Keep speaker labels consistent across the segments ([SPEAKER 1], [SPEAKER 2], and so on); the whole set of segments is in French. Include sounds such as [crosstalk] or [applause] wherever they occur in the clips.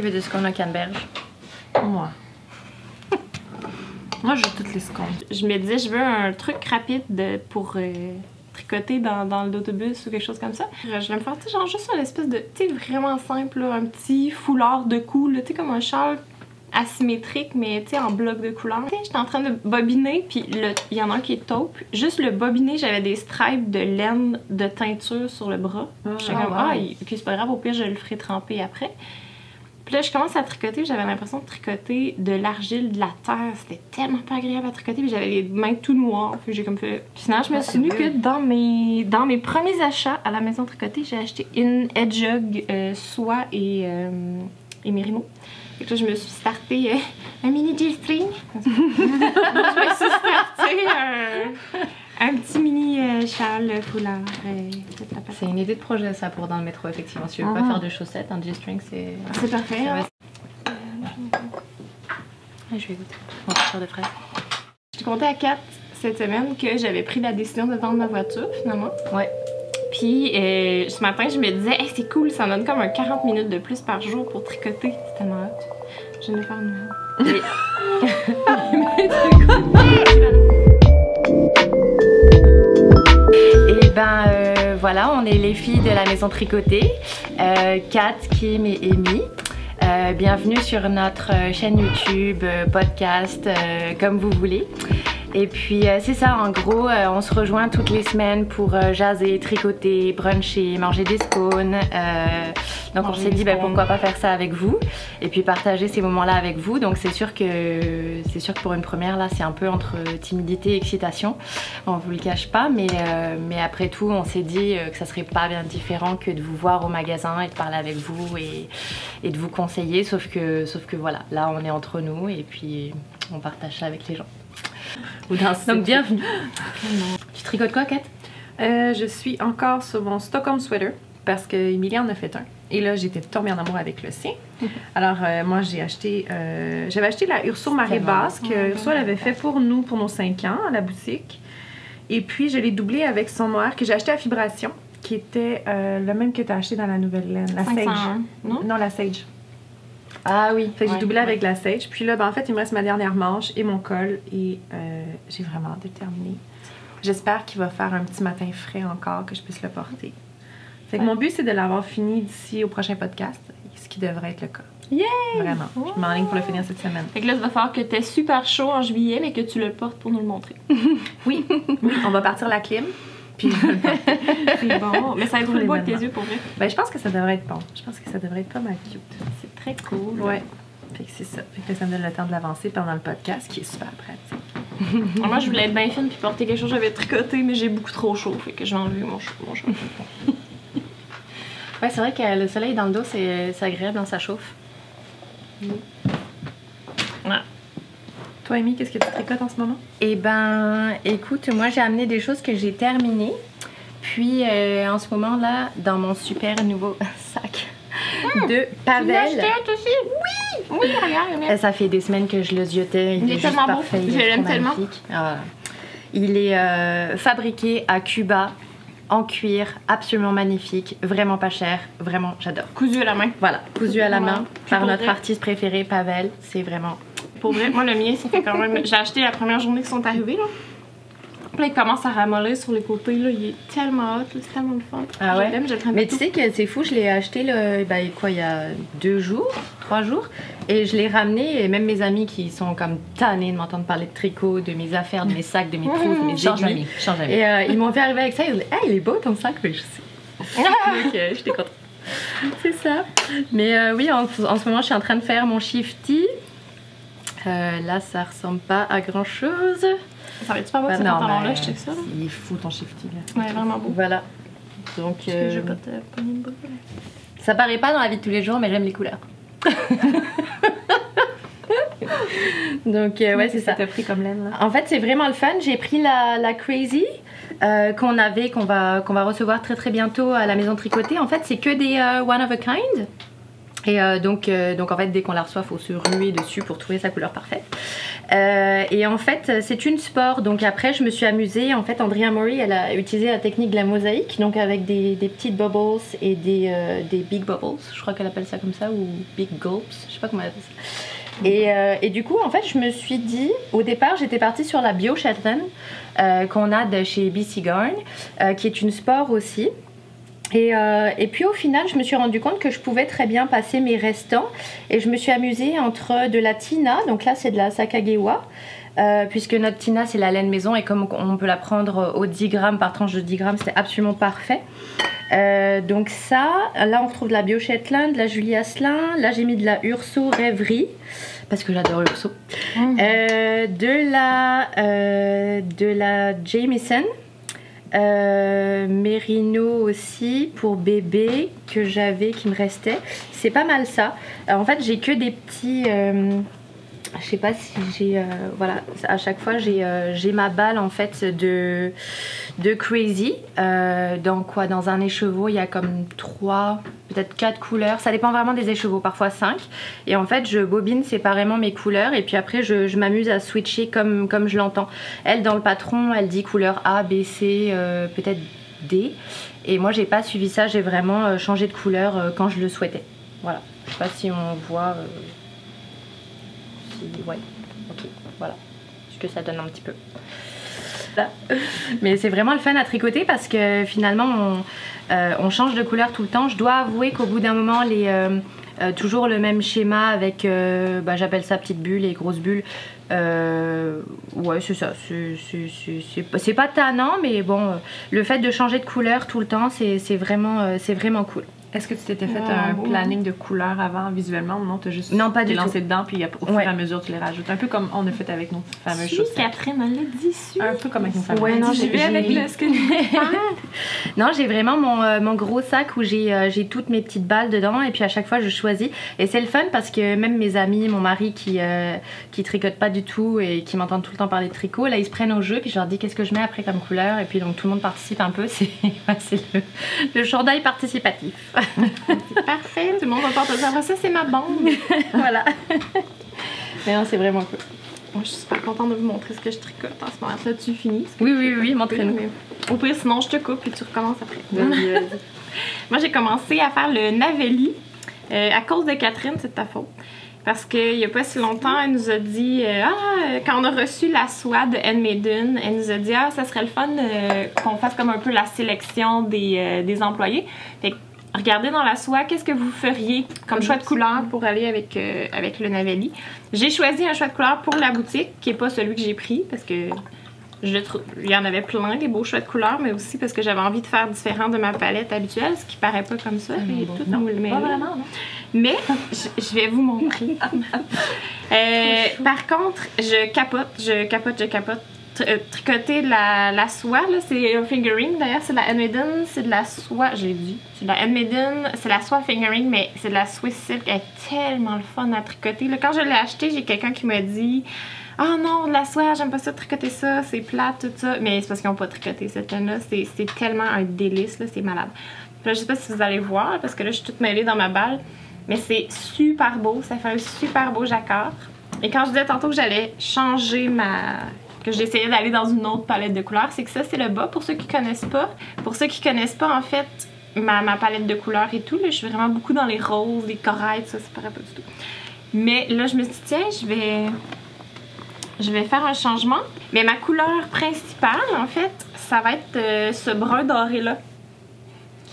[SPEAKER 1] Veut des scones au canneberge?
[SPEAKER 2] Moi. [laughs] Moi, je veux toutes les scones.
[SPEAKER 3] Je me disais, je veux un truc rapide de- pour euh, tricoter dans, dans l'autobus ou quelque chose comme ça. Je vais me faire, genre juste une espèce de, tu sais, vraiment simple, là, un petit foulard de cou, tu sais, comme un châle asymétrique, mais tu sais, en bloc de couleur. Tu sais, j'étais en train de bobiner, puis il y en a un qui est taupe. Juste le bobiner, j'avais des stripes de laine de teinture sur le bras. J'étais
[SPEAKER 2] Ah,
[SPEAKER 3] comme,
[SPEAKER 2] wow.
[SPEAKER 3] ah, il- ok, c'est pas grave, au pire, je le ferai tremper après. Puis là, je commence à tricoter, j'avais l'impression de tricoter de l'argile, de la terre. C'était tellement pas agréable à tricoter, puis j'avais les mains tout noires. Puis j'ai comme fait. Puis finalement, je me suis souvenu que dans mes, dans mes premiers achats à la maison tricotée, j'ai acheté une Edgehog euh, soie et, euh, et mérino. Et là, je me suis starté euh, un mini G-string. [laughs] je me suis starté un, un petit mini euh, châle foulard. euh,
[SPEAKER 1] C'est une idée de projet ça pour dans le métro effectivement. Si tu veux pas
[SPEAKER 2] Mhm.
[SPEAKER 1] faire de chaussettes, un G-string c'est.
[SPEAKER 3] C'est parfait.
[SPEAKER 1] ça va-
[SPEAKER 3] hein.
[SPEAKER 1] Ah, je vais goûter. Mon de fraise.
[SPEAKER 3] Je te comptais à 4 cette semaine que j'avais pris la décision de vendre ma voiture finalement.
[SPEAKER 1] Ouais.
[SPEAKER 3] Puis euh, ce matin, je me disais, hey, c'est cool, ça me donne comme un 40 minutes de plus par jour pour tricoter. C'est tellement hot. Je vais le faire de [laughs]
[SPEAKER 1] ben euh, voilà, on est les filles de la maison tricotée, euh, Kat, Kim et Amy. Euh, bienvenue sur notre chaîne YouTube, podcast, comme vous voulez. Et puis euh, c'est ça, en gros, euh, on se rejoint toutes les semaines pour euh, jaser, tricoter, bruncher, manger des scones. donc on s'est dit bah,
[SPEAKER 3] scones.
[SPEAKER 1] pourquoi pas faire ça avec vous et puis partager ces moments-là avec vous. Donc c'est sûr que c'est sûr que pour une première là, c'est un peu entre timidité et excitation. On vous le cache pas, mais, mais après tout, on s'est dit que ça serait pas bien différent que de vous voir au magasin et de parler avec vous et, et de vous conseiller. Sauf que, sauf que voilà, là on est entre nous et puis on partage ça avec les gens. Donc bienvenue. Tu tricotes quoi, Kat
[SPEAKER 2] Euh, je suis encore sur mon Stockholm sweater parce que Emilia en a fait un. Et là, j'étais tombée en amour avec le sien. Alors, euh, moi, j'ai acheté. euh, J'avais acheté la Urso Marée Basse que Urso elle avait fait pour nous pour nos 5 ans à la boutique. Et puis, je l'ai doublé avec son mohair que j'ai acheté à Fibration, qui était euh, le même que tu as acheté dans la nouvelle laine, la Sage.
[SPEAKER 3] 501, non?
[SPEAKER 2] Non, la Sage.
[SPEAKER 1] Ah oui.
[SPEAKER 2] Fait que
[SPEAKER 1] ouais,
[SPEAKER 2] j'ai doublé
[SPEAKER 1] ouais.
[SPEAKER 2] avec la Sage. Puis là, ben, en fait, il me reste ma dernière manche et mon col. Et euh, j'ai vraiment déterminé. J'espère qu'il va faire un petit matin frais encore, que je puisse le porter. Fait que mon but, c'est de l'avoir fini d'ici au prochain podcast, ce qui devrait être le cas.
[SPEAKER 3] Yay!
[SPEAKER 2] Vraiment. Je m'enligne pour le finir cette semaine.
[SPEAKER 3] Fait que là, il va falloir que t'aies super chaud en juillet, mais que tu le portes pour nous le montrer.
[SPEAKER 2] Oui, oui, on va partir la clim. Puis, [laughs]
[SPEAKER 3] C'est bon. Mais ça va être beau avec tes yeux pour vrai.
[SPEAKER 2] ben, je pense que ça devrait être bon. Je pense que ça devrait être pas mal cute.
[SPEAKER 3] C'est très cool.
[SPEAKER 2] Ouais. Fait que c'est ça. Fait que ça me donne le temps de l'avancer pendant le podcast, qui est super pratique. [laughs]
[SPEAKER 3] Moi, je voulais être bien fine puis porter quelque chose que j'avais tricoté, mais j'ai beaucoup trop chaud. Fait que j'ai enlevé mon. Mon chaud.
[SPEAKER 1] Ouais, c'est vrai que le soleil dans le dos, c'est c'est agréable, dans ça chauffe.
[SPEAKER 2] Toi, Amy, qu'est-ce que tu tricotes en ce moment?
[SPEAKER 1] Eh ben, écoute, moi j'ai amené des choses que j'ai terminées. Puis euh, en ce moment là, dans mon super nouveau [laughs] sac de Pavel.
[SPEAKER 3] aussi? Oui! Oui, regarde, regarde.
[SPEAKER 1] Euh, Ça fait des semaines que je le ziotais.
[SPEAKER 3] Il est
[SPEAKER 1] juste
[SPEAKER 3] tellement beau.
[SPEAKER 1] parfait, il
[SPEAKER 3] Je
[SPEAKER 1] est
[SPEAKER 3] l'aime tellement.
[SPEAKER 1] Ah. Il est euh, fabriqué à Cuba, en cuir, absolument magnifique, vraiment pas cher, vraiment j'adore.
[SPEAKER 3] Cousu à la main.
[SPEAKER 1] Voilà, cousu à la main par notre artiste préféré Pavel, c'est vraiment
[SPEAKER 3] Pour vrai, moi, le mien, ça fait quand même. J'ai acheté la première journée qu'ils sont arrivés, là. Puis là, il commence à ramollir sur les côtés, là. Il est tellement hot, là. C'est tellement le fun.
[SPEAKER 1] Ah
[SPEAKER 3] Je
[SPEAKER 1] ouais?
[SPEAKER 3] je traîne
[SPEAKER 1] Mais tu sais que c'est fou, je l'ai acheté le, bah, quoi, il y a deux jours, trois jours, et je l'ai ramené, et même mes amis qui sont comme tannés de m'entendre parler de tricot, de mes affaires, de mes sacs, de mes [laughs] trousses, de mes
[SPEAKER 4] Change d'amis, change d'amis.
[SPEAKER 1] Et euh, ils m'ont fait arriver avec ça, ils ont dit Hey, il est beau ton sac, mais je sais. [laughs] Donc euh, j'étais contente. C'est ça. Mais euh, oui, en, en ce moment, je suis en train de faire mon shifty. Euh, là, ça ressemble pas à grand chose.
[SPEAKER 3] Ça va être super beau, ce
[SPEAKER 1] non,
[SPEAKER 3] pantalon-là,
[SPEAKER 1] mais-
[SPEAKER 3] je check ça.
[SPEAKER 2] Il est fou ton shifty là.
[SPEAKER 3] Ouais, vraiment beau.
[SPEAKER 1] Voilà. Donc,
[SPEAKER 3] Parce que
[SPEAKER 1] euh,
[SPEAKER 3] j'ai pas de
[SPEAKER 1] ça paraît pas dans la vie de tous les jours, mais j'aime les couleurs. [laughs] Donc, euh, ouais, c'est ça.
[SPEAKER 2] T'as pris comme laine là.
[SPEAKER 1] En fait, c'est vraiment le fun. J'ai pris la, la Crazy euh, qu'on avait, qu'on va, qu'on va recevoir très très bientôt à la maison tricotée. En fait, c'est que des one of a kind. Et euh, donc, euh, donc en fait, dès qu'on la reçoit, faut se ruer dessus pour trouver sa couleur parfaite. Euh, et en fait, c'est une sport. Donc après, je me suis amusée. En fait, Andrea Mori, elle a utilisé la technique de la mosaïque, donc avec des, petites bubbles et des, des big bubbles. Je crois qu'elle appelle ça comme ça, ou big gulps. Je sais pas comment elle appelle ça. Et, et du coup, en fait, je me suis dit, au départ, j'étais partie sur la Bio Shetland qu'on a de chez BC Garn, qui est une sport aussi. Et, euh, et puis au final, je me suis rendu compte que je pouvais très bien passer mes restants. Et je me suis amusée entre de la Tina, donc là c'est de la Sakagewa, euh, puisque notre Tina c'est la laine maison et comme on peut la prendre au 10 grammes par tranche de 10 grammes, c'était absolument parfait. Euh, donc ça, là on retrouve de la Bio Shetland, de la Julie Asselin, là j'ai mis de la Urso Rêverie, parce que j'adore Urso. Euh, de la, de la Jameson. Euh, Merino aussi pour bébé que j'avais qui me restait. C'est pas mal ça. Alors, en fait j'ai que des petits euh, je sais pas si j'ai euh, voilà à chaque fois j'ai euh, j'ai ma balle en fait de crazy. Euh, dans quoi? Dans un écheveau il y a comme trois peut-être quatre couleurs. Ça dépend vraiment des écheveaux parfois cinq. Et en fait je bobine séparément mes couleurs et puis après je, m'amuse à switcher comme je l'entends. Elle dans le patron elle dit couleur A B C peut-être D. Et moi j'ai pas suivi ça. J'ai vraiment changé de couleur quand je le souhaitais. Voilà. Je sais pas si on voit ouais, ok, voilà ce que ça donne un petit peu. [laughs] Mais c'est vraiment le fun à tricoter parce que finalement on, euh, on change de couleur tout le temps. Je dois avouer qu'au bout d'un moment, les, euh, euh, toujours le même schéma avec, bah, j'appelle ça petite bulle et grosse bulle. Ouais, c'est ça. C'est- pas- tannant, mais bon, le fait de changer de couleur tout le temps, c'est vraiment, c'est vraiment cool.
[SPEAKER 2] Est-ce que tu t'étais fait un planning de couleurs avant visuellement? Ou non? T'as juste
[SPEAKER 1] Non, pas du
[SPEAKER 2] lancé dedans puis au fur
[SPEAKER 1] Ouais.
[SPEAKER 2] et à mesure tu les rajoutes. Un peu comme on a fait avec nos fameuses
[SPEAKER 3] Si,
[SPEAKER 2] chaussettes.
[SPEAKER 3] Catherine, elle l'a dit.
[SPEAKER 2] Un peu comme avec nos fameuses.
[SPEAKER 1] Ouais, non,
[SPEAKER 2] j'y
[SPEAKER 1] j'ai-
[SPEAKER 2] vais avec le [laughs]
[SPEAKER 1] Non, j'ai vraiment mon, euh, mon gros sac où j'ai euh, toutes mes petites balles dedans et puis à chaque fois je choisis. Et c'est le fun parce que même mes amis, mon mari qui, euh, qui tricote pas du tout et qui m'entendent tout le temps parler de tricot, là ils se prennent au jeu puis je leur dis qu'est-ce que je mets après comme couleur? Et puis donc tout le monde participe un peu. [laughs] C'est le, le chandail participatif.
[SPEAKER 3] C'est [laughs] parfait, tout le monde te dire, Ah, ça c'est ma bande. [laughs]
[SPEAKER 1] voilà. Mais non, c'est vraiment cool.
[SPEAKER 3] Moi, je suis super contente de vous montrer ce que je tricote en ce moment. Là, tu finis.
[SPEAKER 1] Oui, oui, oui, montrez-nous.
[SPEAKER 3] Au pire, sinon, je te coupe et tu recommences après.
[SPEAKER 1] Vas-y, vas-y. [laughs]
[SPEAKER 3] Moi, j'ai commencé à faire le Navelli euh, à cause de Catherine, c'est de ta faute. Parce qu'il n'y a pas si longtemps, elle nous a dit euh, Ah, quand on a reçu la soie de Handmaiden, elle nous a dit Ah, ça serait le fun euh, qu'on fasse comme un peu la sélection des, des employés. Fait que, regardez dans la soie, qu'est-ce que vous feriez comme choix de couleur? pour aller avec, euh, avec le Navelli. J'ai choisi un choix de couleur pour la boutique, qui n'est pas celui que j'ai pris, parce que je le trou- il y en avait plein, des beaux choix de couleurs, mais aussi parce que j'avais envie de faire différent de ma palette habituelle, ce qui paraît pas comme ça. et tout
[SPEAKER 2] non,
[SPEAKER 3] nous le mêler.
[SPEAKER 2] Pas vraiment, non?
[SPEAKER 3] Mais je, je vais vous montrer. [laughs] Euh, par contre, je capote, je capote, je capote. Euh, tricoter la, la soie, c'est un fingering. D'ailleurs, c'est de la Handmaiden, c'est de la soie, j'ai dit. C'est de la Handmaiden, c'est la soie fingering, mais c'est de la Swiss Silk. Elle est tellement le fun à tricoter. Là, quand je l'ai acheté, j'ai quelqu'un qui m'a dit Ah non, de la soie, j'aime pas ça tricoter ça, c'est plate, tout ça. Mais c'est parce qu'ils n'ont pas tricoté cette laine-là. C'est tellement un délice, c'est malade. Là, je sais pas si vous allez voir, parce que là, je suis toute mêlée dans ma balle. Mais c'est super beau, ça fait un super beau jacquard. Et quand je disais tantôt que j'allais changer ma. Que j'essayais d'aller dans une autre palette de couleurs, c'est que ça, c'est le bas pour ceux qui connaissent pas. Pour ceux qui connaissent pas, en fait, ma, palette de couleurs et tout, là, je suis vraiment beaucoup dans les roses, les corails, ça, ça paraît pas du tout. Mais là, je me suis dit, tiens, je vais. Je vais faire un changement. Mais ma couleur principale, en fait, ça va être euh, ce brun doré-là.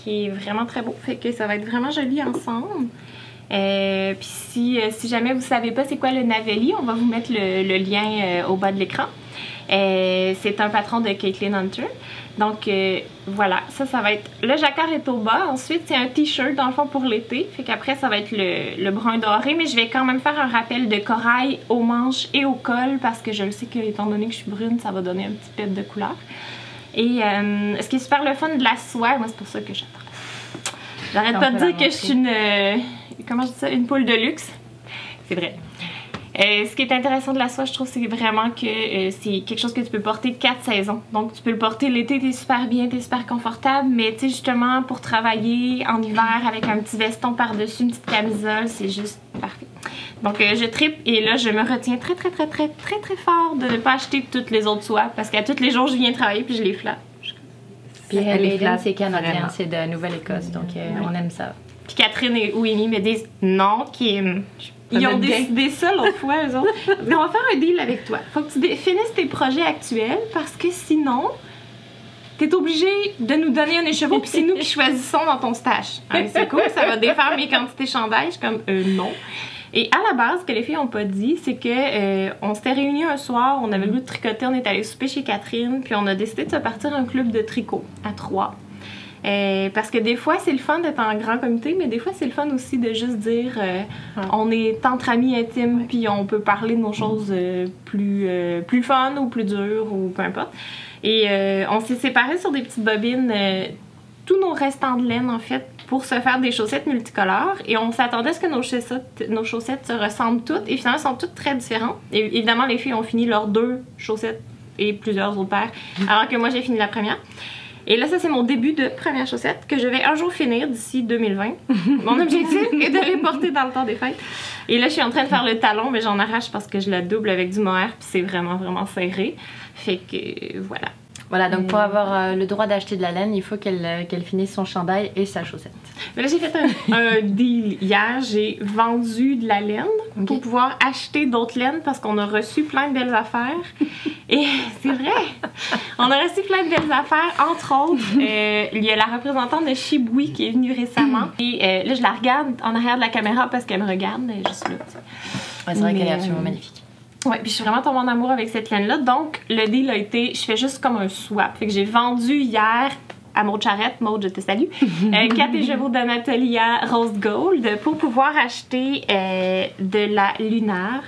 [SPEAKER 3] Qui est vraiment très beau. Fait que ça va être vraiment joli ensemble. Euh, Puis si, euh, si jamais vous savez pas c'est quoi le Navelli, on va vous mettre le, lien au bas de l'écran. Euh, c'est un patron de Caitlin Hunter. Donc euh, voilà, ça, ça va être. Le jacquard est au bas. Ensuite, c'est un t-shirt dans le fond pour l'été. Fait qu'après, ça va être le, le brun doré. Mais je vais quand même faire un rappel de corail aux manches et au col parce que je le sais que, étant donné que je suis brune, ça va donner un petit peu de couleur. Et euh, ce qui est super le fun de la soie, moi, c'est pour ça que j'adore. J'arrête pas de dire que je suis une. euh, comment je dis ça Une poule de luxe. C'est vrai. Euh, ce qui est intéressant de la soie, je trouve, c'est vraiment que euh, c'est quelque chose que tu peux porter quatre saisons. Donc, tu peux le porter l'été, t'es super bien, t'es super confortable, mais tu sais, justement, pour travailler en hiver avec un petit veston par-dessus, une petite camisole, c'est juste parfait. Donc, euh, je tripe et là, je me retiens très, très, très, très, très, très fort de ne pas acheter toutes les autres soies parce qu'à tous les jours, je viens travailler puis je les flatte.
[SPEAKER 1] Puis
[SPEAKER 2] Elle est flat,
[SPEAKER 1] c'est canadien, c'est de Nouvelle-Écosse, donc euh, on aime ça.
[SPEAKER 3] Puis Catherine et Winnie me disent non, Kim. Ils ont décidé ça l'autre fois, eux autres. [laughs] Mais on va faire un deal avec toi. Faut que tu finisses tes projets actuels parce que sinon, t'es obligé de nous donner un écheveau puis c'est nous qui choisissons dans ton stage. Mais c'est cool, ça va défaire mes quantités chandail. Je suis comme, euh, non. Et à la base, ce que les filles ont pas dit, c'est que euh, on s'était réunis un soir, on avait le goût de tricoter, on est allé souper chez Catherine, puis on a décidé de se partir un club de tricot à trois. Euh, parce que des fois, c'est le fun d'être en grand comité, mais des fois, c'est le fun aussi de juste dire euh, on est entre amis intimes, puis on peut parler de nos choses euh, plus, plus fun ou plus dures ou peu importe. Et on s'est séparés sur des petites bobines, tous nos restants de laine en fait, pour se faire des chaussettes multicolores. Et on s'attendait à ce que nos chaussettes, nos chaussettes se ressemblent toutes, et finalement, elles sont toutes très différentes. Et évidemment, les filles ont fini leurs deux chaussettes et plusieurs autres paires, [laughs] alors que moi, j'ai fini la première. Et là, ça, c'est mon début de première chaussette que je vais un jour finir d'ici 2020. [laughs] Mon objectif est de les porter dans le temps des fêtes. Et là, je suis en train de faire le talon, mais j'en arrache parce que je la double avec du mohair, puis c'est vraiment, vraiment serré. Fait que voilà.
[SPEAKER 1] Voilà, donc pour avoir euh, le droit d'acheter de la laine, il faut qu'elle euh, qu'elle finisse son chandail et sa chaussette.
[SPEAKER 3] Mais là, j'ai fait un, [laughs] un deal hier. J'ai vendu de la laine pour pouvoir acheter d'autres laines parce qu'on a reçu plein de belles affaires. Et [laughs] c'est vrai, on a reçu plein de belles affaires. Entre autres, [laughs] euh, il y a la représentante de Shibui qui est venue récemment. [clears throat] Et euh, là, je la regarde en arrière de la caméra parce qu'elle me regarde, est juste là.
[SPEAKER 1] Ouais, c'est vrai
[SPEAKER 3] Mais,
[SPEAKER 1] qu'elle est absolument magnifique.
[SPEAKER 3] Ouais, puis je suis vraiment tombée en amour avec cette laine-là. Donc, le deal a été, je fais juste comme un swap. Fait que j'ai vendu hier à Maud Charrette, Maud, je te salue, [laughs] euh, 4 écheveaux d'Anatolia Rose Gold pour pouvoir acheter euh, de la lunaire.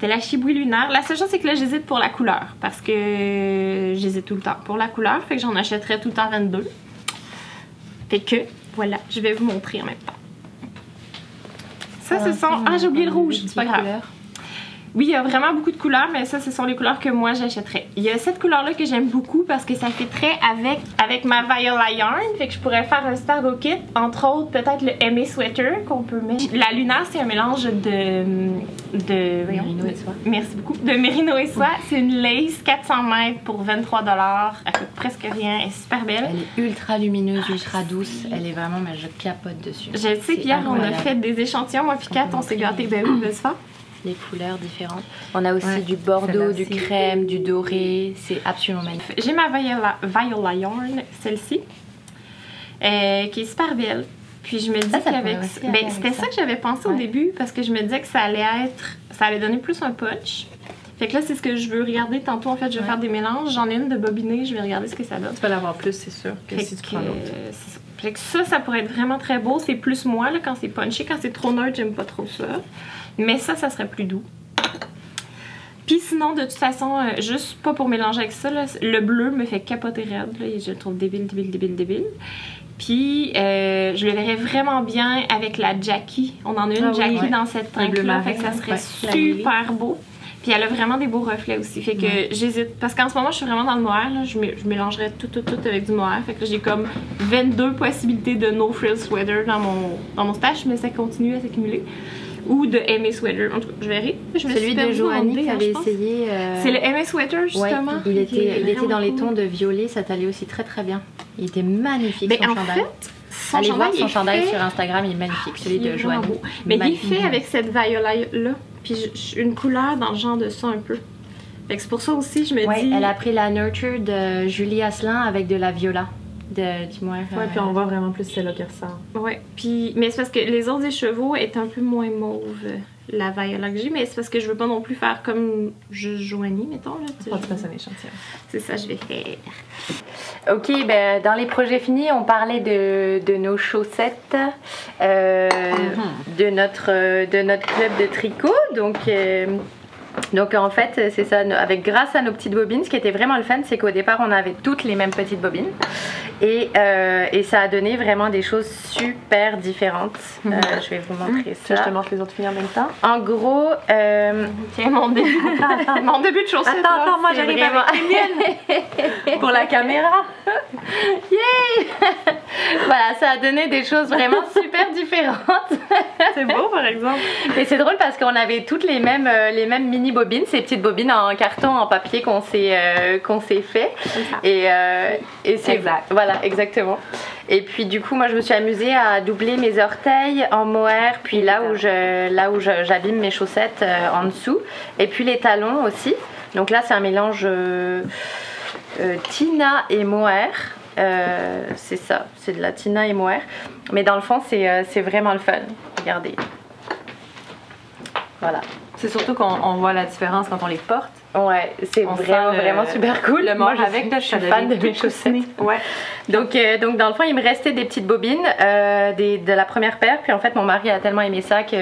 [SPEAKER 3] De la chibouille lunaire. La seule chose, c'est que là, j'hésite pour la couleur. Parce que j'hésite tout le temps pour la couleur. Fait que j'en achèterai tout le temps 22. Fait que, voilà, je vais vous montrer en même temps. Ça, ce sont. Ah, j'ai oublié le rouge. C'est pas grave. Oui, il y a vraiment beaucoup de couleurs, mais ça, ce sont les couleurs que moi j'achèterais. Il y a cette couleur-là que j'aime beaucoup parce que ça fait très avec, avec ma Viola Yarn. Fait que je pourrais faire un beau kit. Entre autres, peut-être le Aimé Sweater qu'on peut mettre. La lunaire, c'est un mélange de. de de-
[SPEAKER 1] et soie.
[SPEAKER 3] Merci beaucoup. De Merino et soie. C'est une lace 400 mètres pour 23 Elle coûte presque rien. Elle est super belle.
[SPEAKER 1] Elle est ultra lumineuse, ultra douce. Elle est vraiment, mais je capote dessus.
[SPEAKER 3] Je sais qu'hier, on a fait des échantillons. Moi, Kat, on s'est gâtés. Ben oui, vas-y, fort.
[SPEAKER 1] Les couleurs différentes. On a aussi
[SPEAKER 2] Ouais,
[SPEAKER 1] du bordeaux, du crème, du doré. C'est absolument magnifique.
[SPEAKER 3] J'ai ma Viola, Viola Yarn, celle-ci, euh, qui est super belle. Puis je me dis qu'avec. Ben, c'était
[SPEAKER 1] ça.
[SPEAKER 3] ça que j'avais pensé au début parce que je me disais que ça allait être. Ça allait donner plus un punch. Fait que là, c'est ce que je veux regarder tantôt. En fait, je vais
[SPEAKER 1] Ouais.
[SPEAKER 3] faire des mélanges. J'en ai une de bobinée, je vais regarder ce que ça donne.
[SPEAKER 2] Tu vas l'avoir plus, c'est sûr, que
[SPEAKER 3] Fait
[SPEAKER 2] si tu prends l'autre.
[SPEAKER 3] euh. Fait que ça, ça pourrait être vraiment très beau. C'est plus moi là, quand c'est punché. Quand c'est trop neutre, j'aime pas trop ça. Mais ça, ça serait plus doux. Puis sinon, de toute façon, euh, juste pas pour mélanger avec ça, là, le bleu me fait capoter raide. Là, et je le trouve débile, débile, débile, débile. Puis euh, je le verrais vraiment bien avec la Jackie. On en a une
[SPEAKER 2] Ah oui,
[SPEAKER 3] Jackie
[SPEAKER 2] ouais.
[SPEAKER 3] dans cette teinte-là. Fait que ça serait
[SPEAKER 2] ouais,
[SPEAKER 3] super beau. Puis elle a vraiment des beaux reflets aussi. Fait que j'hésite. Parce qu'en ce moment, je suis vraiment dans le mohair. Là. Je, je mélangerais tout, tout, tout avec du mohair. Fait que j'ai comme 22 possibilités de no frill sweater dans mon, dans mon stash, mais ça continue à s'accumuler. Ou de MA sweater. En tout cas, je verrai. Je me
[SPEAKER 1] Celui de
[SPEAKER 3] idée,
[SPEAKER 1] que
[SPEAKER 3] pense.
[SPEAKER 1] essayé. euh,
[SPEAKER 3] C'est le MA sweater,
[SPEAKER 1] Ouais,
[SPEAKER 3] justement.
[SPEAKER 1] il était, il était dans les tons de violet, ça t'allait aussi très très bien. Il était magnifique
[SPEAKER 3] Ben,
[SPEAKER 1] son
[SPEAKER 3] en
[SPEAKER 1] chandail.
[SPEAKER 3] fait, son
[SPEAKER 1] Allez voir son chandail
[SPEAKER 3] fait-
[SPEAKER 1] sur Instagram, il est magnifique, celui de
[SPEAKER 3] beau. Mais il est fait avec cette viola-là. Puis je- je- une couleur dans le genre de ça un peu. Fait que c'est pour ça aussi, je me
[SPEAKER 1] Ouais,
[SPEAKER 3] dis.
[SPEAKER 1] elle a pris la Nurture de Julie Asselin avec de la viola de du mohair.
[SPEAKER 2] Ouais,
[SPEAKER 1] euh,
[SPEAKER 2] puis on voit vraiment plus celle-là qui ressort.
[SPEAKER 3] Ouais, puis mais c'est parce que les autres écheveaux est un peu moins mauve, euh, la Viola que j'ai, mais c'est parce que je veux pas non plus faire comme juste Joanie, mettons là. tu
[SPEAKER 2] fasses un échantillon.
[SPEAKER 3] C'est ça que je vais faire.
[SPEAKER 1] Ok, ben, dans les projets finis, on parlait de, de nos chaussettes, euh, de, notre, euh, de notre club de tricot. Donc, euh, Donc en fait, c'est ça, avec grâce à nos petites bobines, ce qui était vraiment le fun, c'est qu'au départ, on avait toutes les mêmes petites bobines. Et, euh, et ça a donné vraiment des choses super différentes. Euh, je vais vous montrer
[SPEAKER 2] veux que
[SPEAKER 1] ça.
[SPEAKER 2] je te montre les autres filles en même temps?
[SPEAKER 1] En gros, euh,
[SPEAKER 3] Tiens, mon début, [laughs] [laughs] mon début de chaussette.
[SPEAKER 2] Attends, attends, moi j'arrive
[SPEAKER 1] vraiment-
[SPEAKER 2] avec les miennes [laughs] pour la caméra.
[SPEAKER 1] yay Voilà, ça a donné des choses vraiment super différentes.
[SPEAKER 2] C'est beau par exemple.
[SPEAKER 1] Et c'est drôle parce qu'on avait toutes les mêmes, euh, les mêmes mini bobines, ces petites bobines en carton, en papier qu'on s'est euh, qu'on s'est fait. Et, euh, et c'est
[SPEAKER 2] Exact.
[SPEAKER 1] Voilà, exactement. Et puis du coup, moi, je me suis amusée à doubler mes orteils en mohair, puis là où je, là où j'abîme mes chaussettes euh, en dessous, et puis les talons aussi. Donc là, c'est un mélange Tina et mohair. C'est ça, c'est de la Tina et mohair. Mais dans le fond, c'est c'est vraiment le fun. Regardez. Voilà.
[SPEAKER 2] C'est surtout qu'on on voit la différence quand on les porte.
[SPEAKER 1] Ouais, c'est vraiment,
[SPEAKER 2] sent le-
[SPEAKER 1] vraiment super cool.
[SPEAKER 2] Le
[SPEAKER 1] Moi, je
[SPEAKER 2] avec,
[SPEAKER 1] suis, je suis fan de mes chaussettes.
[SPEAKER 2] Ouais.
[SPEAKER 1] Donc, euh, donc dans le fond, il me restait des petites bobines euh, des- de la première paire. Puis en fait, mon mari a tellement aimé ça qu'il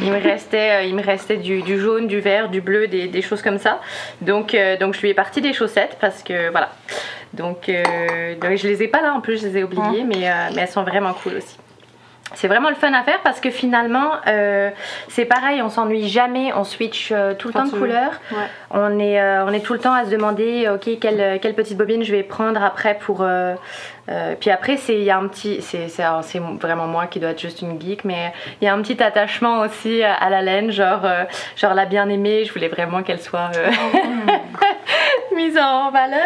[SPEAKER 1] me restait, euh, il me restait du, du jaune, du vert, du bleu, des, des choses comme ça. Donc, euh, donc je lui ai parti des chaussettes parce que voilà. Donc, euh, donc je les ai pas là en plus, je les ai oubliées, mais, euh, mais elles sont vraiment cool aussi. C'est vraiment le fun à faire parce que finalement, euh, c'est pareil, on s'ennuie jamais, on switch euh, tout le temps de couleur.
[SPEAKER 2] Ouais.
[SPEAKER 1] On est, euh, on est tout le temps à se demander, ok, quelle, quelle petite bobine je vais prendre après pour. Euh, euh, puis après, il y a un petit, c'est vraiment moi qui dois être juste une geek, mais il y a un petit attachement aussi à, à la laine, genre, euh, genre la bien aimée. Je voulais vraiment qu'elle soit euh, [laughs] mise en valeur.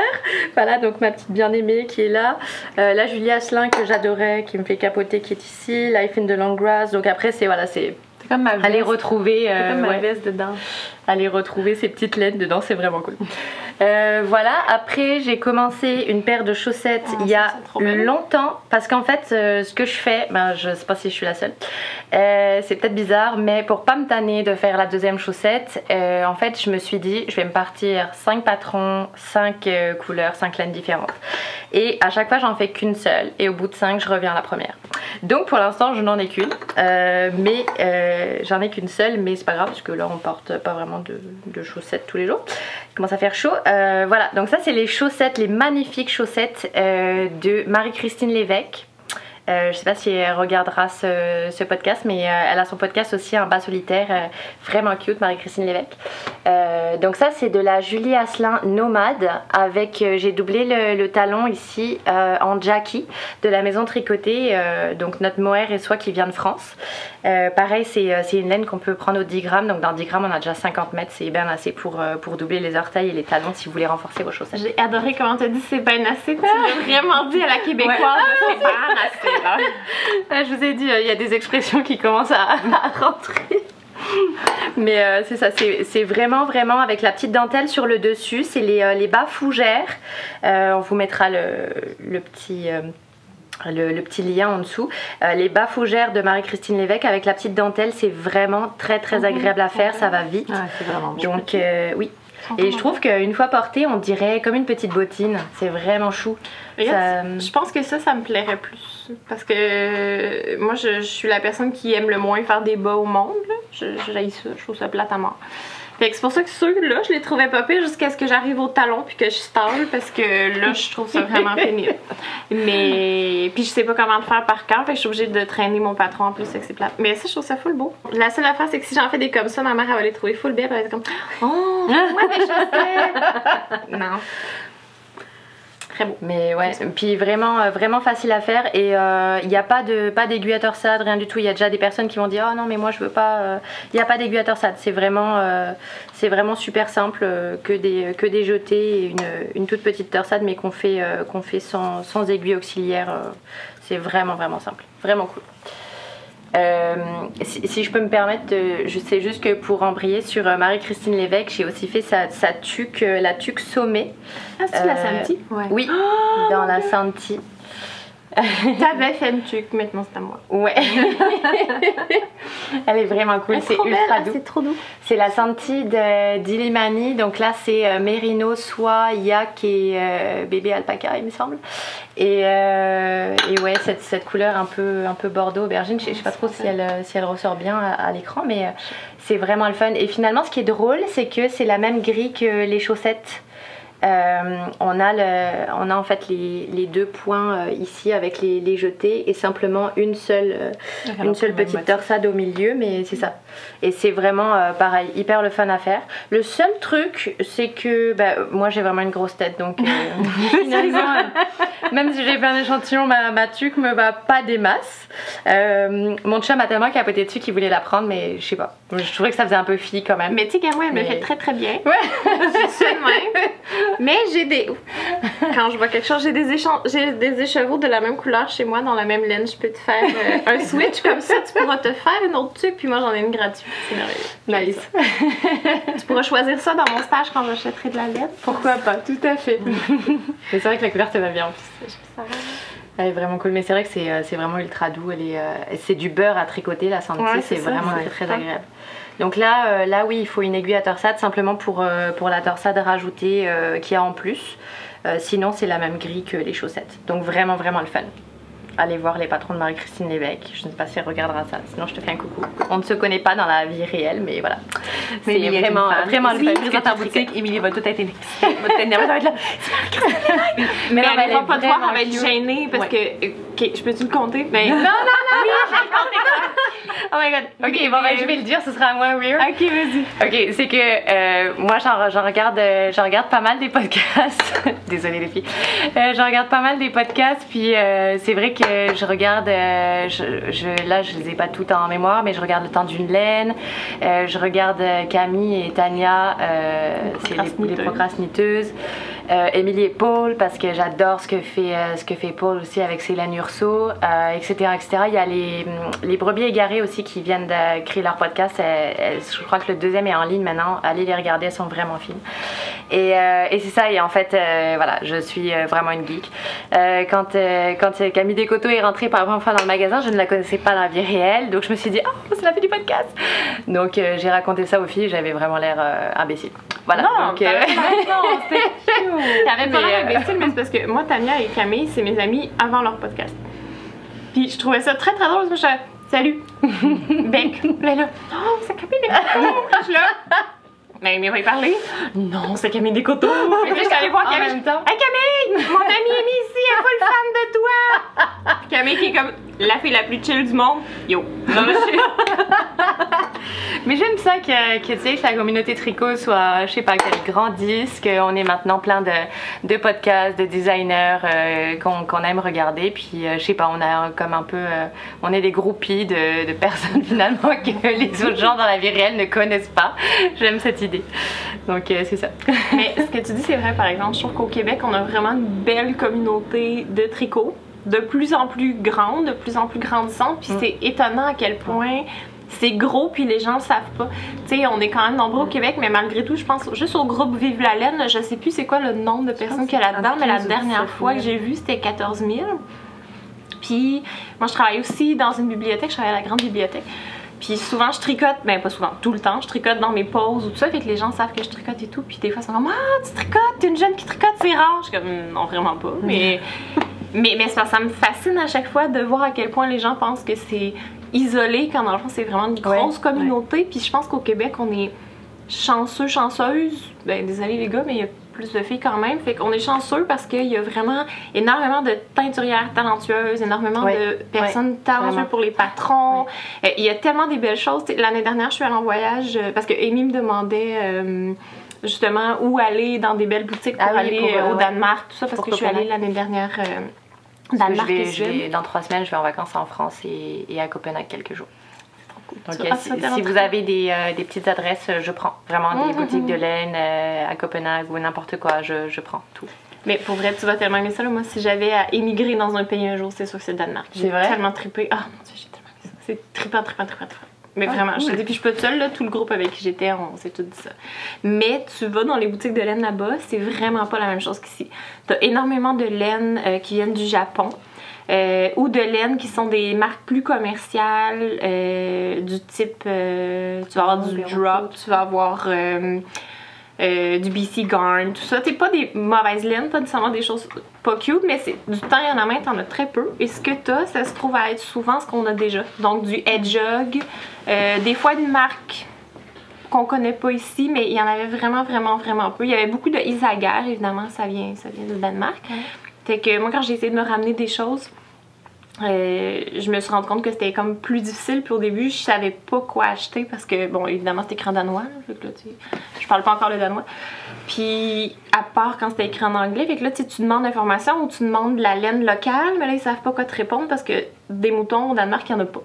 [SPEAKER 1] Voilà, donc ma petite bien aimée qui est là. Euh, la Julie Asselin que j'adorais, qui me fait capoter, qui est ici. Life in the Long Grass. Donc après, c'est voilà, C'est
[SPEAKER 2] comme ma veste.
[SPEAKER 1] aller retrouver. Euh,
[SPEAKER 2] comme ma
[SPEAKER 1] ouais
[SPEAKER 2] veste dedans.
[SPEAKER 1] aller retrouver ces petites laines dedans, c'est vraiment cool. Euh, voilà, après j'ai commencé une paire de chaussettes
[SPEAKER 3] Ah,
[SPEAKER 1] il y a longtemps parce qu'en fait euh, ce que je fais, ben, je sais pas si je suis la seule, euh, c'est peut-être bizarre, mais pour pas me tanner de faire la deuxième chaussette, euh, en fait je me suis dit je vais me partir 5 patrons, 5 couleurs, 5 laines différentes. Et à chaque fois j'en fais qu'une seule et au bout de 5 je reviens à la première. Donc pour l'instant je n'en ai qu'une, euh, mais euh, j'en ai qu'une seule, mais c'est pas grave parce que là on porte pas vraiment de, chaussettes tous les jours. Il commence à faire chaud. Euh, voilà, donc ça c'est les chaussettes, les magnifiques chaussettes euh, de Marie-Christine Lévesque. Euh, je sais pas si elle regardera ce, ce podcast, mais euh, elle a son podcast aussi, un bas solitaire, euh, vraiment cute, Marie-Christine Lévesque. Euh, donc ça c'est de la Julie Asselin Nomade avec, j'ai doublé le, le talon ici en Jackie de la maison tricotée, donc notre mohair et soie qui vient de France. Pareil c'est une laine qu'on peut prendre au 10 grammes, donc dans 10 grammes on a déjà 50 mètres, c'est bien assez pour, pour doubler les orteils et les talons si vous voulez renforcer vos chaussettes.
[SPEAKER 3] J'ai adoré comment t'as dit c'est bien assez. Tu l'as vraiment dit à la québécoise. C'est bien assez, là.
[SPEAKER 1] Ah, je vous ai dit, euh, il y a des expressions qui commencent à, [laughs] à rentrer. Mais euh, c'est ça, c'est vraiment, vraiment avec la petite dentelle sur le dessus. C'est les, euh, les bas fougères. Euh, on vous mettra le, le petit. le, le petit lien en dessous. Euh, les bas fougères de Marie-Christine Lévesque avec la petite dentelle, c'est vraiment très très agréable à faire, ça va vite.
[SPEAKER 2] Ouais, c'est vraiment.
[SPEAKER 1] Donc euh, oui. Et je trouve qu'une fois portée, on dirait comme une petite bottine. C'est vraiment chou.
[SPEAKER 3] Regarde,
[SPEAKER 1] Ça-
[SPEAKER 3] Je pense que ça, ça me plairait plus. Parce que euh, moi, je, je suis la personne qui aime le moins faire des bas au monde. Là. Je, je ça, je trouve ça plate à mort. Fait que c'est pour ça que ceux-là, je les trouvais pas pires jusqu'à ce que j'arrive au talon puis que je stalle parce que là, je trouve ça vraiment [laughs] pénible. Mais puis je sais pas comment le faire par cœur, fait que je suis obligée de traîner mon patron en plus, fait que c'est plate. Mais ça, je trouve ça full beau. La seule affaire, c'est que si j'en fais des comme ça, ma mère, elle va les trouver full belles, elle va être comme Oh, moi des chaussettes! non. Très beau.
[SPEAKER 1] Mais ouais, puis vraiment, euh, vraiment facile à faire et euh, il n'y a pas de pas d'aiguille à torsade, rien du tout. Il y a déjà des personnes qui vont dire oh non mais moi je veux pas. euh, Il n'y a pas d'aiguille à torsade. C'est vraiment, euh, c'est vraiment super simple euh, que des que des jetés et une, une toute petite torsade mais qu'on fait euh, qu'on fait sans, sans aiguille auxiliaire. euh, c'est vraiment vraiment simple, vraiment cool. Euh, si, si je peux me permettre, de- je sais juste que pour embrayer sur euh, Marie-Christine Lévesque, j'ai aussi fait sa, sa tuque, euh, la tuque sommée.
[SPEAKER 3] Ah, c'est la
[SPEAKER 1] Euh,
[SPEAKER 3] samedi?
[SPEAKER 2] Ouais.
[SPEAKER 1] Oui, dans la Santi. [laughs]
[SPEAKER 3] T'avais fait une tuque, maintenant c'est à moi.
[SPEAKER 1] Ouais. [laughs] Elle est vraiment cool, c'est ultra doux.
[SPEAKER 3] C'est trop doux.
[SPEAKER 1] C'est la Santi de d'Ilimani, donc là c'est euh, Mérino, Soie, Yak et euh, bébé alpaca il me semble. Et, euh, et ouais, cette, cette couleur un peu, un peu bordeaux aubergine, je, sais pas trop si elle, euh, si elle ressort bien à, à l'écran, mais c'est vraiment le fun. Et finalement ce qui est drôle, c'est que c'est la même grille que les chaussettes. Euh, on, a le, on a en fait les, les deux points euh, ici avec les, les jetés et simplement une seule, euh, une seule petite torsade au milieu, mais c'est ça. Et c'est vraiment euh, pareil, hyper le fun à faire. Le seul truc, c'est que bah, moi j'ai vraiment une grosse tête, donc euh, [laughs] finalement, euh, même si j'ai fait un échantillon, ma, ma tuque me va pas des masses. Euh, mon chum a tellement capoté dessus qu'il voulait la prendre, mais je sais pas. Je trouvais que ça faisait un peu fille quand même.
[SPEAKER 3] Mais tu sais, moi, elle me fait très très bien.
[SPEAKER 1] Ouais. [laughs]
[SPEAKER 3] Je suis. [laughs] Mais j'ai des. Quand je vois quelque chose, j'ai des, j'ai des écheveaux de la même couleur chez moi, dans la même laine. Je peux te faire euh, un switch comme ça. Tu pourras te faire une autre tuque, puis moi j'en ai une gratuite. C'est merveilleux.
[SPEAKER 1] Nice.
[SPEAKER 3] Tu pourras choisir ça dans mon stage quand j'achèterai de la laine.
[SPEAKER 1] Pourquoi pas, tout à fait. [laughs] Mais c'est vrai que la couleur te va bien en plus. Elle est vraiment cool, mais c'est vrai que c'est, euh, c'est vraiment ultra doux. Elle est, euh, c'est du beurre à tricoter, la
[SPEAKER 3] Ouais,
[SPEAKER 1] c'est vraiment
[SPEAKER 3] ouais.
[SPEAKER 1] très très agréable. Donc là, euh, là oui, il faut une aiguille à torsade simplement pour, pour la torsade rajoutée qu'il y a en plus. Sinon, c'est la même grille que les chaussettes. Donc vraiment, vraiment le fun. Allez voir les patrons de Marie-Christine Lévesque. Je ne sais pas si elle regardera ça, sinon je te fais un coucou. On ne se connaît pas dans la vie réelle, mais voilà. C'est
[SPEAKER 2] Émilie est une
[SPEAKER 1] vraiment, vraiment parce que
[SPEAKER 2] présentes en boutique, Émilie va tout être énervée. Va être énervée, ça va être là.
[SPEAKER 3] Mais,
[SPEAKER 1] non, mais
[SPEAKER 3] elle va pas te voir,
[SPEAKER 1] vraiment
[SPEAKER 3] elle va être gênée parce que. Ok, je peux-tu le compter? Mais. [laughs]
[SPEAKER 1] Non, non, non, [laughs] Oh my god. Ok, bon, ben, je vais le dire, ce sera moins weird.
[SPEAKER 3] Ok, vas-y.
[SPEAKER 1] Ok, c'est que euh, moi j'en regarde, euh, j'en regarde pas mal des podcasts. [laughs] Désolée les filles. Euh, j'en regarde pas mal des podcasts, puis c'est vrai que je regarde, je, je- là je les ai pas tout en mémoire, mais je regarde le temps d'une laine. Je regarde Camille et Tania, c'est les, les
[SPEAKER 3] Procrastiniteuses.
[SPEAKER 1] Émilie et Paul parce que j'adore ce que fait ce que fait Paul aussi avec ses laines Urso, euh, etc., etc. Il y a les, les brebis égarées aussi qui viennent de créer leur podcast. Elles- elles- je crois que le deuxième est en ligne maintenant. Allez les regarder, elles sont vraiment fines. Et, euh, et c'est ça. Et en fait, euh, voilà, je suis vraiment une geek. Quand quand Camille Descoteaux est rentrée par la première fois dans le magasin, je ne la connaissais pas dans la vie réelle, donc je me suis dit, oh, c'est la fille du podcast. Donc j'ai raconté ça aux filles. J'avais vraiment l'air imbécile. Voilà.
[SPEAKER 3] Non,
[SPEAKER 1] donc,
[SPEAKER 3] non, c'était cute. T'avais pas l'air [laughs] imbécile, mais c'est parce que moi, Tania et Camille, c'est mes amis avant leur podcast. Puis je trouvais ça très très drôle parce que je suis Salut! [laughs] Bec! Là, oh, Camille Descoteaux! Puis je là. Mais il va y parler. Non, c'est Camille Descoteaux! [laughs] Puis là, je suis allée voir
[SPEAKER 1] En
[SPEAKER 3] Camille.
[SPEAKER 1] même temps.
[SPEAKER 3] Hey Camille! Mon amie Amy ici, elle est full fan de toi! Puis Camille qui est comme la fille la plus chill du monde. Yo! Non, [laughs]
[SPEAKER 1] Mais j'aime ça que, que, tu sais, que la communauté tricot soit, je sais pas, qu'elle grandisse, qu'on ait maintenant plein de, de podcasts, de designers euh, qu'on qu'on aime regarder. Puis, euh, je sais pas, on a comme un peu. euh, on est des groupies de, de personnes [laughs] finalement que les autres gens dans la vie réelle ne connaissent pas. J'aime cette idée. Donc, euh, c'est ça. [laughs]
[SPEAKER 3] Mais ce que tu dis, c'est vrai, par exemple. Je trouve qu'au Québec, on a vraiment une belle communauté de tricot, de plus en plus grande, de plus en plus grandissante. Puis
[SPEAKER 1] Mm.
[SPEAKER 3] c'est étonnant à quel point c'est gros, puis les gens le savent pas. Tu sais, on est quand même nombreux au Québec, mais malgré tout, je pense juste au groupe Vive la laine, je sais plus c'est quoi le nombre de personnes qu'il y a là-dedans, mais la
[SPEAKER 2] 15 ou
[SPEAKER 3] dernière
[SPEAKER 2] 17
[SPEAKER 3] fois que
[SPEAKER 2] 000.
[SPEAKER 3] j'ai vu, c'était 14 000. Puis moi, je travaille aussi dans une bibliothèque, je travaille à la grande bibliothèque. Puis souvent, je tricote, ben pas souvent, tout le temps, je tricote dans mes pauses ou tout ça, fait que les gens savent que je tricote et tout. Puis des fois, ils sont comme Ah, tu tricotes, t'es une jeune qui tricote, c'est rare. Je suis comme Non, vraiment pas. Mais, [laughs] mais, mais ça me fascine à chaque fois de voir à quel point les gens pensent que c'est isolé, quand dans le fond, c'est vraiment une
[SPEAKER 1] Ouais,
[SPEAKER 3] grosse communauté. Puis je pense qu'au Québec, on est chanceux, chanceuse. Ben, désolé les gars, mais il y a plus de filles quand même. Fait qu'on est chanceux parce qu'il y a vraiment énormément de teinturières talentueuses, énormément de personnes talentueuses pour les patrons. Euh, Il y a tellement des belles choses. L'année dernière, je suis allée en voyage euh, parce que Amy me demandait euh, justement où aller dans des belles boutiques pour
[SPEAKER 1] Ah
[SPEAKER 3] aller
[SPEAKER 1] pour,
[SPEAKER 3] au. Danemark, tout ça, parce que je suis allée l'année dernière
[SPEAKER 1] que
[SPEAKER 3] Danemark
[SPEAKER 1] je
[SPEAKER 3] et
[SPEAKER 1] je vais- dans trois semaines, je vais en vacances en France et, et à Copenhague quelques jours. Donc, euh, si, vous avez des, euh, des petites adresses, je prends. Vraiment, des
[SPEAKER 3] Mhm,
[SPEAKER 1] boutiques
[SPEAKER 3] mhm.
[SPEAKER 1] de laine euh, à Copenhague ou n'importe quoi, je, je prends tout.
[SPEAKER 3] Mais pour vrai, tu vas tellement aimer ça. là. Moi, si j'avais à émigrer dans un pays un jour, c'est sûr que c'est le Danemark. J'ai tellement trippé. Ah mon dieu, j'ai tellement aimé ça. C'est trippant, trippant, trippant, trippant. Mais
[SPEAKER 1] Ah,
[SPEAKER 3] vraiment, je te dis, puis je pas toute seule, là, tout le groupe avec qui j'étais, on s'est tout dit ça. Mais tu vas dans les boutiques de laine là-bas, c'est vraiment pas la même chose qu'ici. T'as énormément de laine euh, qui viennent du Japon. Euh, ou de laine qui sont des marques plus commerciales, euh, du type, euh, tu vas avoir du drop, tu vas avoir du BC Garn, tout ça. T'es pas des mauvaises laines, pas nécessairement des choses pas cute, mais c'est du temps en la main, t'en as très peu. Et ce que t'as, ça se trouve à être souvent ce qu'on a déjà. Donc du Hedgehog, des fois une marque qu'on connaît pas ici, mais il y en avait vraiment, vraiment, vraiment peu. Il y avait beaucoup de Isagar, évidemment, ça vient, ça vient du Danemark. Fait que moi, quand j'ai essayé de me ramener des choses, euh, je me suis rendu compte que c'était comme plus difficile. Puis au début, je savais pas quoi acheter parce que, bon, évidemment, c'était écrit en danois. fait que là, tu sais, je parle pas encore le danois. Puis, à part quand c'était écrit en anglais, fait que là, tu sais, tu demandes l'information ou tu demandes de la laine locale, mais là, ils savent pas quoi te répondre parce que des moutons au Danemark, il y en a pas.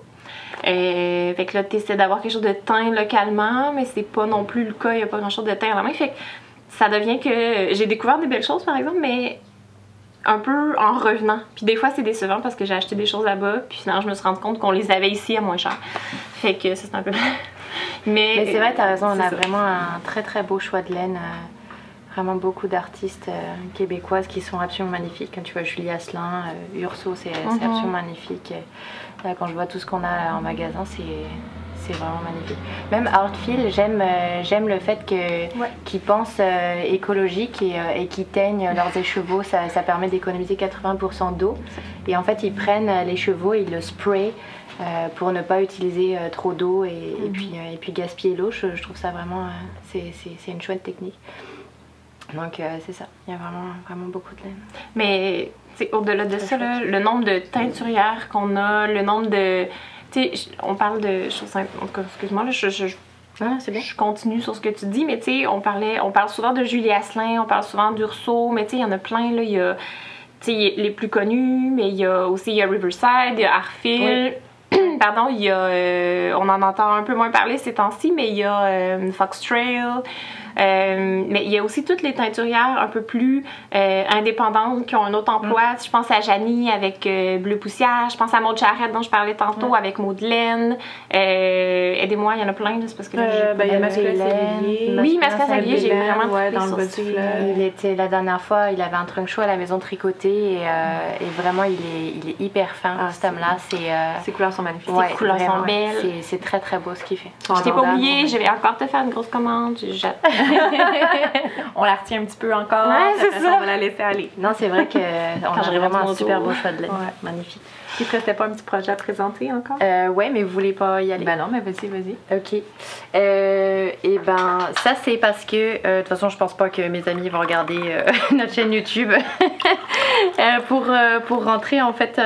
[SPEAKER 3] Euh, fait que là, tu essaies d'avoir quelque chose de teint localement, mais c'est pas non plus le cas, il y a pas grand chose de teint à la main. Fait que ça devient que j'ai découvert des belles choses, par exemple, mais un peu en revenant. Puis des fois, c'est décevant parce que j'ai acheté des choses là-bas, puis finalement, je me suis rendu compte qu'on les avait ici à moins cher. Fait que ça, c'est un peu. mais
[SPEAKER 1] Mais c'est vrai, t'as raison, on a
[SPEAKER 3] ça.
[SPEAKER 1] vraiment un très très beau choix de laine. euh, vraiment beaucoup d'artistes euh, québécoises qui sont absolument magnifiques. Quand tu vois Julie Asselin, euh, Urso, c'est
[SPEAKER 3] Mhm.
[SPEAKER 1] absolument magnifique. Là, quand je vois tout ce qu'on a en magasin, c'est c'est vraiment magnifique. Même j'aime euh, j'aime le fait que qu'ils pensent euh, écologique et, euh, et qu'ils teignent leurs écheveaux. Ça, ça permet d'économiser 80% d'eau. Et en fait, ils prennent euh, l'écheveau et ils le sprayent euh, pour ne pas utiliser euh, trop d'eau et, et puis, euh, et puis gaspiller l'eau. Je, je trouve ça vraiment, euh, c'est- une chouette technique. Donc euh, c'est ça, il y a vraiment, vraiment beaucoup de laine.
[SPEAKER 3] Mais au-delà de ça, là, le nombre de teinturières qu'on a, le nombre de. Tu sais, je- on parle de excuse-moi, là, je, je, je-
[SPEAKER 1] Ah, c'est bien.
[SPEAKER 3] je continue sur ce que tu dis, mais tu sais, on, parlait, on parle souvent de Julie Asselin, on parle souvent d'Urso, mais tu sais, il y en a plein, là. Il y a, les plus connus, mais il y a aussi il y a Riverside, il y a Arfil. [clears throat] Pardon, il y a. euh, on en entend un peu moins parler ces temps-ci, mais il y a euh, Fox Trail. Euh, mais il y a aussi toutes les teinturières un peu plus euh, indépendantes qui ont un autre emploi. Je pense à Janie avec euh, Bleu Poussière. Je pense à Maud Charrette dont je parlais tantôt avec Maudelaine. Euh, Aidez-moi, il y en a plein, c'est parce que là, j'ai
[SPEAKER 2] Euh, ben, il y a. Cellier.
[SPEAKER 3] Oui, Cellier, j'ai vraiment
[SPEAKER 2] ouais, dans le
[SPEAKER 3] sur.
[SPEAKER 1] Il était la dernière fois, il avait un trunk show à la maison tricotée et, euh, et vraiment il est, il est hyper fin
[SPEAKER 2] Ah,
[SPEAKER 1] cet homme-là. C'est euh,
[SPEAKER 2] Ses couleurs sont magnifiques.
[SPEAKER 1] ouais,
[SPEAKER 3] couleurs sont
[SPEAKER 1] vraiment,
[SPEAKER 3] belles.
[SPEAKER 1] c'est- C'est très très beau ce qu'il fait.
[SPEAKER 2] Sont
[SPEAKER 3] Je t'ai pas oublié, je vais encore te faire une grosse commande. Je- [laughs]
[SPEAKER 2] On la retient un petit peu encore.
[SPEAKER 3] Ouais, c'est
[SPEAKER 2] après
[SPEAKER 3] ça.
[SPEAKER 2] On va la laisser aller.
[SPEAKER 1] Non, c'est vrai qu'on a
[SPEAKER 3] j'arrive à
[SPEAKER 1] vraiment un super beau choix de.
[SPEAKER 2] Ouais.
[SPEAKER 1] Magnifique.
[SPEAKER 2] Il te restait pas un petit projet à présenter encore?
[SPEAKER 1] Euh, ouais, mais vous voulez pas y aller?
[SPEAKER 2] Ben non, mais vas-y, vas-y.
[SPEAKER 1] Ok. Euh, et ben, ça c'est parce que, euh, de toute façon, je pense pas que mes amis vont regarder euh, [laughs] notre chaîne YouTube. [laughs] Euh, pour, pour rentrer, en fait,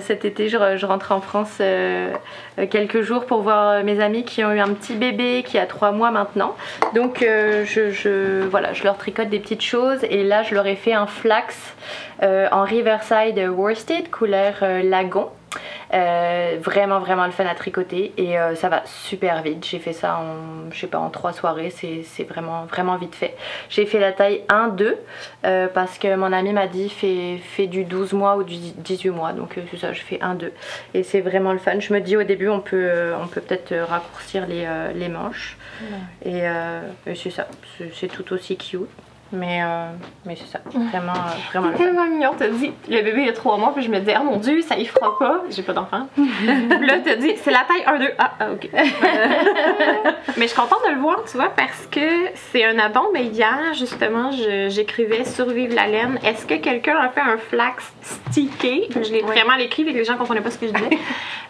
[SPEAKER 1] cet été, je, re- je rentre en France quelques jours pour voir mes amis qui ont eu un petit bébé qui a trois mois maintenant. Donc, je, je- voilà, je leur tricote des petites choses. Et là, je leur ai fait un flax en Riverside Worsted, couleur euh, lagon. Euh, vraiment vraiment le fun à tricoter et euh, ça va super vite. J'ai fait ça en je sais pas en trois soirées, c'est vraiment vraiment vite fait. J'ai fait la taille 1-2 euh, parce que mon ami m'a dit fais, fais du 12 mois ou du 18 mois donc euh, c'est ça, je fais 1-2 et c'est vraiment le fun. Je me dis au début on peut euh, on peut peut-être euh, raccourcir les, euh, les manches et, euh, et c'est ça, c'est tout aussi cute. Mais, euh, mais c'est ça, vraiment, euh, vraiment [laughs]
[SPEAKER 3] C'est tellement mignon, t'as dit, le bébé il a trois mois, puis je me disais, oh mon dieu, ça y fera pas, j'ai pas d'enfant. [laughs] Là, t'as dit, c'est la taille 1-2. Ah, ah, ok. [laughs] mais je suis contente de le voir, tu vois, parce que c'est un addon, mais hier, justement, j'écrivais Survivre la laine. Est-ce que quelqu'un a fait un flax stické? Je l'ai vraiment écrit, et que les gens comprenaient pas ce que je disais.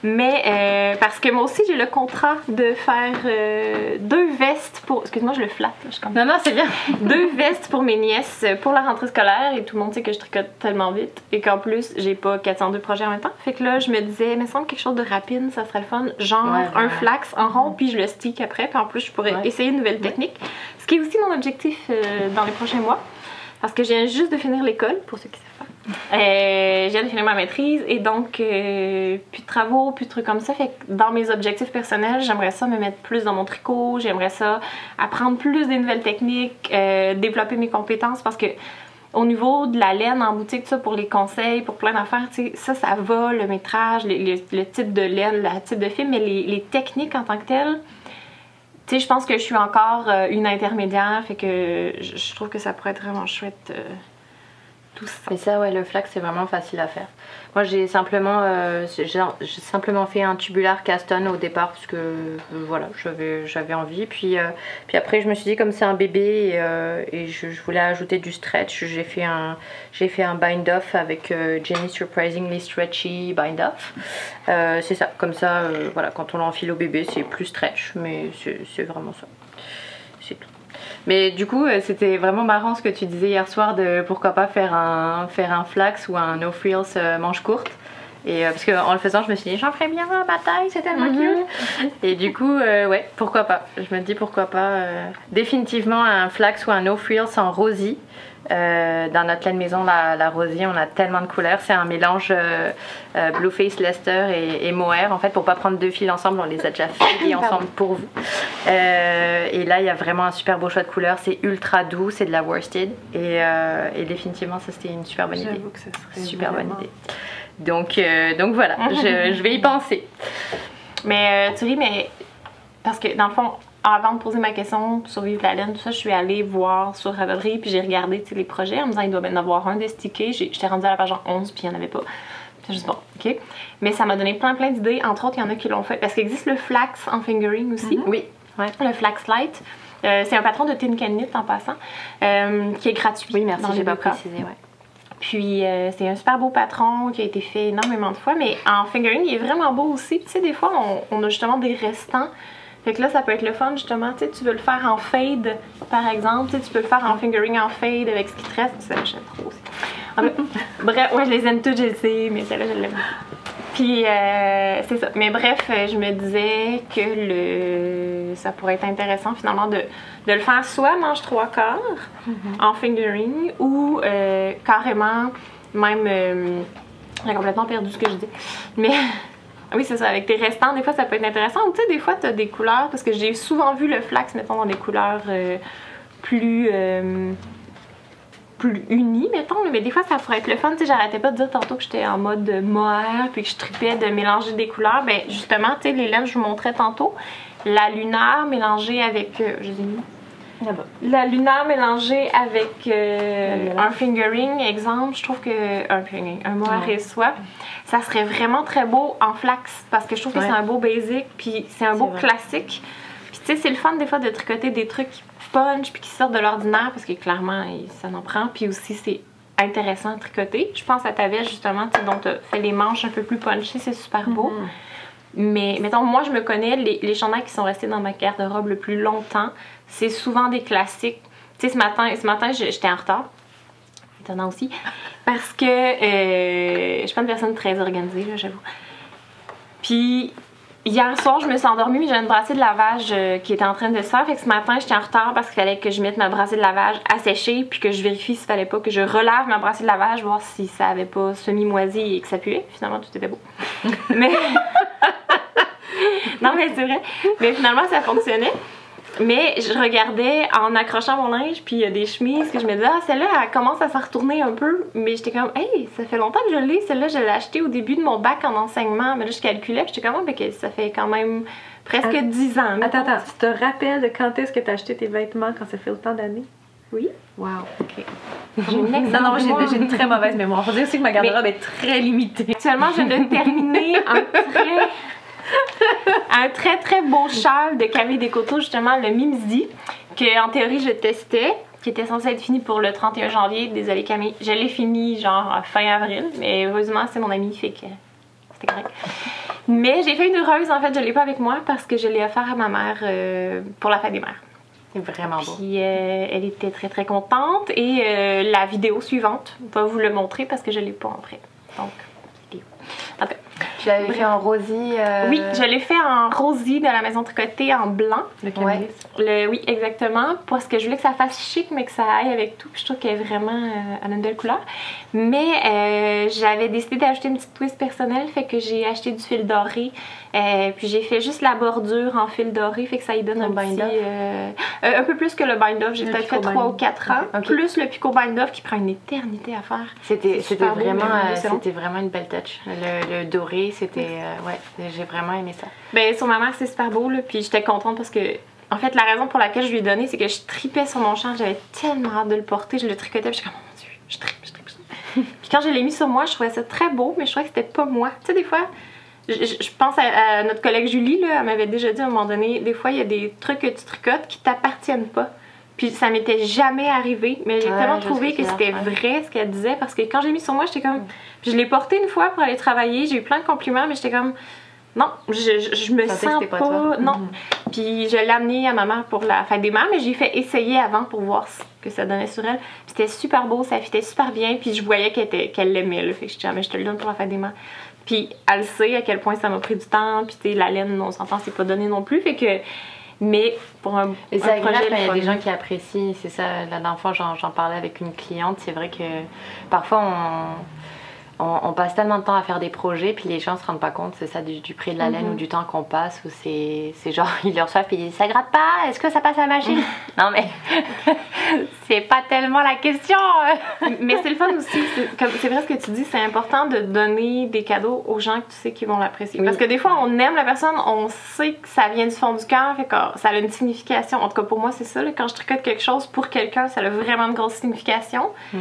[SPEAKER 3] mais euh, parce que moi aussi, j'ai le contrat de faire euh, deux vestes pour. Excuse-moi, je le flatte, je
[SPEAKER 1] Non, non, c'est bien.
[SPEAKER 3] deux vestes pour mes nièces euh, pour la rentrée scolaire et tout le monde sait que je tricote tellement vite et qu'en plus j'ai pas 402 projets en même temps. Fait que là je me disais, mais semble quelque chose de rapide, ça serait le fun, genre
[SPEAKER 1] Ouais,
[SPEAKER 3] un
[SPEAKER 1] ouais.
[SPEAKER 3] flax en rond puis je le stick après puis en plus je pourrais
[SPEAKER 1] Ouais.
[SPEAKER 3] essayer une nouvelle technique. Ce qui est aussi mon objectif euh, dans les prochains mois parce que je viens juste de finir l'école pour ceux qui savent pas. Euh, de finir ma maîtrise et donc euh, plus de travaux, plus de trucs comme ça. Fait que dans mes objectifs personnels, j'aimerais ça me mettre plus dans mon tricot, j'aimerais ça apprendre plus des nouvelles techniques, euh, développer mes compétences parce que au niveau de la laine en boutique, ça, pour les conseils, pour plein d'affaires, ça, ça va, le métrage, le type de laine, le type de fil, mais les, techniques en tant que telles, tu sais, je pense que je suis encore euh, une intermédiaire, fait que je, trouve que ça pourrait être vraiment chouette tout ça.
[SPEAKER 1] Mais ça, ouais, le flax, c'est vraiment facile à faire. Moi, j'ai simplement, euh, simplement fait un tubular caston au départ parce que euh, voilà, j'avais, envie. Puis, euh, puis après, je me suis dit comme c'est un bébé et, euh, je, voulais ajouter du stretch, j'ai fait un, fait un bind off avec Jenny Surprisingly Stretchy Bind Off. Euh, c'est ça, comme ça, voilà, quand on l'enfile au bébé, c'est plus stretch, mais c'est vraiment ça. Mais du coup, euh, c'était vraiment marrant ce que tu disais hier soir de pourquoi pas faire un, faire un flax ou un no frills euh, manche courte. Et euh, parce qu'en le faisant, je me suis dit, j'en ferais bien à ma taille, c'est tellement cute. Et du coup, euh, ouais, pourquoi pas. Je me dis pourquoi pas. euh, définitivement un flax ou un no frills en rosy. Euh, dans notre laine maison, la, la rosy, on a tellement de couleurs. C'est un mélange euh, euh, Blueface Leicester et, et mohair. En fait, pour pas prendre deux fils ensemble, on les a déjà fait [coughs] ensemble pour vous. Euh, et là, il y a vraiment un super beau choix de couleurs. C'est ultra doux, c'est de la worsted. Et, euh, et définitivement, ça c'était une super bonne idée.
[SPEAKER 2] Que serait
[SPEAKER 1] Super bonne idée. Donc, donc voilà, [laughs] je, je vais y penser.
[SPEAKER 3] Mais tu ris, mais parce que dans le fond, avant de poser ma question sur Vive la laine, tout ça, je suis allée voir sur Ravelry puis j'ai regardé les projets en me disant il doit bien en avoir un destiqué. J'étais rendue à la page genre 11 puis il n'y en avait pas. Puis juste bon, ok? Mais ça m'a donné plein plein d'idées. Entre autres, il y en a qui l'ont fait parce qu'il existe le flax en fingering aussi.
[SPEAKER 1] Oui, ouais.
[SPEAKER 3] Le Flax Light. Euh, c'est un patron de Tin Can en passant, euh, qui est gratuit.
[SPEAKER 1] Oui, merci, j'ai pas précisé. Ouais.
[SPEAKER 3] Puis euh, c'est un super beau patron qui a été fait énormément de fois, mais en fingering, il est vraiment beau aussi. Tu sais, des fois, on, on a justement des restants. Fait que là, ça peut être le fun, justement. Tu sais, tu veux le faire en fade, par exemple. Tu sais, tu peux le faire en fingering en fade avec ce qui te reste. Ça, j'aime trop aussi. [laughs] Bref, ouais, je les aime toutes, je le sais, mais celle-là, je l'aime. Puis, euh, c'est ça. Mais bref, euh, je me disais que le... ça pourrait être intéressant, finalement, de, de le faire soit manche trois quarts en fingering ou euh, carrément, même. euh, j'ai complètement perdu ce que je dis. Mais. [laughs] Oui, c'est ça, avec tes restants, des fois ça peut être intéressant. Ou tu sais, des fois tu as des couleurs, parce que j'ai souvent vu le flax, mettons, dans des couleurs euh, plus. euh, plus unies, mettons, mais des fois ça pourrait être le fun. Tu sais, j'arrêtais pas de dire tantôt que j'étais en mode mohair, puis que je tripais de mélanger des couleurs. Ben, justement, tu sais, les laines, je vous montrais tantôt. La lunaire mélangée avec. euh, je les ai mis. La lunaire mélangée avec euh, un fingering, exemple, je trouve que un fingering, un mohair
[SPEAKER 1] Ouais.
[SPEAKER 3] et soie, ça serait vraiment très beau en flax parce que je trouve que
[SPEAKER 1] Ouais.
[SPEAKER 3] c'est un beau basic puis c'est un beau
[SPEAKER 1] vrai.
[SPEAKER 3] classique. Puis tu sais, c'est le fun des fois de tricoter des trucs punch puis qui sortent de l'ordinaire parce que clairement ça en prend puis aussi c'est intéressant à tricoter. Je pense à ta veste justement, tu sais, dont tu as fait les manches un peu plus punchées, c'est super beau.
[SPEAKER 1] Mhm.
[SPEAKER 3] Mais mettons, moi je me connais, les, les chandails qui sont restés dans ma garde-robe le plus longtemps, c'est souvent des classiques. Tu sais, ce matin, ce matin j'étais en retard. Étonnant aussi. Parce que euh, je suis pas une personne très organisée, là, j'avoue. Puis hier soir, je me suis endormie, mais j'avais une brassée de lavage euh, qui était en train de se faire. Fait que ce matin, j'étais en retard parce qu'il fallait que je mette ma brassée de lavage à sécher, puis que je vérifie s'il fallait pas que je relave ma brassée de lavage, voir si ça avait pas semi-moisi et que ça puait. Finalement, tout était beau. [laughs] mais. [laughs] non, mais c'est vrai. Mais finalement, ça fonctionnait. Mais je regardais en accrochant mon linge, puis il y a des chemises que je me disais, ah, celle-là, elle commence à s'en retourner un peu. Mais j'étais comme, hey, ça fait longtemps que je l'ai. Celle-là, je l'ai achetée au début de mon bac en enseignement. Mais là, je calculais, puis j'étais comme, Ah, ben, ça fait quand même presque
[SPEAKER 2] Att-
[SPEAKER 3] 10 ans.
[SPEAKER 2] Attends, attends, tu te rappelles de quand est-ce que tu as acheté tes vêtements quand ça fait autant d'années?
[SPEAKER 3] Oui.
[SPEAKER 2] Wow, ok.
[SPEAKER 3] J'ai une
[SPEAKER 2] Non, non, j'ai une très mauvaise mémoire. Faut dire aussi que ma garde-robe est très limitée.
[SPEAKER 3] Actuellement, je viens de terminer un [laughs] très, un très très beau châle de Camille Descoteaux, justement, le Mimsy, que en théorie je testais, qui était censé être fini pour le 31 janvier. Désolée Camille, je l'ai fini genre fin avril, mais heureusement c'est mon ami, fait que c'était correct. Mais j'ai fait une heureuse, en fait, je l'ai pas avec moi parce que je l'ai offert à ma mère euh, pour la fête des mères.
[SPEAKER 1] C'est vraiment beau.
[SPEAKER 3] Puis euh, elle était très très contente et euh, la vidéo suivante va vous le montrer parce que je l'ai pas en vrai. Donc, vidéo. En tout cas,
[SPEAKER 1] Tu l'avais fait en rosy. euh,
[SPEAKER 3] oui, je l'ai fait en rosy de la maison tricotée en blanc.
[SPEAKER 2] Le
[SPEAKER 1] Ouais.
[SPEAKER 2] Camille.
[SPEAKER 3] Le, oui, exactement. Parce que je voulais que ça fasse chic, mais que ça aille avec tout. Puis je trouve qu'elle est vraiment. euh, elle a une belle couleur. Mais euh, j'avais décidé d'ajouter une petite twist personnelle, fait que j'ai acheté du fil doré. Euh, puis j'ai fait juste la bordure en fil doré, fait que ça y donne un
[SPEAKER 1] bind
[SPEAKER 3] petit. euh, euh, un peu plus que le bind off. J'ai peut-être fait
[SPEAKER 2] picot
[SPEAKER 3] 3
[SPEAKER 2] bind.
[SPEAKER 3] ou 4 ans. Plus le picot bind off qui prend une éternité à faire.
[SPEAKER 1] C'était vraiment, euh, c'était vraiment une belle touch. Le, le doré, c'était. ouais, j'ai vraiment aimé ça.
[SPEAKER 3] Ben, sur ma mère, c'est super beau, là. Puis j'étais contente parce que, en fait, la raison pour laquelle je lui ai donné, c'est que je tripais sur mon champ. J'avais tellement hâte de le porter. Je le tricotais. Puis je suis comme, oh mon dieu, je tripe, je tripe, je tripe. [laughs] Puis quand je l'ai mis sur moi, je trouvais ça très beau, mais je trouvais que c'était pas moi. Tu sais, des fois, je, pense à, à notre collègue Julie, là, elle m'avait déjà dit à un moment donné, des fois, il y a des trucs que tu tricotes qui t'appartiennent pas. Puis ça m'était jamais arrivé, mais j'ai
[SPEAKER 1] Ouais,
[SPEAKER 3] tellement trouvé que c'était vrai ce qu'elle disait parce que quand j'ai mis sur moi, j'étais comme. Je l'ai porté une fois pour aller travailler, j'ai eu plein de compliments, mais j'étais comme. Non, je, je, je me
[SPEAKER 1] que
[SPEAKER 3] sens pas.
[SPEAKER 1] pas.
[SPEAKER 3] Non.
[SPEAKER 2] Mhm.
[SPEAKER 3] Puis je l'ai amené à ma mère pour la fête des mères, mais j'ai fait essayer avant pour voir ce que ça donnait sur elle. Puis c'était super beau, ça fitait super bien, puis je voyais qu'elle était- qu'elle l'aimait. Fait que je disais, ah, mais je te le donne pour la fête des mères. Puis elle sait à quel point ça m'a pris du temps, puis tu sais, la laine, on s'entend, c'est pas donné non plus. Fait que. Mais pour un, un projet,
[SPEAKER 1] il y a des gens qui apprécient, c'est ça, la dernière fois j'en parlais avec une cliente, c'est vrai que parfois on, on, on passe tellement de temps à faire des projets, puis les gens se rendent pas compte, c'est ça, du, du prix de la laine
[SPEAKER 3] Mhm.
[SPEAKER 1] ou du temps qu'on passe, ou c'est genre, [laughs] ils le reçoivent, puis ils disent, ça gratte pas, est-ce que ça passe à la machine? [laughs] Non mais, [laughs] c'est pas tellement la question
[SPEAKER 3] Mais c'est le fun aussi. C'est vrai ce que tu dis, c'est important de donner des cadeaux aux gens que tu sais qui vont l'apprécier.
[SPEAKER 1] Oui.
[SPEAKER 3] Parce que des fois, on aime la personne, on sait que ça vient du fond du cœur, fait que ça a une signification. En tout cas, pour moi, c'est ça. là. quand je tricote quelque chose pour quelqu'un, ça a vraiment une grosse signification.
[SPEAKER 1] Mm.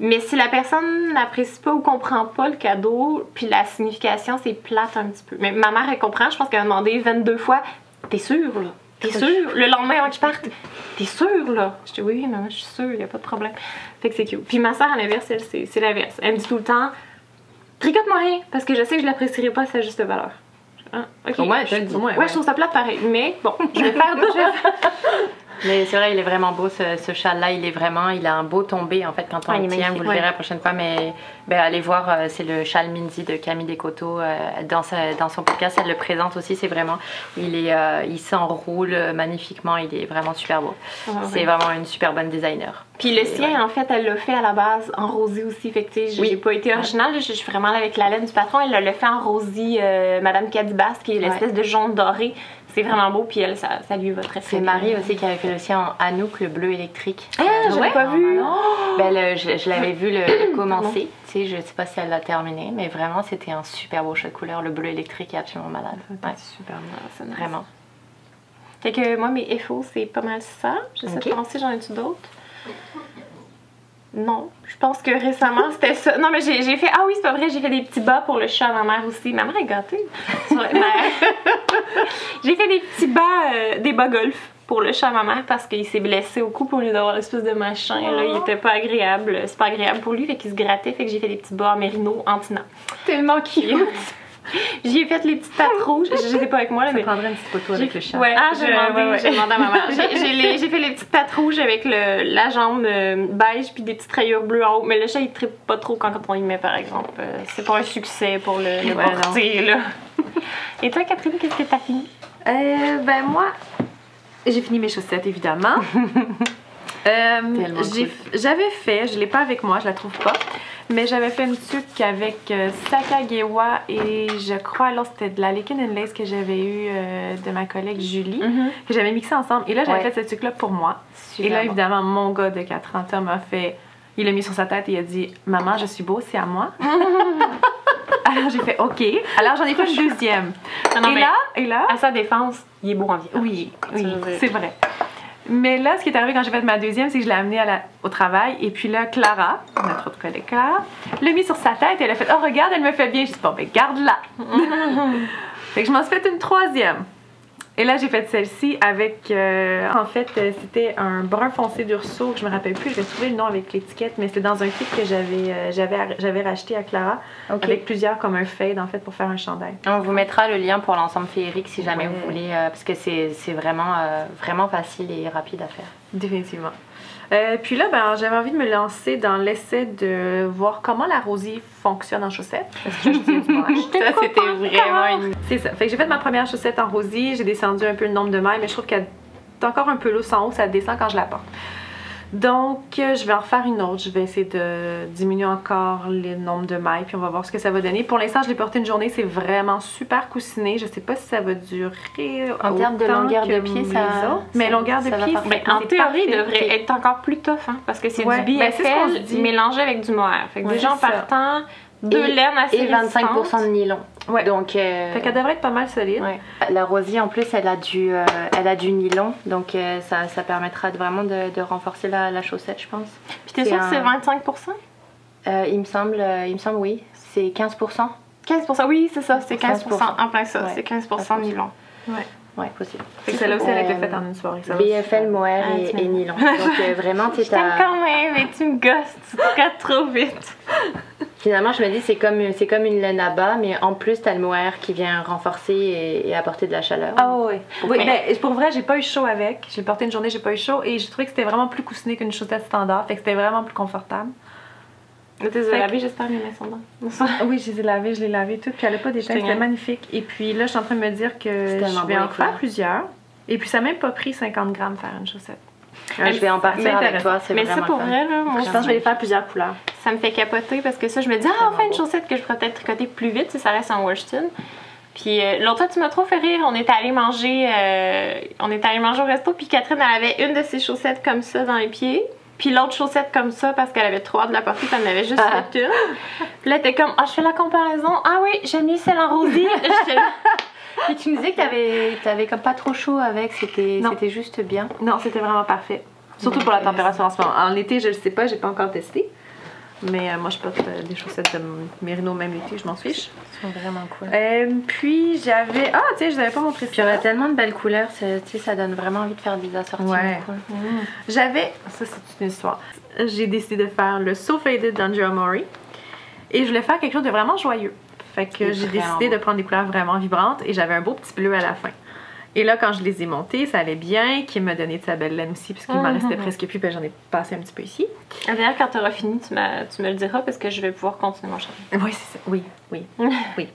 [SPEAKER 3] Mais si la personne n'apprécie pas ou comprend pas le cadeau, puis la signification, c'est plate un petit peu. Mais ma mère, elle comprend. Je pense qu'elle a demandé 22 fois T'es sûre, là? T'es sûre? Le lendemain, avant qu'ils partent, T'es sûre, là? Je dis Oui, maman, je suis sûre, y a pas de problème. Fait que c'est cute. Puis ma soeur, à l'inverse, elle, c'est c'est l'inverse. Elle me dit tout le temps Tricote-moi rien, parce que je sais que je l'apprécierai pas à sa juste valeur. Ah, ok.
[SPEAKER 1] Au moins, elle te le dit.
[SPEAKER 2] Au moins,
[SPEAKER 3] Ouais,
[SPEAKER 2] ouais.
[SPEAKER 3] je trouve ça plate pareil. Mais bon, je vais faire je vais faire-
[SPEAKER 1] Mais c'est vrai, il est vraiment beau ce, ce châle-là. Il est vraiment, il a un beau tombé en fait quand on
[SPEAKER 3] Ah,
[SPEAKER 1] le tient. Vous le
[SPEAKER 3] ouais.
[SPEAKER 1] verrez la prochaine fois. Mais ben, allez voir, euh, c'est le châle Minzy de Camille Descoteaux. euh, dans, sa- dans son podcast, elle le présente aussi. C'est vraiment, il est, euh, il s'enroule magnifiquement. Il est vraiment super beau.
[SPEAKER 3] Ah, ouais.
[SPEAKER 1] C'est vraiment une super bonne designer.
[SPEAKER 3] Puis le sien, en fait, elle l'a fait à la base en rosé aussi. Fait que, j'ai
[SPEAKER 1] Oui.
[SPEAKER 3] pas été originale. Je suis vraiment là avec la laine du patron. Elle l'a fait en rosé, euh, Madame Cadibas, qui est l'espèce de jaune doré. C'est vraiment beau. Puis elle, ça, ça lui va très très
[SPEAKER 1] C'est
[SPEAKER 3] bien.
[SPEAKER 1] Marie aussi qui avait fait le sien en Anouk, le bleu électrique.
[SPEAKER 3] Ah,
[SPEAKER 1] ouais.
[SPEAKER 3] pas vu.
[SPEAKER 1] Ben, le- je je l'avais vu le, le [coughs] commencer. Tu sais, je sais pas si elle l'a terminé, mais vraiment, c'était un super beau choix de couleur. Le bleu électrique est absolument malade. Ouais,
[SPEAKER 2] Super.
[SPEAKER 3] Nice.
[SPEAKER 1] vraiment.
[SPEAKER 3] Fait que moi, mes FO, c'est pas mal ça. J'essaie
[SPEAKER 1] Ok.
[SPEAKER 3] de penser, j'en ai-tu d'autres? Non, je pense que récemment c'était ça. Non, mais j'ai fait. Ah oui, c'est pas vrai, j'ai fait des petits bas pour le chat à ma mère aussi. Ma mère est gâtée. [laughs] J'ai fait des petits bas, euh, des bas golf pour le chat à ma mère parce qu'il s'est blessé au cou au lieu d'avoir l'espèce de machin. Là, il était pas agréable. C'est pas agréable pour lui, fait qu'il se grattait. Fait que j'ai fait des petits bas en mérino anti-nain.
[SPEAKER 1] Tellement cute. [laughs]
[SPEAKER 3] J'ai fait les petites pattes rouges. Je je les ai pas avec moi là, mais
[SPEAKER 2] prendrait une petite photo avec le chat.
[SPEAKER 3] Ouais,
[SPEAKER 1] Ah,
[SPEAKER 3] j'ai
[SPEAKER 1] je-
[SPEAKER 3] demandé,
[SPEAKER 1] ouais, ouais.
[SPEAKER 3] j'ai demandé à. J'ai- fait les petites pattes rouges avec le, la jambe euh, beige puis des petites rayures bleues en haut. Mais le chat, il tripe pas trop quand on y met, par exemple. Euh, c'est pas un succès pour le, le porter, là. [laughs] Et toi, Catherine, qu'est-ce que t'as fini?
[SPEAKER 2] Euh, ben moi, j'ai fini mes chaussettes évidemment. [laughs] Euh, J'avais fait, je l'ai pas avec moi, je la trouve pas, mais j'avais fait une tuque avec euh, Sakagewa et je crois alors c'était de la Lekin and Lace que j'avais eu euh, de ma collègue Julie, que j'avais mixé ensemble. Et là j'avais
[SPEAKER 1] Ouais.
[SPEAKER 2] fait cette tuque là pour moi.
[SPEAKER 1] Super
[SPEAKER 2] et là
[SPEAKER 1] bon.
[SPEAKER 2] évidemment mon gars de 4 ans Tom a fait, il l'a mis sur sa tête et il a dit maman je suis beau c'est à moi. [laughs] alors j'ai fait ok. Alors j'en ai fait une deuxième.
[SPEAKER 3] Non,
[SPEAKER 2] et là et là
[SPEAKER 3] à sa défense, il est beau en vie.
[SPEAKER 2] oui, oui, c'est vrai. Mais là, ce qui est arrivé quand j'ai fait ma deuxième, c'est que je l'ai amenée à la- au travail. Et puis là, Clara, notre autre collègue Clara, l'a mis sur sa tête et elle a fait Oh, regarde, elle me fait bien. Je dis Bon, ben, garde-la. [laughs] fait que je m'en suis fait une troisième. Et là, j'ai fait celle-ci avec. euh, en fait, euh, c'était un brun foncé d'Urso, que je me rappelle plus, je vais trouver le nom avec l'étiquette, mais c'était dans un kit que j'avais euh, j'avais j'avais racheté à Clara,
[SPEAKER 1] Ok.
[SPEAKER 2] avec plusieurs comme un fade, en fait, pour faire un chandail.
[SPEAKER 1] On vous mettra le lien pour l'ensemble féerique si jamais
[SPEAKER 2] Ouais.
[SPEAKER 1] vous voulez, euh, parce que c'est c'est vraiment, euh, vraiment facile et rapide à faire.
[SPEAKER 2] Définitivement. Euh, puis là, ben, j'avais envie de me lancer dans l'essai de voir comment la rosée fonctionne en chaussettes. Parce que je dis. [laughs]
[SPEAKER 1] Ça, c'était vraiment une.
[SPEAKER 2] C'est ça. Fait que j'ai fait ma première chaussette en rosier. J'ai descendu un peu le nombre de mailles, mais je trouve qu'elle est encore un peu lousse en haut. Ça descend quand je la porte. Donc, euh, je vais en refaire une autre. Je vais essayer de diminuer encore le nombre de mailles, puis on va voir ce que ça va donner. Pour l'instant, je l'ai porté une journée. C'est vraiment super coussiné. Je sais pas si ça va durer
[SPEAKER 1] En termes de longueur
[SPEAKER 2] que
[SPEAKER 1] de pied, ça-
[SPEAKER 2] autres. Mais
[SPEAKER 1] ça-
[SPEAKER 2] longueur de
[SPEAKER 1] ça va
[SPEAKER 2] pied.
[SPEAKER 3] Ben, en théorie, il devrait être encore plus tough, hein, parce que c'est
[SPEAKER 2] Ouais,
[SPEAKER 3] du
[SPEAKER 2] ben,
[SPEAKER 3] BFL
[SPEAKER 2] dit.
[SPEAKER 3] mélangé avec du mohair. Fait que
[SPEAKER 2] Ouais,
[SPEAKER 3] déjà en
[SPEAKER 2] ça.
[SPEAKER 3] Partant, deux
[SPEAKER 1] Et-
[SPEAKER 3] laines assez
[SPEAKER 1] Et 25%
[SPEAKER 3] résistantes.
[SPEAKER 1] de nylon.
[SPEAKER 2] Ouais.
[SPEAKER 1] Donc. euh,
[SPEAKER 2] Fait qu'elle devrait être pas mal solide.
[SPEAKER 1] Ouais. La rosier en plus elle a du, euh, elle a du nylon donc euh, ça, ça permettra de vraiment de, de renforcer la, la chaussette je pense.
[SPEAKER 3] Puis t'es sûre que
[SPEAKER 1] un-
[SPEAKER 3] c'est 25%?
[SPEAKER 1] Euh, il me semble, euh, il me semble, oui. C'est 15%.
[SPEAKER 3] 15%, oui, c'est ça, c'est 15%,
[SPEAKER 1] 15%.
[SPEAKER 3] en plein ça,
[SPEAKER 1] Ouais.
[SPEAKER 3] c'est 15% nylon.
[SPEAKER 1] Ouais, possible.
[SPEAKER 2] Fait que celle-là aussi, elle a été faite en une soirée. ça
[SPEAKER 1] BFL, mohair
[SPEAKER 3] Ah,
[SPEAKER 1] et, et nylon. Donc euh, vraiment, tu [laughs]
[SPEAKER 3] Je t'aime quand même, mais tu me gosses, tu te trop vite. [laughs]
[SPEAKER 1] Finalement, je me dis, c'est comme, c'est comme une laine à bas, mais en plus, tu as le mohair qui vient renforcer et, et apporter de la chaleur.
[SPEAKER 2] Ah oui, oui.
[SPEAKER 3] Mais-
[SPEAKER 2] ben, pour vrai, j'ai pas eu chaud avec. J'ai porté une journée, j'ai pas eu chaud et j'ai trouvé que c'était vraiment plus coussiné qu'une chaussette standard. Fait que c'était vraiment plus confortable.
[SPEAKER 3] T'es
[SPEAKER 2] Fait que-
[SPEAKER 3] lavé, j'espère, mes mains. [laughs]
[SPEAKER 2] Oui, je les ai lavées, je les ai lavées toutes. Puis elle a pas d'étain,
[SPEAKER 3] Je
[SPEAKER 2] c'était
[SPEAKER 3] t'ai-
[SPEAKER 2] magnifique. Et puis là, je suis en train de me dire que je vais en
[SPEAKER 1] les
[SPEAKER 2] faire plusieurs. Et puis ça m'a même pas pris 50 grammes faire une chaussette.
[SPEAKER 1] Je vais en partir avec toi, c'est
[SPEAKER 3] Mais ça, pour vrai, là, moi,
[SPEAKER 2] Je pense que je vais les faire plusieurs couleurs.
[SPEAKER 3] ça me fait capoter parce que ça, je me dis, ah, enfin une chaussette que je pourrais peut-être tricoter plus vite si ça reste en worston. Puis euh, l'autre fois, tu m'as trop fait rire. On est allé manger, euh, on est allé manger au resto, puis Catherine, elle avait une de ses chaussettes comme ça dans les pieds. Puis l'autre chaussette comme ça parce qu'elle avait trop hâte de la porter, puis elle en avait juste
[SPEAKER 1] Ah.
[SPEAKER 3] fait une. Puis là, était comme, ah, je fais la comparaison. Ah oui, j'aime mieux celle en rosé. [laughs] J'étais là,
[SPEAKER 1] Puis tu me disais que t'avais, t'avais comme pas trop chaud avec, c'était, c'était juste bien.
[SPEAKER 2] Non, c'était vraiment parfait. Surtout pour la température en ce moment. En été, je le sais pas, j'ai pas encore testé. Mais euh, moi, je porte euh, des chaussettes de Mérino même l'été, je m'en fiche.
[SPEAKER 1] Ils sont vraiment cool.
[SPEAKER 2] Euh, puis j'avais. Ah, tu sais, je n'avais pas montré
[SPEAKER 1] Puis on a
[SPEAKER 2] ça.
[SPEAKER 1] tellement de belles couleurs, tu sais, ça donne vraiment envie de faire des assortis.
[SPEAKER 2] Ouais.
[SPEAKER 1] cool.
[SPEAKER 2] J'avais. Ça, c'est une histoire. J'ai décidé de faire le So Faded d'Andrea Mori. Et je voulais faire quelque chose de vraiment joyeux. Fait que j'ai décidé de prendre des couleurs vraiment vibrantes et j'avais un beau petit bleu à la fin. Et là, quand je les ai montés, ça allait bien. Qui m'a donné de sa belle laine aussi, puisqu'il m'en
[SPEAKER 3] Mhm.
[SPEAKER 2] restait presque plus, puis j'en ai passé un petit peu ici.
[SPEAKER 3] Ah, D'ailleurs, quand tu auras fini, tu, tu me le diras parce que je vais pouvoir continuer mon chantier.
[SPEAKER 2] Oui, c'est ça. Oui, oui, [laughs] oui.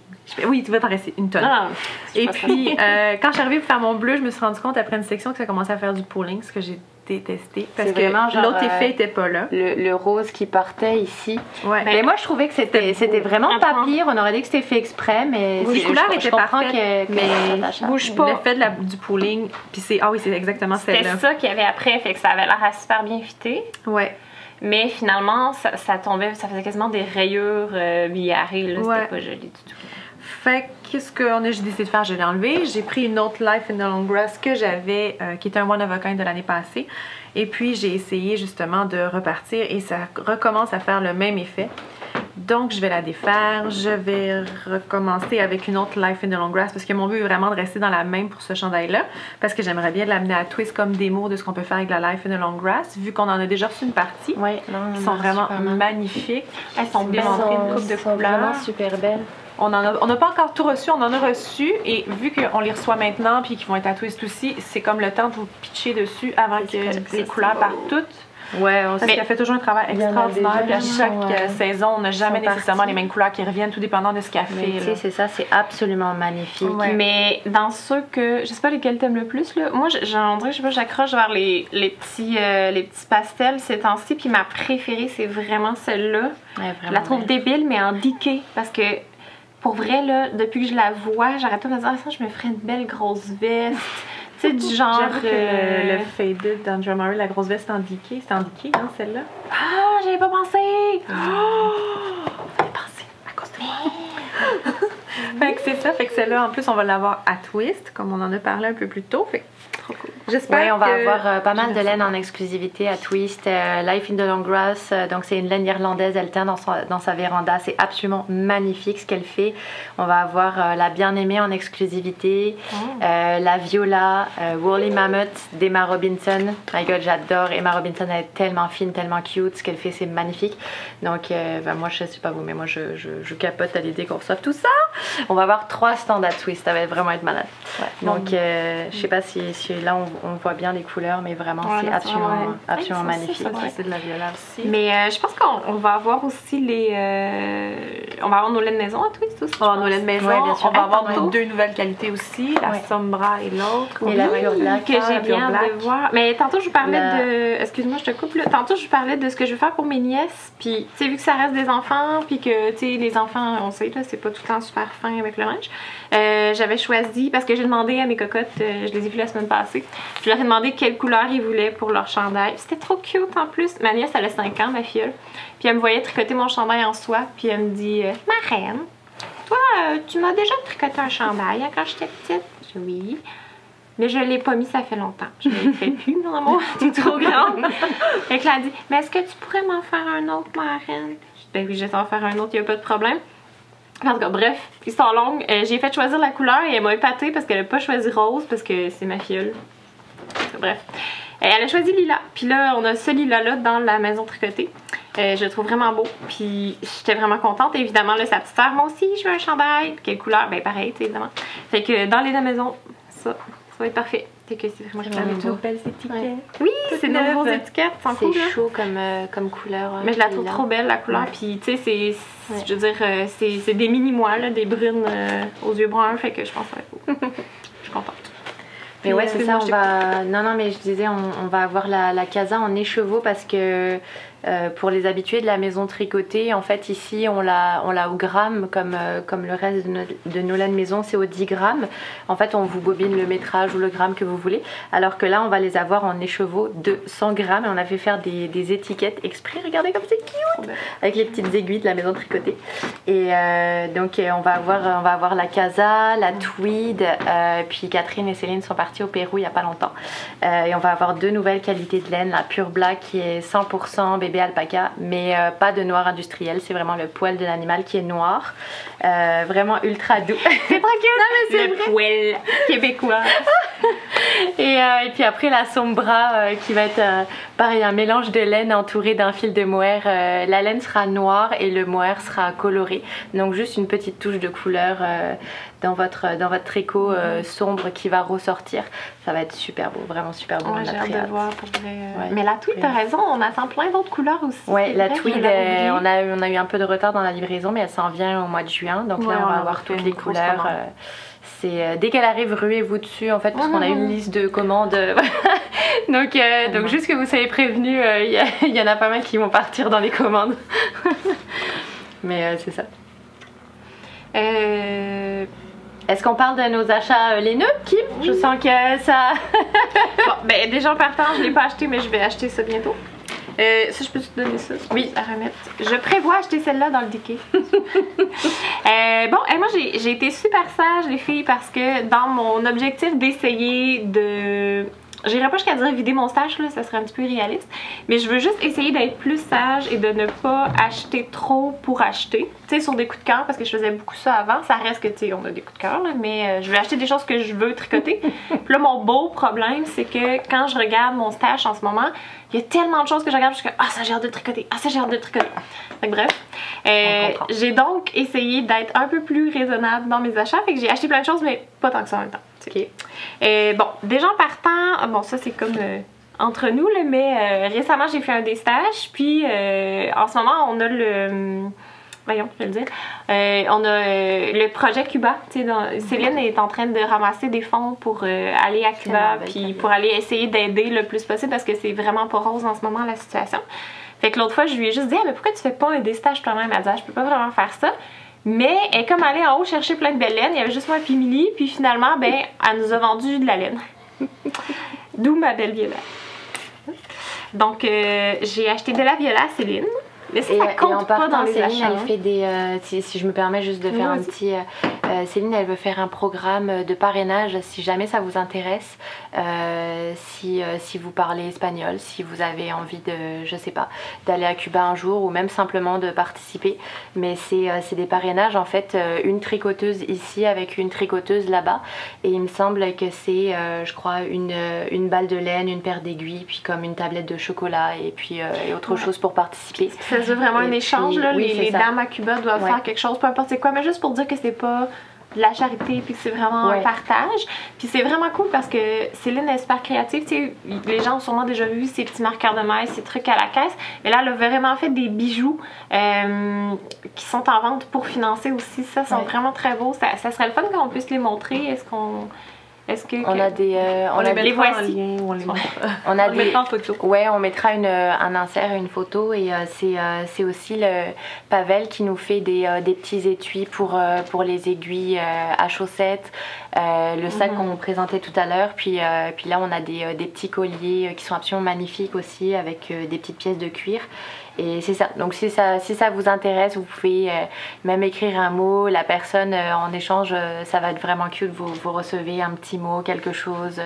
[SPEAKER 2] Oui, tu vas t'en rester une tonne.
[SPEAKER 3] Ah,
[SPEAKER 2] Et puis, euh, quand je suis arrivée pour faire mon bleu, je me suis rendu compte après une section que ça commençait à faire du pooling, ce que j'ai détesté. Parce que l'autre
[SPEAKER 1] euh,
[SPEAKER 2] effet était pas là.
[SPEAKER 1] Le, le rose qui partait ici.
[SPEAKER 2] Ouais.
[SPEAKER 1] Mais moi, je trouvais que c'était,
[SPEAKER 2] C'était
[SPEAKER 1] c'était vraiment pas pire. On aurait dit que c'était fait exprès, mais
[SPEAKER 2] Oui,
[SPEAKER 1] c'est-
[SPEAKER 2] les couleurs étaient parfaites, mais
[SPEAKER 3] bouge pas.
[SPEAKER 2] L'effet de la, du pooling, puis c'est. Ah oui, c'est exactement
[SPEAKER 3] C'était
[SPEAKER 2] celle-là.
[SPEAKER 3] ça qu'il y avait après, fait que ça avait l'air à super bien fité.
[SPEAKER 2] Ouais.
[SPEAKER 3] Mais finalement, ça, ça tombait, ça faisait quasiment des rayures euh, billarées, là.
[SPEAKER 2] Ouais.
[SPEAKER 3] C'était pas joli du tout.
[SPEAKER 2] Fait que qu'est-ce qu'on a j'ai décidé de faire? Je l'ai enlevé. J'ai pris une autre Life in the Long Grass que j'avais, euh, qui était un One of a Kind de l'année passée. Et puis j'ai essayé justement de repartir et ça recommence à faire le même effet. Donc je vais la défaire. Je vais recommencer avec une autre Life in the Long Grass parce que mon but est vraiment de rester dans la même pour ce chandail-là. Parce que j'aimerais bien l'amener à twist comme démo de ce qu'on peut faire avec la Life in the Long Grass, vu qu'on en a déjà reçu une partie.
[SPEAKER 1] Ouais, non,
[SPEAKER 2] Qui sont vraiment magnifiques.
[SPEAKER 3] Elles sont
[SPEAKER 2] Elles
[SPEAKER 3] belles.
[SPEAKER 2] sont-
[SPEAKER 1] Elles
[SPEAKER 2] une coupe de
[SPEAKER 1] sont
[SPEAKER 2] couleurs.
[SPEAKER 1] vraiment super belles.
[SPEAKER 2] On n'a pas encore tout reçu, on en a reçu et vu qu'on les reçoit maintenant puis qu'ils vont être à twist aussi, c'est comme le temps de vous pitcher dessus avant que les couleurs partent toutes.
[SPEAKER 1] Ouais, on
[SPEAKER 2] Parce qu'elle fait toujours un travail extraordinaire. Puis à chaque
[SPEAKER 1] ouais.
[SPEAKER 2] euh, saison, on n'a jamais nécessairement
[SPEAKER 1] parties.
[SPEAKER 2] les mêmes couleurs qui reviennent, tout dépendant de ce qu'elle fait.
[SPEAKER 1] c'est ça, c'est absolument magnifique.
[SPEAKER 2] Ouais.
[SPEAKER 3] Mais dans ceux que. Je sais pas lesquels t'aimes le plus, là. Moi, j'en dirais, je sais pas, j'accroche vers les, les, petits, euh, les petits pastels ces temps-ci. Puis ma préférée, c'est vraiment celle-là.
[SPEAKER 1] Ouais,
[SPEAKER 3] Je la trouve
[SPEAKER 1] belle.
[SPEAKER 3] débile, mais en decay. Parce que, pour vrai, là, depuis que je la vois, j'arrête pas de me dire, ah, ça, je me ferais une belle grosse veste. tu sais, du genre.
[SPEAKER 2] Que
[SPEAKER 3] euh,
[SPEAKER 2] le, faded d'Andrea Murray, la grosse veste c'était en diquet, hein, celle-là.
[SPEAKER 3] Ah, j'avais pas pensé!
[SPEAKER 2] J'avais pensé à cause de moi. [laughs] fait que c'est ça, fait que celle-là, en plus, on va l'avoir à twist, comme on en a parlé un peu plus tôt. Fait que. J'espère
[SPEAKER 1] Oui, on va
[SPEAKER 2] que-
[SPEAKER 1] avoir euh, pas mal de laine en exclusivité à Twist. euh, Life in the Long Grass, euh, donc c'est une laine irlandaise, elle tient dans, son- dans sa véranda. C'est absolument magnifique ce qu'elle fait. On va avoir la bien-aimée en exclusivité, euh, la Viola, euh, Woolly Mammoth d'Emma Robinson. My God, j'adore. Emma Robinson, elle est tellement fine, tellement cute. Ce qu'elle fait, c'est magnifique. Donc, euh, ben, moi, je sais pas vous, mais moi, je, je, je capote à l'idée qu'on reçoive tout ça. [laughs] On va avoir trois stands à Twist, ça va vraiment être malade. Donc, euh, je sais pas si, si là on, on voit bien les couleurs, mais vraiment
[SPEAKER 3] Ouais,
[SPEAKER 1] c'est absolument,
[SPEAKER 3] ouais.
[SPEAKER 1] absolument
[SPEAKER 3] ça,
[SPEAKER 1] magnifique.
[SPEAKER 2] c'est de la aussi.
[SPEAKER 3] Mais euh, je pense qu'on on va avoir aussi les. euh, on va avoir nos laines maison à Twist aussi.
[SPEAKER 2] On va avoir nos laines maison,
[SPEAKER 1] Ouais, bien sûr.
[SPEAKER 2] on va
[SPEAKER 1] Ah,
[SPEAKER 2] avoir nos deux nouvelles qualités aussi, la
[SPEAKER 1] Ouais.
[SPEAKER 2] Sombra et l'autre.
[SPEAKER 1] Et la
[SPEAKER 2] Oui.
[SPEAKER 1] Pure Black.
[SPEAKER 3] que
[SPEAKER 2] Ah,
[SPEAKER 3] j'ai
[SPEAKER 2] Pure
[SPEAKER 3] bien de voir. Mais tantôt, je vous parlais
[SPEAKER 1] La-
[SPEAKER 3] de. Excuse-moi, je te coupe là. Tantôt, je vous parlais de ce que je veux faire pour mes nièces. Puis, tu sais, vu que ça reste des enfants, puis que, tu sais, les enfants, on sait, là, c'est pas tout le temps super avec le euh, J'avais choisi, parce que j'ai demandé à mes cocottes, euh, je les ai vues la semaine passée, je leur ai demandé quelle couleur ils voulaient pour leur chandail. C'était trop cute en plus. Ma nièce, elle a 5 ans, ma filleule. Puis, elle me voyait tricoter mon chandail en soie, puis elle me dit euh, Ma reine, toi, euh, tu m'as déjà tricoté un chandail hein, quand j'étais petite? Je dis oui. Mais je l'ai pas mis, ça fait longtemps. Je ne le fais plus, mon [laughs] amour. T'es trop grande. fait que là, dit Mais est-ce que tu pourrais m'en faire un autre, ma? Je Ben oui, je vais en faire un autre, il n'y a pas de problème. En tout cas, bref, histoire longue. Euh, j'ai fait choisir la couleur et elle m'a épatée parce qu'elle n'a pas choisi rose parce que c'est ma filleule. Bref. Euh, Elle a choisi lilas. Puis là, on a ce lilas-là dans la maison tricotée. Euh, je le trouve vraiment beau. Puis j'étais vraiment contente. Évidemment, là, sa petite sœur, moi aussi, je veux un chandail. Quelle couleur? Ben pareil, tu sais, évidemment. Fait que dans les deux maisons, ça, ça va être parfait. Fait que c'est vraiment
[SPEAKER 1] Vraiment beau.
[SPEAKER 2] belles étiquettes.
[SPEAKER 3] Oui, c'est de nouveaux étiquettes, c'est
[SPEAKER 1] chaud comme, euh, comme couleur.
[SPEAKER 3] Mais je la trouve trop belle, la couleur.
[SPEAKER 1] Ouais.
[SPEAKER 3] Puis, tu sais, c'est.
[SPEAKER 1] Ouais.
[SPEAKER 3] Je veux dire, euh, c'est des mini-mois, là, des brunes euh, aux yeux bruns. Fait que je pense que ça va être beau. [laughs] je suis contente.
[SPEAKER 1] Mais
[SPEAKER 3] Puis,
[SPEAKER 1] ouais,
[SPEAKER 3] euh,
[SPEAKER 1] c'est ça, on va. Non, non, mais je disais, on, on va avoir la, la casa en écheveau parce que euh, pour les habitués de la maison tricotée, en fait, ici, on l'a au gramme, comme, euh, comme le reste de, no- de nos laines maison, c'est au 10 grammes. En fait, on vous bobine le métrage ou le gramme que vous voulez. Alors que là, on va les avoir en écheveau de 100 grammes et on a fait faire des, des étiquettes exprès. Regardez comme c'est cute
[SPEAKER 3] Trop belle.
[SPEAKER 1] avec les petites aiguilles de la maison tricotée. Et euh, donc on va avoir on va avoir la casa, la tweed, puis Catherine et Céline sont parties au Pérou il y a pas longtemps. Et on va avoir deux nouvelles qualités de laine, la pure black qui est 100% bébé alpaca, mais euh, pas de noir industriel, c'est vraiment le poil de l'animal qui est noir, Euh, vraiment ultra doux. [laughs]
[SPEAKER 3] C'est trop cute!
[SPEAKER 1] Non, mais
[SPEAKER 3] Le
[SPEAKER 1] vrai.
[SPEAKER 3] poêle québécois. [laughs]
[SPEAKER 1] Et, euh, et puis après la sombra qui va être pareil un mélange de laine entouré d'un fil de mohair. La laine sera noire et le mohair sera coloré. Donc juste une petite touche de couleur dans, votre, dans votre tricot euh, sombre qui va ressortir. Ça va être super beau, vraiment super beau.
[SPEAKER 3] Ouais,
[SPEAKER 1] on a
[SPEAKER 3] j'ai hâte
[SPEAKER 1] très
[SPEAKER 3] de
[SPEAKER 1] hâte.
[SPEAKER 3] voir pour vrai.
[SPEAKER 1] Ouais.
[SPEAKER 3] Mais la tweed, t'as raison, on attend plein d'autres couleurs aussi.
[SPEAKER 1] Ouais, la
[SPEAKER 3] vrai,
[SPEAKER 1] tweed, euh, on, a, on a eu un peu de retard dans la livraison, mais elle s'en vient au mois de juin. Donc
[SPEAKER 3] Ouais,
[SPEAKER 1] là, on
[SPEAKER 3] on
[SPEAKER 1] va avoir toutes les couleurs. euh, c'est euh, dès qu'elle arrive, ruez-vous dessus en fait, parce qu'on a une liste de commandes. [laughs] donc, euh, donc juste que vous soyez prévenus, [laughs] il y, en a pas mal qui vont partir dans les commandes. [laughs] mais c'est ça.
[SPEAKER 3] Euh,
[SPEAKER 1] Est-ce qu'on parle de nos achats laineux, Kim? Je sens que ça.
[SPEAKER 3] Bon, ben déjà en partant, je l'ai pas acheté, mais je vais acheter ça bientôt. Euh, ça, je peux te donner ça?
[SPEAKER 1] Oui.
[SPEAKER 3] À remettre. Je prévois acheter celle-là dans le DK. [laughs] Euh, bon, et moi, j'ai été super sage, les filles, parce que dans mon objectif d'essayer de. J'irai pas jusqu'à dire vider mon stage, là, ça serait un petit peu irréaliste. Mais je veux juste essayer d'être plus sage et de ne pas acheter trop pour acheter. Tu sais, sur des coups de cœur, parce que je faisais beaucoup ça avant. Ça reste que, tu sais, on a des coups de cœur, là, mais euh, je veux acheter des choses que je veux tricoter. [laughs] Puis là, mon beau problème, c'est que quand je regarde mon stage en ce moment, il y a tellement de choses que je regarde, je suis comme, ah, ça, j'ai hâte de tricoter. Ah, ça, j'ai hâte de tricoter. Fait que bref. Euh, j'ai donc essayé d'être un peu plus raisonnable dans mes achats. Fait que j'ai acheté plein de choses, mais pas tant que ça en même temps.
[SPEAKER 1] Ok.
[SPEAKER 3] Euh, bon, déjà en partant, ah, bon, ça c'est comme euh, entre nous, là, mais euh, récemment j'ai fait un des stages, puis euh, en ce moment on a le. hum, Voyons, je vais le dire. On a le projet Cuba. tu sais, dans- Céline est en train de ramasser des fonds pour aller à Cuba, puis pour aller essayer d'aider le plus possible parce que c'est vraiment pas rose en ce moment la situation. Fait que l'autre fois, je lui ai juste dit, ah, mais pourquoi tu fais pas un des stages toi-même? Elle dit, Ah, je peux pas vraiment faire ça. Mais elle est comme allée en haut chercher plein de belles laines. Il y avait juste moi et. Puis finalement, ben, elle nous a vendu de la laine. [laughs] D'où ma belle viola. Donc, euh, j'ai acheté de la viola à Céline. Mais ça,
[SPEAKER 1] Et,
[SPEAKER 3] ça
[SPEAKER 1] et
[SPEAKER 3] compte
[SPEAKER 1] en
[SPEAKER 3] pas dans les
[SPEAKER 1] Céline,
[SPEAKER 3] achats.
[SPEAKER 1] elle
[SPEAKER 3] hein.
[SPEAKER 1] fait des. euh, si, si je me permets juste de
[SPEAKER 3] Oui,
[SPEAKER 1] faire un petit. euh, euh, Céline, elle veut faire un programme de parrainage si jamais ça vous intéresse. euh, si, euh, si vous parlez espagnol, si vous avez envie de, je sais pas, d'aller à Cuba un jour ou même simplement de participer. Mais c'est euh, c'est des parrainages en fait, une tricoteuse ici avec une tricoteuse là-bas. Et il me semble que c'est, euh, je crois, une, une balle de laine, une paire d'aiguilles, puis comme une tablette de chocolat et puis euh, et autre
[SPEAKER 3] Ouais.
[SPEAKER 1] chose pour participer.
[SPEAKER 3] Ça veut vraiment un
[SPEAKER 1] puis,
[SPEAKER 3] échange, là.
[SPEAKER 1] oui,
[SPEAKER 3] les
[SPEAKER 1] c'est
[SPEAKER 3] dames à Cuba doivent
[SPEAKER 1] Ouais.
[SPEAKER 3] faire quelque chose, peu importe c'est quoi, mais juste pour dire que c'est pas de la charité puis que c'est vraiment un partage. Puis c'est vraiment cool parce que Céline est super créative. Tu sais, les gens ont sûrement déjà vu ses petits marqueurs de maille, ses trucs à la caisse. Mais là, elle a vraiment fait des bijoux euh, qui sont en vente pour financer aussi. Ça, sont
[SPEAKER 1] Ouais.
[SPEAKER 3] vraiment très beaux. Ça, ça serait le fun qu'on puisse les montrer. Est-ce qu'on. Est-ce que.
[SPEAKER 1] On a des, euh, on,
[SPEAKER 2] On,
[SPEAKER 1] a
[SPEAKER 2] les
[SPEAKER 1] des-
[SPEAKER 3] voici.
[SPEAKER 2] lien on les mettra,
[SPEAKER 1] on a
[SPEAKER 2] on les
[SPEAKER 1] des,
[SPEAKER 2] mettra en photo.
[SPEAKER 1] Ouais, on mettra une, euh, un insert et une photo et euh, c'est euh, c'est aussi le Pavel qui nous fait des, euh, des petits étuis pour, euh, pour les aiguilles euh, à chaussettes, euh, le sac
[SPEAKER 3] Mhm.
[SPEAKER 1] qu'on présentait tout à l'heure, puis, euh, puis là on a des, euh, des petits colliers euh, qui sont absolument magnifiques aussi avec euh, des petites pièces de cuir. Et c'est ça. Donc si ça, si ça vous intéresse, vous pouvez euh, même écrire un mot. La personne euh, en échange, euh, ça va être vraiment cute. Vous, vous recevez un petit mot, quelque chose.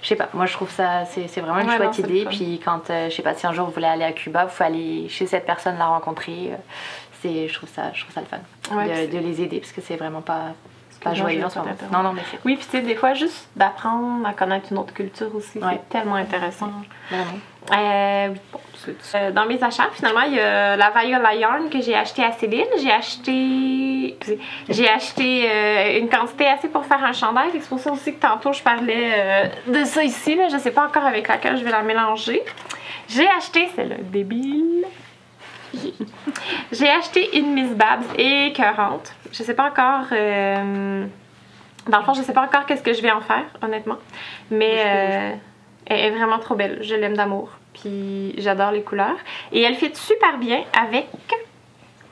[SPEAKER 1] Je sais pas. Moi, je trouve ça, c'est vraiment une
[SPEAKER 3] Ouais, non,
[SPEAKER 1] chouette
[SPEAKER 3] le
[SPEAKER 1] idée. Puis quand, je sais pas, si un jour vous voulez aller à Cuba, vous pouvez aller chez cette personne la rencontrer. C'est, je trouve ça, je trouve ça le fun
[SPEAKER 3] Ouais,
[SPEAKER 1] de, les aider parce que c'est vraiment pas, pas
[SPEAKER 3] Non,
[SPEAKER 1] joyeux en ce moment. Non, non, mais
[SPEAKER 3] Oui, puis tu sais, des fois, juste d'apprendre à connaître une autre culture aussi,
[SPEAKER 1] Ouais.
[SPEAKER 3] c'est tellement intéressant.
[SPEAKER 1] vraiment.
[SPEAKER 3] Euh, bon, euh, dans mes achats, finalement, il y a la Viola Yarn que j'ai acheté à Céline. J'ai acheté j'ai acheté euh, une quantité assez pour faire un chandail. C'est pour ça aussi que tantôt je parlais euh, de ça ici. Là. Je sais pas encore avec laquelle je vais la mélanger. J'ai acheté, c'est le débile. J'ai acheté une Miss Babs écœurante. Je sais pas encore. Dans le fond, je sais pas encore qu'est-ce que je vais en faire, honnêtement. Mais elle est vraiment trop belle. Je l'aime d'amour. Puis j'adore les couleurs. Et elle fit super bien avec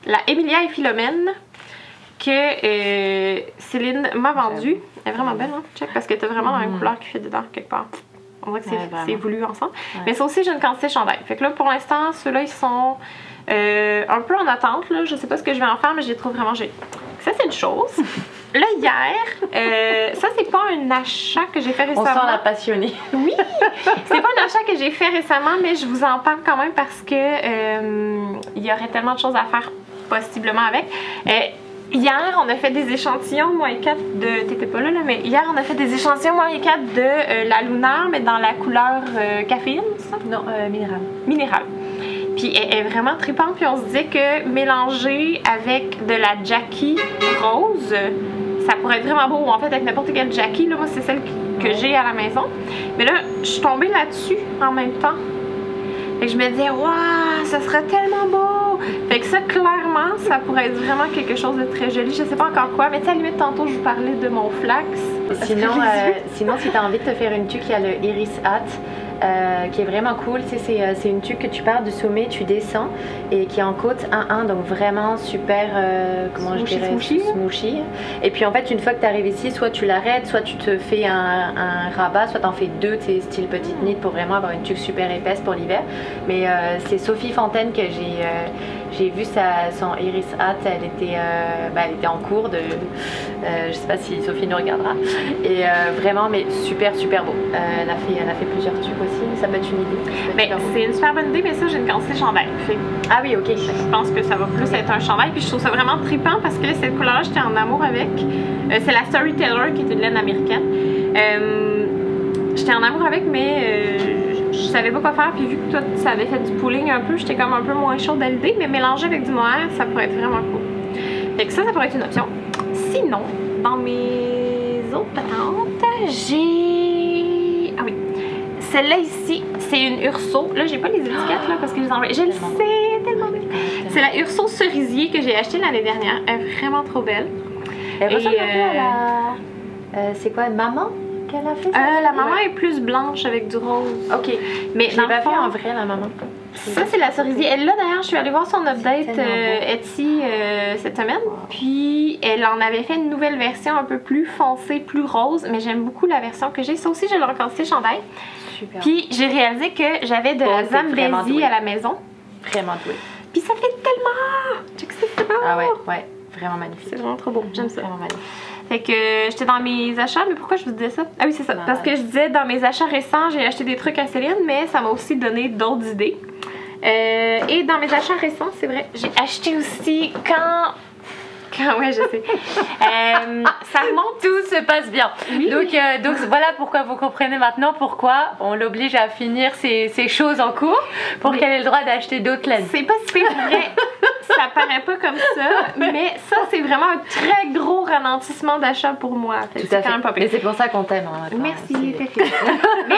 [SPEAKER 3] la Emilia et Philomène que euh, Céline m'a vendue. Elle est vraiment belle, hein? Check, parce que t'as vraiment une
[SPEAKER 1] Mhm.
[SPEAKER 3] couleur qui fait dedans quelque part. On voit que c'est
[SPEAKER 1] Ouais,
[SPEAKER 3] voulu ensemble.
[SPEAKER 1] Ouais.
[SPEAKER 3] Mais ça aussi, j'ai une quantité de chandail. Fait que là, pour l'instant, ceux-là, ils sont euh, un peu en attente. Là. Je sais pas ce que je vais en faire, mais je les trouve vraiment. Ça, c'est une chose. [laughs] Là, hier, euh, ça, c'est pas un achat que j'ai fait
[SPEAKER 1] On
[SPEAKER 3] récemment.
[SPEAKER 1] sent la passionnée. [laughs]
[SPEAKER 3] Oui, c'est pas un achat que j'ai fait récemment, mais je vous en parle quand même parce que euh, il y aurait tellement de choses à faire possiblement avec. Euh, hier, on a fait des échantillons, moi et 4 de. T'étais pas là, là, mais hier, on a fait des échantillons, moi et 4 de euh, la lunaire, mais dans la couleur euh, caféine, ça?
[SPEAKER 2] Non, euh, minéral.
[SPEAKER 3] Minérale. Puis elle est vraiment tripante, puis on se disait que mélanger avec de la Jackie rose, ça pourrait être vraiment beau. En fait, avec n'importe quelle Jackie, là, moi, c'est celle que j'ai à la maison. Mais là, je suis tombée là-dessus en même temps. Fait que je me disais, waouh, ça serait tellement beau! Fait que ça, clairement, ça pourrait être vraiment quelque chose de très joli. Je sais pas encore quoi, mais tu sais, à la limite, tantôt, je vous parlais de mon flax.
[SPEAKER 1] Sinon, euh,
[SPEAKER 3] dit?
[SPEAKER 1] sinon, si tu as envie de te faire une tuque, il y a le Iris Hat. Euh, qui est vraiment cool, c'est euh, c'est une tuque que tu pars du sommet, tu descends et qui est en côte 1-1, donc vraiment super, euh, comment
[SPEAKER 3] Smooshy,
[SPEAKER 1] je dirais,
[SPEAKER 3] smooshy.
[SPEAKER 1] smooshy. Et puis en fait, une fois que tu arrives ici, soit tu l'arrêtes, soit tu te fais un, un rabat, soit tu en fais deux, sais, style petite knit pour vraiment avoir une tuque super épaisse pour l'hiver. Mais euh, c'est Sophie Fontaine que j'ai j'ai vu sa, son Iris Hat, elle était, euh, bah, elle était en cours de. euh, je sais pas si Sophie nous regardera. Et euh, vraiment, mais super, super beau. Euh, elle, a fait, elle a fait plusieurs trucs aussi, mais ça peut être une idée.
[SPEAKER 3] Mais c'est une super bonne idée, mais ça, j'ai une de chandail. Fait
[SPEAKER 1] Ah oui, ok.
[SPEAKER 3] Je pense que ça va plus être un chandail. Puis je trouve ça vraiment trippant parce que cette couleur-là, j'étais en amour avec. Euh, c'est la Storyteller qui est une laine américaine. J'étais en amour avec, mais je, savais pas quoi faire. Puis vu que toi, ça avait fait du pooling un peu, j'étais comme un peu moins chaude à l'idée. Mais mélanger avec du mohair, ça pourrait être vraiment cool. Fait que ça, ça pourrait être une option. Sinon, dans mes autres patentes, j'ai. Ah oui. Celle-là ici, c'est une Urso. Là, j'ai pas les étiquettes là parce que je les envoie. Je le sais, tellement belle. C'est la Urso cerisier que j'ai achetée l'année dernière. Elle est vraiment trop belle.
[SPEAKER 1] Elle
[SPEAKER 3] Et,
[SPEAKER 1] ressemble un peu à
[SPEAKER 3] euh,
[SPEAKER 1] la. euh, c'est quoi, maman? Qu'elle a fait ça?
[SPEAKER 3] Euh, la maman est plus blanche avec du rose.
[SPEAKER 1] Ok.
[SPEAKER 3] Mais
[SPEAKER 1] Je
[SPEAKER 3] dans
[SPEAKER 1] pas
[SPEAKER 3] fond,
[SPEAKER 1] en vrai, la maman.
[SPEAKER 3] ça c'est la cerisier. Elle là d'ailleurs, je suis allée voir son update euh. Etsy euh, cette semaine. Puis elle en avait fait une nouvelle version un peu plus foncée, plus rose. Mais j'aime beaucoup la version que j'ai. Ça aussi, je l'ai reconstitué chandail.
[SPEAKER 1] Super.
[SPEAKER 3] Puis j'ai réalisé que j'avais de
[SPEAKER 1] Bon,
[SPEAKER 3] la
[SPEAKER 1] vraiment
[SPEAKER 3] Zambézie
[SPEAKER 1] douée.
[SPEAKER 3] à la maison.
[SPEAKER 1] Vraiment douée.
[SPEAKER 3] Puis ça fait tellement. Check ça, c'est beau.
[SPEAKER 1] Ah ouais, ouais. Vraiment magnifique.
[SPEAKER 3] C'est vraiment trop beau. J'aime ça.
[SPEAKER 1] Vraiment magnifique.
[SPEAKER 3] Fait que j'étais dans mes achats, mais pourquoi je vous disais ça? Ah oui, c'est ça. Parce que je disais dans mes achats récents, j'ai acheté des trucs à Céline, mais ça m'a aussi donné d'autres idées. Euh, et dans mes achats récents, c'est vrai, j'ai acheté aussi quand. [laughs] Ouais, je sais. Euh, ça remonte.
[SPEAKER 1] Tout se passe bien.
[SPEAKER 3] Oui.
[SPEAKER 1] Donc, euh, donc voilà pourquoi vous comprenez maintenant pourquoi on l'oblige à finir ces choses en cours pour
[SPEAKER 3] Oui.
[SPEAKER 1] qu'elle ait le droit d'acheter d'autres laines.
[SPEAKER 3] C'est pas si vrai. ça paraît pas comme ça, mais ça, c'est vraiment un très gros ralentissement d'achat pour moi.
[SPEAKER 1] Tout à
[SPEAKER 3] C'est quand
[SPEAKER 1] fait.
[SPEAKER 3] même pas pire.
[SPEAKER 1] Mais c'est pour ça qu'on t'aime. hein.
[SPEAKER 3] Merci, mais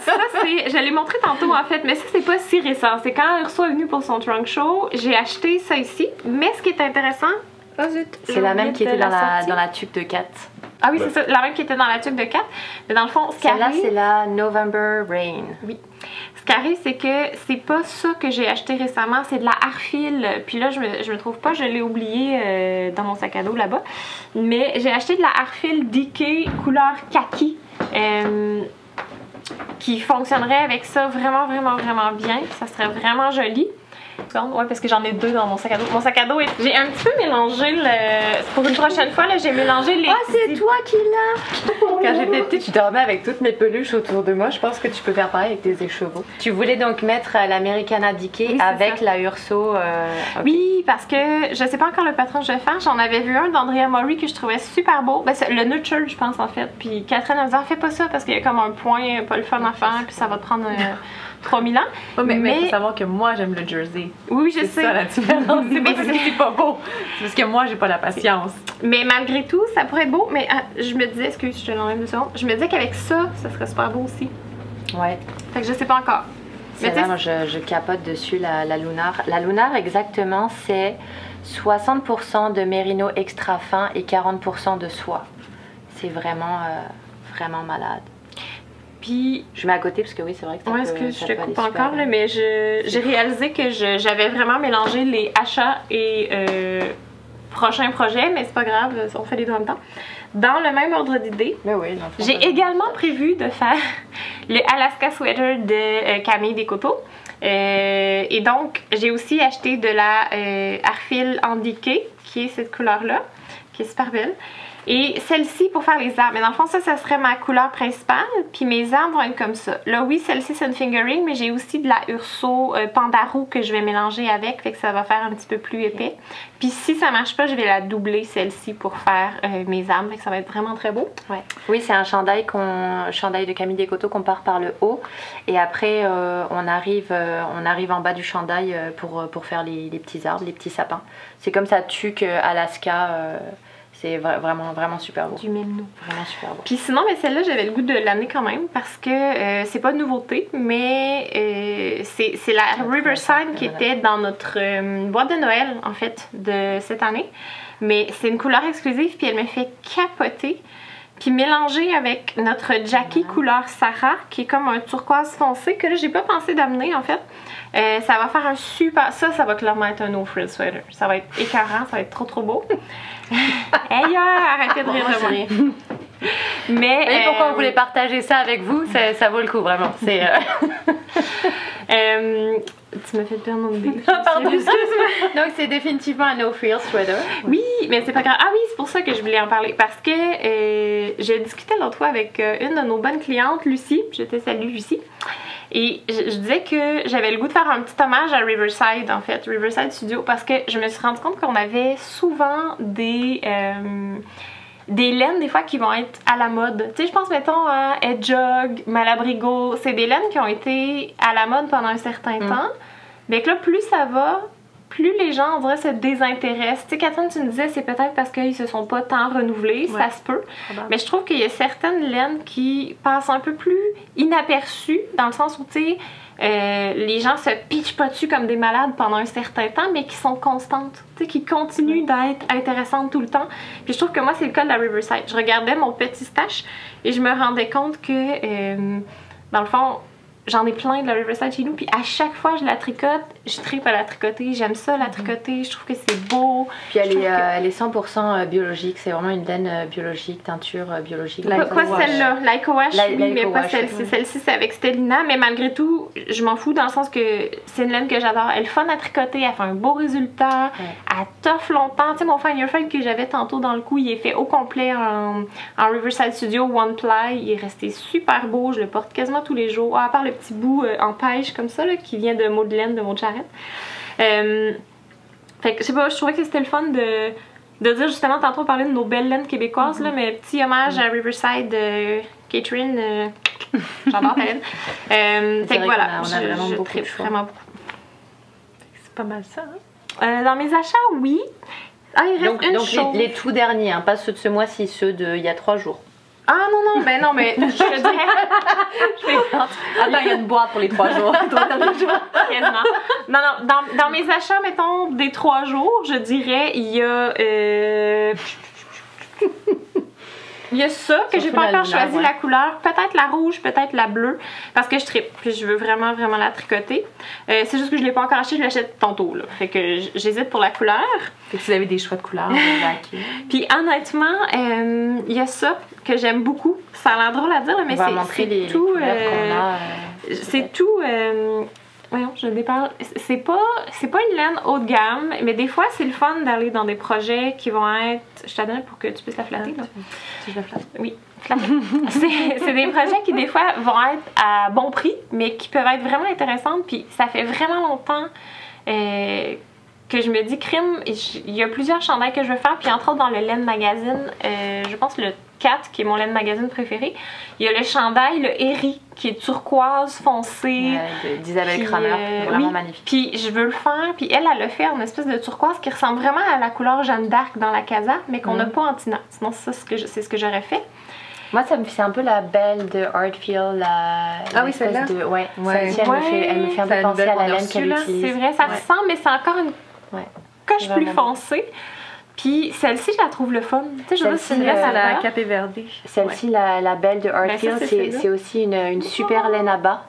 [SPEAKER 3] ça, c'est. Je l'ai montré tantôt en fait, mais ça, c'est pas si récent. C'est quand Urso est venu pour son trunk show, j'ai acheté ça ici. Mais ce qui est intéressant. Zut,
[SPEAKER 1] C'est la même qui était dans la, dans la tube de 4.
[SPEAKER 3] Ah oui, c'est ça, la même qui était dans la tuque de 4. Mais dans le fond, ce qui arrive,
[SPEAKER 1] c'est la November Rain.
[SPEAKER 3] ce qui arrive, c'est que c'est pas ça que j'ai acheté récemment, c'est de la Arfil. Puis là, je me, je me trouve pas, je l'ai oublié euh, dans mon sac à dos là-bas. Mais j'ai acheté de la Arfil DK couleur kaki. euh, qui fonctionnerait avec ça vraiment, vraiment, vraiment bien. Ça serait vraiment joli. Ouais, parce que j'en ai deux dans mon sac à dos. Mon sac à dos est. J'ai un petit peu mélangé le. Pour une prochaine fois, là, j'ai mélangé les.
[SPEAKER 1] Ah, c'est toi qui l'as [laughs] Quand j'étais petite, tu dormais avec toutes mes peluches autour de moi. Je pense que tu peux faire pareil avec tes écheveaux. Tu voulais donc mettre euh, l'Americana Dickey
[SPEAKER 3] Oui,
[SPEAKER 1] avec
[SPEAKER 3] ça.
[SPEAKER 1] la Urso. euh.
[SPEAKER 3] Oui, parce que je sais pas encore le patron que je vais faire. J'en avais vu un d'Andrea Maury que je trouvais super beau. Ben, le Nurture, je pense, en fait. Puis Catherine elle me dit, Ah, fais pas ça parce qu'il y a comme un point, pas le fun à faire, puis ça va te prendre euh, 3000 ans.
[SPEAKER 2] Ouais, mais, mais
[SPEAKER 3] Mais-
[SPEAKER 2] faut savoir que moi, j'aime le jersey.
[SPEAKER 3] Oui, oui, je
[SPEAKER 2] C'est
[SPEAKER 3] sais.
[SPEAKER 2] ça la différence. [laughs] C'est pas parce que c'est pas beau. C'est parce que moi, j'ai pas la patience.
[SPEAKER 3] Mais malgré tout, ça pourrait être beau. Mais ah, je me disais, excuse, je te l'enlève deux secondes. Je me disais qu'avec ça, ça serait super beau aussi.
[SPEAKER 1] Ouais.
[SPEAKER 3] Fait que je sais pas encore. Mais tu
[SPEAKER 1] moi, je, je capote dessus la, la Lunar. La Lunar, exactement, c'est 60% de mérino extra fin et 40% de soie. C'est vraiment, euh, vraiment malade.
[SPEAKER 3] Puis
[SPEAKER 1] Je mets à côté parce que oui, c'est vrai que ça
[SPEAKER 3] Ouais,
[SPEAKER 1] peut,
[SPEAKER 3] que
[SPEAKER 1] ça
[SPEAKER 3] je te coupe encore, là, mais j'ai réalisé que j'avais vraiment mélangé les achats et euh, prochains projets, mais c'est pas grave, on fait les deux en même temps. Dans le même ordre d'idée,
[SPEAKER 1] oui, fond,
[SPEAKER 3] j'ai
[SPEAKER 1] ça-
[SPEAKER 3] également prévu de faire [laughs] le Alaska Sweater de euh, Camille Descoteaux. Euh, et donc, j'ai aussi acheté de la euh, Arfil Handiqué, qui est cette couleur-là, qui est super belle. Et celle-ci pour faire les arbres. Mais dans le fond, ça, ça serait ma couleur principale. Puis mes arbres vont être comme ça. Là, oui, celle-ci, c'est une fingering, mais j'ai aussi de la Urso euh, Pandarou que je vais mélanger avec. Fait que ça va faire un petit peu plus épais. Puis si ça marche pas, je vais la doubler, celle-ci, pour faire euh, mes arbres. Fait que ça va être vraiment très beau.
[SPEAKER 1] Ouais. Oui, c'est un chandail, de Camille Descoteaux qu'on part par le haut et après euh, on, arrive, euh, on arrive en bas du chandail pour, pour faire les, petits arbres, les petits sapins. C'est comme ça tu que Alaska, c'est vra- vraiment, vraiment super beau.
[SPEAKER 3] Du mélino.
[SPEAKER 1] Vraiment super beau.
[SPEAKER 3] Puis sinon, mais celle-là, j'avais le goût de l'amener quand même parce que euh, c'est pas une nouveauté, mais euh, c'est c'est la Riverside qui était dans notre euh, boîte de Noël, en fait, de cette année. Mais c'est une couleur exclusive, puis elle me fait capoter. Puis mélangée avec notre Jackie couleur Sarah, qui est comme un turquoise foncé, que là, j'ai pas pensé d'amener, en fait. Euh, ça va faire un super... Ça, ça va clairement être un no-frill sweater. Ça va être écœurant, ça va être trop, trop beau. [laughs] Hey, ah, arrêtez de rire de moi. [laughs] Mais...
[SPEAKER 1] Et pourquoi
[SPEAKER 3] euh,
[SPEAKER 1] on voulait partager ça avec vous ça, ça vaut le coup vraiment. C'est, euh, [laughs]
[SPEAKER 3] Euh, tu m'as fait perdre mon [laughs] idée.
[SPEAKER 1] Pardon. [laughs] Donc c'est définitivement un no frill sweater.
[SPEAKER 3] Oui, mais c'est pas grave. Ah oui, c'est pour ça que je voulais en parler. Parce que euh, j'ai discuté l'autre fois avec euh, une de nos bonnes clientes, Lucie. Je te salue, Lucie. Et je, je disais que j'avais le goût de faire un petit hommage à Riverside, en fait, Riverside Studio, parce que je me suis rendu compte qu'on avait souvent des. euh, des laines des fois qui vont être à la mode. Tu sais, je pense mettons à Edjog, Malabrigo, c'est des laines qui ont été à la mode pendant un certain
[SPEAKER 1] Mm.
[SPEAKER 3] temps. Mais que là, plus ça va, plus les gens, on dirait, se désintéressent. Tu sais, Catherine, tu me disais, c'est peut-être parce qu'ils se sont pas tant renouvelés,
[SPEAKER 2] Ouais.
[SPEAKER 3] ça se peut. Mais je trouve qu'il y a certaines laines qui passent un peu plus inaperçues, dans le sens où, tu sais, euh, les gens se pitchent pas dessus comme des malades pendant un certain temps, mais qui sont constantes, tu sais, qui continuent d'être intéressantes tout le temps. Puis je trouve que moi, c'est le cas de la Riverside. Je regardais mon petit stash et je me rendais compte que, euh, dans le fond, j'en ai plein de la Riverside chez nous, puis à chaque fois je la tricote, je tripe à la tricoter, j'aime ça la tricoter, je trouve que c'est beau.
[SPEAKER 1] Puis elle est,
[SPEAKER 3] que-
[SPEAKER 1] euh, elle est 100% biologique. C'est vraiment une laine euh, biologique, teinture euh, biologique.
[SPEAKER 2] La-
[SPEAKER 3] pas
[SPEAKER 2] Wash.
[SPEAKER 3] celle-là,
[SPEAKER 1] La-
[SPEAKER 3] oui,
[SPEAKER 1] l'Ico
[SPEAKER 3] mais pas celle-ci.
[SPEAKER 1] oui.
[SPEAKER 3] Celle-ci, c'est avec Stellina, mais malgré tout, je m'en fous dans le sens que c'est une laine que j'adore. Elle est fun à tricoter, elle fait un beau résultat,
[SPEAKER 1] Ouais.
[SPEAKER 3] elle toffe longtemps. Tu sais, mon Find Your Friend que j'avais tantôt dans le cou, il est fait au complet en, en Riverside Studio One Ply. Il est resté super beau, je le porte quasiment tous les jours, à part le petit bout euh, en pêche comme ça, là, qui vient de Madeleine, de Maud Charrette. Euh, fait que, je sais pas, je trouvais que c'était le fun de, de dire justement, tantôt on parlait de nos belles laines québécoises, là, mais petit hommage à Riverside, euh, Catherine, euh, [laughs] j'adore ta laine. Euh, fait que voilà,
[SPEAKER 1] a- on a vraiment
[SPEAKER 3] je
[SPEAKER 1] beaucoup
[SPEAKER 3] vraiment beaucoup.
[SPEAKER 2] C'est pas mal ça, hein?
[SPEAKER 3] Dans mes achats, oui. Ah, il reste
[SPEAKER 1] Donc,
[SPEAKER 3] une
[SPEAKER 1] donc
[SPEAKER 3] chose.
[SPEAKER 1] les, les tout derniers, hein, pas ceux de ce mois-ci, ceux d'il y a trois jours.
[SPEAKER 3] Ah non, non, ben non, mais je te dirais [laughs]
[SPEAKER 2] Attends, il y a une boîte pour les trois jours. [laughs]
[SPEAKER 3] quasiment. Non, non, dans, dans mes achats, mettons, des trois jours, je dirais, il y a... euh, Il y a ça, que j'ai pas encore choisi
[SPEAKER 1] ouais.
[SPEAKER 3] la couleur. Peut-être la rouge, peut-être la bleue. Parce que je tripe. Puis je veux vraiment, vraiment la tricoter. Euh, c'est juste que je l'ai pas encore acheté, je l'achète tantôt. Là. Fait que j'hésite pour la couleur.
[SPEAKER 2] Fait que [laughs] vous avez des choix de couleurs.
[SPEAKER 3] Puis honnêtement, euh, il y a ça que j'aime beaucoup. Ça a l'air drôle à dire, mais c'est tout. euh, c'est tout. euh, Voyons, je déparle. C'est pas, c'est pas une laine haut de gamme, mais des fois, c'est le fun d'aller dans des projets qui vont être. Je te donne pour que tu puisses la flatter. Là.
[SPEAKER 2] Si je le flatte.
[SPEAKER 3] Oui, [laughs] c'est c'est des projets qui, des fois, vont être à bon prix, mais qui peuvent être vraiment intéressants. Puis ça fait vraiment longtemps euh, que je me dis, crime, il y a plusieurs chandails que je veux faire. Puis entre autres, dans le Laine Magazine, euh, je pense le 4, qui est mon Laine Magazine préféré, il y a le chandail, le Eri, qui est turquoise foncé.
[SPEAKER 1] Euh, D'Isabelle
[SPEAKER 3] Puis,
[SPEAKER 1] Kramer,
[SPEAKER 3] euh,
[SPEAKER 1] vraiment
[SPEAKER 3] oui.
[SPEAKER 1] magnifique.
[SPEAKER 3] Puis je veux le faire. Puis elle, elle le fait en espèce de turquoise qui ressemble vraiment à la couleur Jeanne d'Arc dans la casa, mais qu'on n'a
[SPEAKER 1] Mhm.
[SPEAKER 3] pas en tina. Sinon, ça, c'est ce que je- c'est ce que j'aurais fait.
[SPEAKER 1] Moi, ça me fait un peu la belle de Artfield, la.
[SPEAKER 2] Ah oui, celle-là?
[SPEAKER 1] de. Ouais,
[SPEAKER 2] Ouais.
[SPEAKER 1] celle-ci, elle, me fait, elle me fait un
[SPEAKER 2] Ouais,
[SPEAKER 1] peu
[SPEAKER 2] c'est
[SPEAKER 1] penser à la
[SPEAKER 2] a
[SPEAKER 1] laine qu'elle
[SPEAKER 2] là.
[SPEAKER 1] utilise.
[SPEAKER 3] C'est vrai, ça
[SPEAKER 1] Ouais.
[SPEAKER 3] ressemble, mais c'est encore une
[SPEAKER 1] Ouais.
[SPEAKER 3] coche
[SPEAKER 1] C'est
[SPEAKER 3] plus foncée. Puis celle-ci, je la trouve le fun. Tu sais, je c'est
[SPEAKER 1] euh,
[SPEAKER 3] à
[SPEAKER 2] la Capé Verdé.
[SPEAKER 1] Celle-ci, la, la belle de Artfield,
[SPEAKER 3] c'est
[SPEAKER 1] c'est aussi une, une super laine à bas.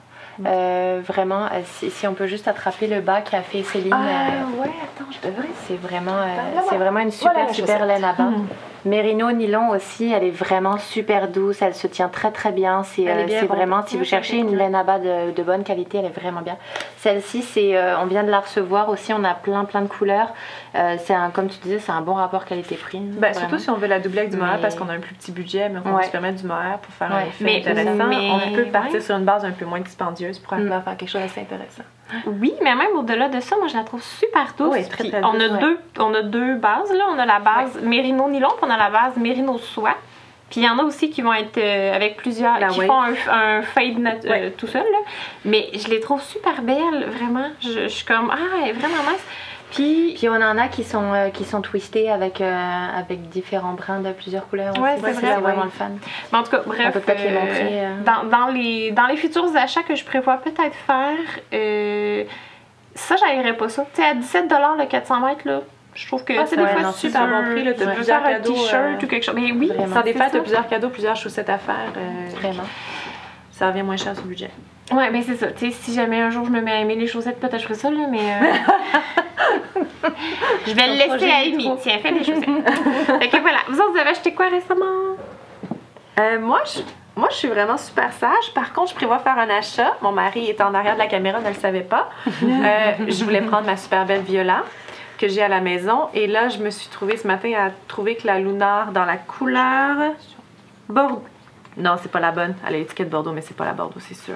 [SPEAKER 1] Euh, vraiment, euh, si, si on peut juste attraper le bas qu'a fait Céline, euh,
[SPEAKER 2] ouais, attends, je devrais.
[SPEAKER 1] c'est vraiment, euh, c'est vraiment une super
[SPEAKER 2] Voilà
[SPEAKER 1] super laine à bas.
[SPEAKER 3] Hmm.
[SPEAKER 1] Mérino nylon aussi, elle est vraiment super douce, elle se tient très très bien. C'est euh, vraiment, si vous cherchez une
[SPEAKER 2] ouais.
[SPEAKER 1] laine à bas de, de bonne qualité, elle est vraiment bien. Celle-ci, c'est, euh, on vient de la recevoir aussi, on a plein plein de couleurs. Euh, c'est comme tu disais, c'est un bon rapport qualité-prix.
[SPEAKER 2] Ben,
[SPEAKER 1] vraiment.
[SPEAKER 2] surtout si on veut la doubler avec du mohair
[SPEAKER 1] Mais-
[SPEAKER 2] parce qu'on a un plus petit budget, mais on
[SPEAKER 1] Ouais.
[SPEAKER 2] peut se permettre du mohair pour faire
[SPEAKER 1] Ouais.
[SPEAKER 2] un effet
[SPEAKER 3] Mais-
[SPEAKER 2] intéressant.
[SPEAKER 3] mais-
[SPEAKER 2] on peut partir
[SPEAKER 3] ouais.
[SPEAKER 2] sur une base un peu moins dispendieuse pour arriver à faire quelque chose d'assez intéressant.
[SPEAKER 3] Oui, mais même au-delà de ça, moi je la trouve super douce.
[SPEAKER 2] Oui, très,
[SPEAKER 3] Puis
[SPEAKER 2] très
[SPEAKER 3] on,
[SPEAKER 2] douce,
[SPEAKER 3] a
[SPEAKER 1] ouais.
[SPEAKER 3] deux, on a deux bases, là. On a la base mérino nylon, puis on a la base mérino soie. Puis il y en a aussi qui vont être euh, avec plusieurs,
[SPEAKER 2] La
[SPEAKER 3] qui
[SPEAKER 2] wave.
[SPEAKER 3] font un, un fade euh,
[SPEAKER 2] Ouais.
[SPEAKER 3] tout seul, là. Mais je les trouve super belles, vraiment. Je, je suis comme, ah, elle est vraiment nice. Puis,
[SPEAKER 1] Puis on en a qui sont, euh, qui sont twistés avec, euh, avec différents brins de plusieurs couleurs.
[SPEAKER 3] Ouais,
[SPEAKER 1] aussi.
[SPEAKER 3] c'est
[SPEAKER 1] Ça,
[SPEAKER 3] vrai,
[SPEAKER 1] C'est vraiment le fun.
[SPEAKER 3] mais en tout cas, bref.
[SPEAKER 1] On peut peut-être les
[SPEAKER 3] euh,
[SPEAKER 1] montrer, euh.
[SPEAKER 3] Dans, dans les, dans les futurs achats que je prévois peut-être faire, euh, ça, j'aillerais pas ça. Tu sais, à 17 le 400 mètres, là. Je trouve que
[SPEAKER 2] Ah,
[SPEAKER 3] tu
[SPEAKER 2] c'est
[SPEAKER 3] des fois,
[SPEAKER 2] non,
[SPEAKER 3] tu
[SPEAKER 2] super bon prix,
[SPEAKER 3] tu peux
[SPEAKER 2] plusieurs
[SPEAKER 3] faire un t-shirt
[SPEAKER 2] euh,
[SPEAKER 3] ou quelque chose. Mais oui,
[SPEAKER 1] Vraiment.
[SPEAKER 2] Sans des fêtes, t'as
[SPEAKER 3] ça.
[SPEAKER 2] plusieurs cadeaux, plusieurs chaussettes à faire. euh,
[SPEAKER 1] Vraiment.
[SPEAKER 2] ça revient moins cher sur le budget.
[SPEAKER 3] Ouais, mais c'est ça. Tu sais, si jamais un jour je me mets à aimer les chaussettes, peut-être je ferai ça, là, mais. euh, [laughs] je vais le laisser à Amy. Tiens, fais les chaussettes. [laughs] fait que voilà. Vous autres, vous avez acheté quoi récemment?
[SPEAKER 2] Euh, moi, je, moi, je suis vraiment super sage. Par contre, je prévois faire un achat. Mon mari est en arrière de la caméra, ne le savait pas. Euh, je voulais prendre ma super belle Viola que j'ai à la maison. Et là, je me suis trouvée ce matin à trouver que la Lunar dans la couleur Bordeaux. Non, c'est pas la bonne. Elle a l'étiquette Bordeaux, mais c'est pas la Bordeaux, c'est sûr.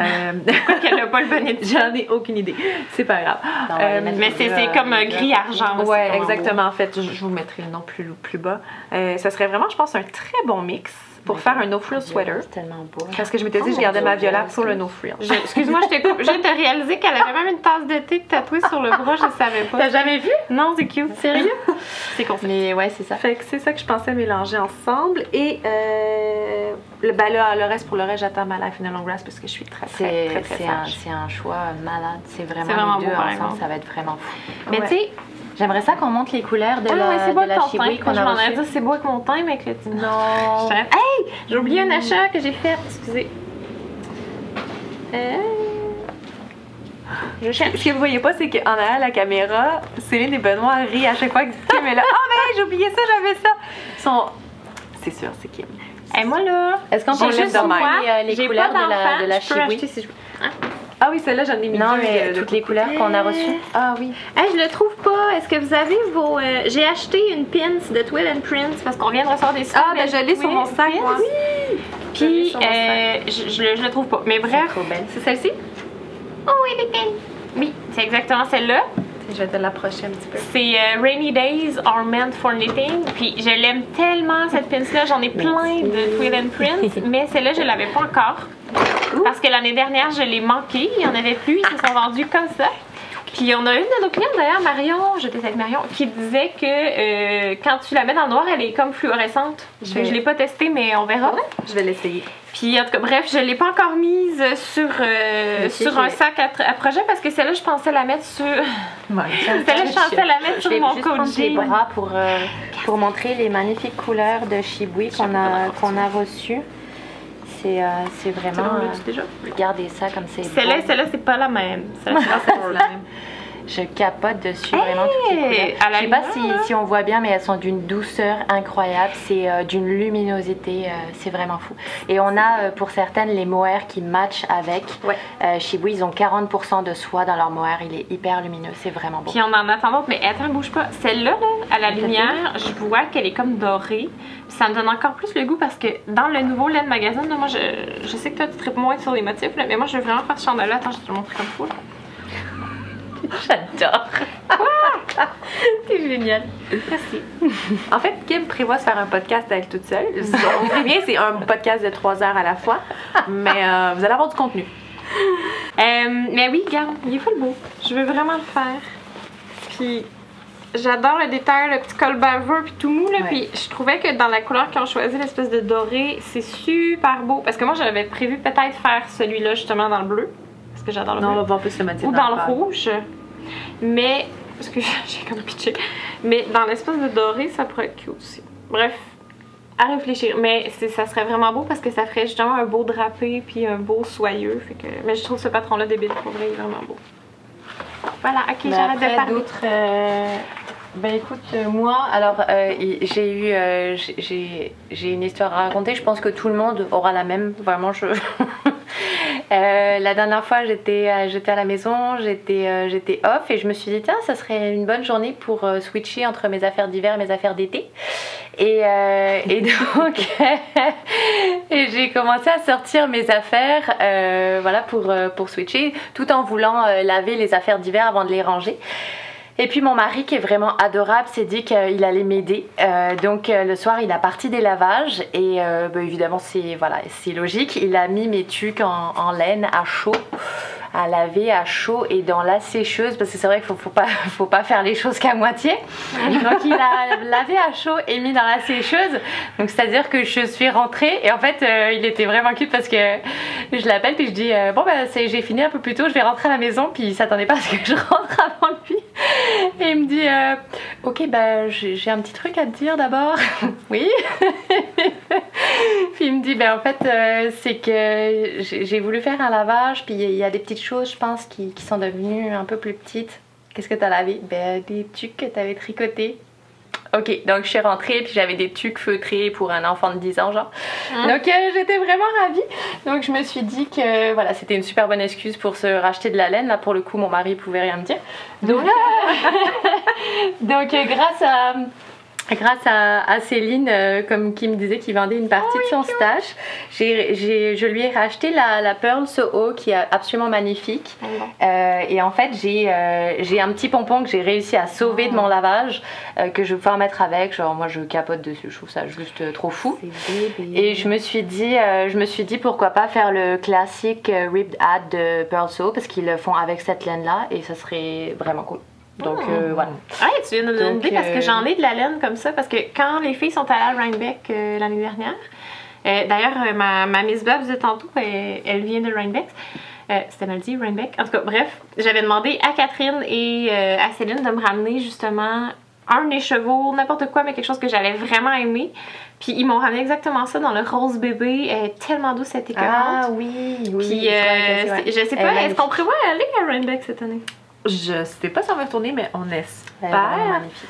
[SPEAKER 2] Euh, [laughs]
[SPEAKER 3] Qu'elle n'a pas le bon étiquette. [laughs]
[SPEAKER 2] J'en ai aucune idée. C'est pas grave. Euh,
[SPEAKER 3] Mais c'est
[SPEAKER 1] euh,
[SPEAKER 3] comme un gris-argent.
[SPEAKER 2] Ouais, exactement. En fait, je, je vous mettrai le nom plus, plus bas. Euh, ça serait vraiment, je pense, un très bon mix pour faire un no-frill sweater.
[SPEAKER 1] C'est tellement beau.
[SPEAKER 2] Parce que je m'étais dit,
[SPEAKER 1] Oh
[SPEAKER 2] je gardais
[SPEAKER 1] mon
[SPEAKER 2] ma
[SPEAKER 1] excuse.
[SPEAKER 2] pour le no-frill.
[SPEAKER 3] Excuse-moi, je t'ai coupé. Je viens de réaliser qu'elle avait même une tasse de thé tatouée sur le bras, je savais pas.
[SPEAKER 1] T'as jamais vu?
[SPEAKER 3] Non, c'est cute. Sérieux? [laughs] c'est con.
[SPEAKER 1] Mais ouais, c'est ça.
[SPEAKER 2] Fait que c'est ça que je pensais mélanger ensemble. Et euh, le, ben là, le reste, pour le reste, j'attends ma Life in a Long Grass parce que je suis très, très, très, très,
[SPEAKER 1] c'est un, choix malade. C'est vraiment,
[SPEAKER 3] C'est vraiment
[SPEAKER 1] les deux
[SPEAKER 3] beau,
[SPEAKER 1] ensemble, ça va être vraiment fou.
[SPEAKER 3] Mais
[SPEAKER 2] Ouais.
[SPEAKER 3] tu sais,
[SPEAKER 1] J'aimerais ça qu'on monte les couleurs de
[SPEAKER 3] ah,
[SPEAKER 1] la,
[SPEAKER 3] c'est
[SPEAKER 1] de
[SPEAKER 3] beau
[SPEAKER 1] la
[SPEAKER 3] ton teint.
[SPEAKER 1] Shibui qu'on
[SPEAKER 3] Je
[SPEAKER 1] a reçue.
[SPEAKER 3] c'est beau avec mon teint, mais avec le.
[SPEAKER 1] Non.
[SPEAKER 3] Hey! J'ai oublié un achat que j'ai fait. Excusez. Euh... Je cherche.
[SPEAKER 2] Ce que vous voyez pas, c'est qu'en arrière la caméra, Céline et Benoît rient à chaque fois que Kim est là. Oh, mais j'ai oublié ça, j'avais ça. Ils sont... C'est sûr, c'est Kim.
[SPEAKER 3] Et moi là,
[SPEAKER 1] Est-ce qu'on peut
[SPEAKER 2] juste de même.
[SPEAKER 1] euh, les couleurs
[SPEAKER 3] pas
[SPEAKER 1] de la, de la
[SPEAKER 3] je peux
[SPEAKER 1] Shibui
[SPEAKER 3] acheter si je veux.
[SPEAKER 2] Ah oui, celle-là, j'en ai mis
[SPEAKER 1] Non,
[SPEAKER 2] deux
[SPEAKER 1] mais
[SPEAKER 2] de
[SPEAKER 1] toutes les couleurs qu'on a reçues.
[SPEAKER 2] Ah oui.
[SPEAKER 3] Hey, je le trouve pas. Est-ce que vous avez vos. euh, J'ai acheté une pins de Twill and Prince parce qu'on vient de recevoir des
[SPEAKER 2] Ah, ben je l'ai sur mon sac, moi. L'ai
[SPEAKER 3] Puis, euh, je, je, le- je le trouve pas. Mais
[SPEAKER 1] C'est
[SPEAKER 3] bref,
[SPEAKER 1] trop belle.
[SPEAKER 2] C'est celle-ci?
[SPEAKER 3] Oh, elle est belle. Oui, c'est exactement celle-là.
[SPEAKER 2] Je vais te l'approcher un petit peu.
[SPEAKER 3] C'est euh, Rainy Days Are Meant for Knitting. Puis je l'aime tellement cette pince-là. J'en ai plein de Twill and Prince, [laughs] mais celle-là, je l'avais pas encore. Parce que l'année dernière, je l'ai manqué. Il y en avait plus. Ils se sont vendus comme ça. Puis on a une de nos clientes d'ailleurs, Marion, je avec Marion, qui disait que euh, quand tu la mets dans le noir, elle est comme fluorescente. Je,
[SPEAKER 2] vais-
[SPEAKER 3] je l'ai pas testé, mais on verra.
[SPEAKER 2] Je vais l'essayer.
[SPEAKER 3] Puis en tout cas, bref, je l'ai pas encore mise sur, euh, sur un sac à, projet parce que celle-là, je pensais la mettre sur. [laughs]
[SPEAKER 2] Ouais.
[SPEAKER 3] Celle-là, je pensais la mettre
[SPEAKER 1] Je
[SPEAKER 3] sur
[SPEAKER 1] vais
[SPEAKER 3] mon
[SPEAKER 1] les bras pour, euh, pour montrer les magnifiques couleurs de Shibui qu'on a, qu'on a reçues. C'est euh, vraiment... euh,
[SPEAKER 3] déjà?
[SPEAKER 1] regardez ça comme c'est
[SPEAKER 3] Celle-là, celle-là, c'est pas la même. Celle-là, c'est pas la même. [laughs]
[SPEAKER 1] Je capote dessus vraiment toutes les
[SPEAKER 3] à la
[SPEAKER 1] Je sais pas si, on voit bien, mais elles sont d'une douceur incroyable. C'est euh, d'une luminosité, euh, c'est vraiment fou. Et on a euh, pour certaines les mohair qui matchent avec.
[SPEAKER 2] Ouais.
[SPEAKER 1] Chez vous, ils ont 40% de soie dans leur mohair. Il est hyper lumineux, c'est vraiment beau.
[SPEAKER 3] Puis on en attend d'autres, mais attends, bouge pas. Celle-là, là, à la lumière, je vois qu'elle est comme dorée. Puis ça me donne encore plus le goût parce que dans le nouveau Laine Magazine, là, moi, je, je sais que toi, tu traites moins sur les motifs, là, mais moi, je veux vraiment faire ce chandail-là. Attends, je vais te le montrer comme fou.
[SPEAKER 1] J'adore. c'est génial.
[SPEAKER 3] Merci.
[SPEAKER 2] En fait, Kim prévoit de faire un podcast à elle toute seule. [laughs] On prévient, c'est un podcast de 3 heures à la fois, mais euh, vous allez avoir du contenu.
[SPEAKER 3] Euh, mais oui, regarde, il est full beau. Je veux vraiment le faire. Puis j'adore le détail, le petit col baveux puis tout mou là.
[SPEAKER 1] Ouais.
[SPEAKER 3] Puis je trouvais que dans la couleur qu'ils ont choisi, l'espèce de doré, c'est super beau. Parce que moi j'avais prévu peut-être faire celui-là justement dans le bleu. Parce que j'adore le
[SPEAKER 2] Non, on
[SPEAKER 3] bleu.
[SPEAKER 2] va voir plus le motif.
[SPEAKER 3] Ou dans le rouge. Mais, parce que [laughs] j'ai comme pitché. Mais dans l'espèce de doré, ça pourrait être cute aussi. Bref, à réfléchir. Mais ça serait vraiment beau parce que ça ferait justement un beau drapé puis un beau soyeux. Fait que, mais je trouve ce patron-là débile pour vrai, il est vraiment beau. Voilà, ok, j'arrête de parler.
[SPEAKER 1] d'autres. euh, Ben écoute, euh, moi, alors euh, j'ai eu, euh, j'ai- une histoire à raconter. Je pense que tout le monde aura la même. Vraiment, je. [laughs] La dernière fois, j'étais à la maison, j'étais off et je me suis dit tiens, ça serait une bonne journée pour switcher entre mes affaires d'hiver et mes affaires d'été. Et, et [laughs] donc, [laughs] j'ai commencé à sortir mes affaires, voilà pour pour switcher, tout en voulant laver les affaires d'hiver avant de les ranger. Et puis mon mari qui est vraiment adorable s'est dit qu'il allait m'aider. Euh, donc euh, le soir il a parti des lavages et euh, bah, évidemment c'est voilà c'est logique. Il a mis mes tuques en, en laine à chaud, à laver à chaud et dans la sécheuse parce que c'est vrai qu'il faut, faut pas [laughs] faut pas faire les choses qu'à moitié. Donc il a [laughs] lavé à chaud et mis dans la sécheuse. Donc c'est à dire que je suis rentrée et en fait euh, il était vraiment cute parce que je l'appelle puis je dis bon bah j'ai fini un peu plus tôt, je vais rentrer à la maison puis il s'attendait pas à ce que je [laughs] rentre avant lui. Et il me dit euh, Ok, bah j'ai un petit truc à te dire d'abord. [laughs] oui. puis il me dit Ben en fait, euh, c'est que j'ai voulu faire un lavage, puis il y a des petites choses, je pense, qui, qui sont devenues un peu plus petites. Qu'est-ce que t'as lavé? Ben des tuques que t'avais tricotés. Ok, donc je suis rentrée, puis j'avais des tuques feutrés pour un enfant de 10 ans, genre.
[SPEAKER 3] Hein?
[SPEAKER 1] Donc euh, j'étais vraiment ravie. Donc je me suis dit que voilà, c'était une super bonne excuse pour se racheter de la laine. Là, pour le coup, mon mari pouvait rien me dire. Donc, [laughs] [laughs] donc euh, grâce à grâce à, à Céline, euh, comme qui me disait qu'il vendait une partie de son stage, j'ai, j'ai- je lui ai racheté la, la Pearl Soho qui est absolument magnifique. Euh, et en fait, j'ai, euh, j'ai un petit pompon que j'ai réussi à sauver de mon lavage, que je vais pouvoir mettre avec. Genre, moi, je capote dessus, je trouve ça juste trop fou. Et je me suis dit, je me suis dit pourquoi pas faire le classique ribbed hat de Pearl Soho parce qu'ils le font avec cette laine là et ça serait vraiment cool. Donc euh, voilà.
[SPEAKER 3] Ah, tu viens de me donner une idée parce que
[SPEAKER 1] euh,
[SPEAKER 3] j'en ai de la laine comme ça. Parce que quand les filles sont allées à Rhinebeck euh, l'année dernière, euh, d'ailleurs, ma, ma Miss Babs de tantôt, elle, elle vient de Rhinebeck. C'était mal dit, Rhinebeck. En tout cas, bref, j'avais demandé à Catherine et à Céline de me ramener justement un écheveau, n'importe quoi, mais quelque chose que j'allais vraiment aimer. Puis ils m'ont ramené exactement ça dans le rose bébé. Elle est tellement douce cette écœurante.
[SPEAKER 1] Ah oui, oui.
[SPEAKER 3] Puis,
[SPEAKER 1] je
[SPEAKER 3] euh,
[SPEAKER 1] ouais.
[SPEAKER 3] je sais pas, est-ce qu'on prévoit aller à Rhinebeck cette année?
[SPEAKER 2] Je sais pas si on va retourner, mais on
[SPEAKER 1] Elle est
[SPEAKER 2] espère.
[SPEAKER 1] magnifique.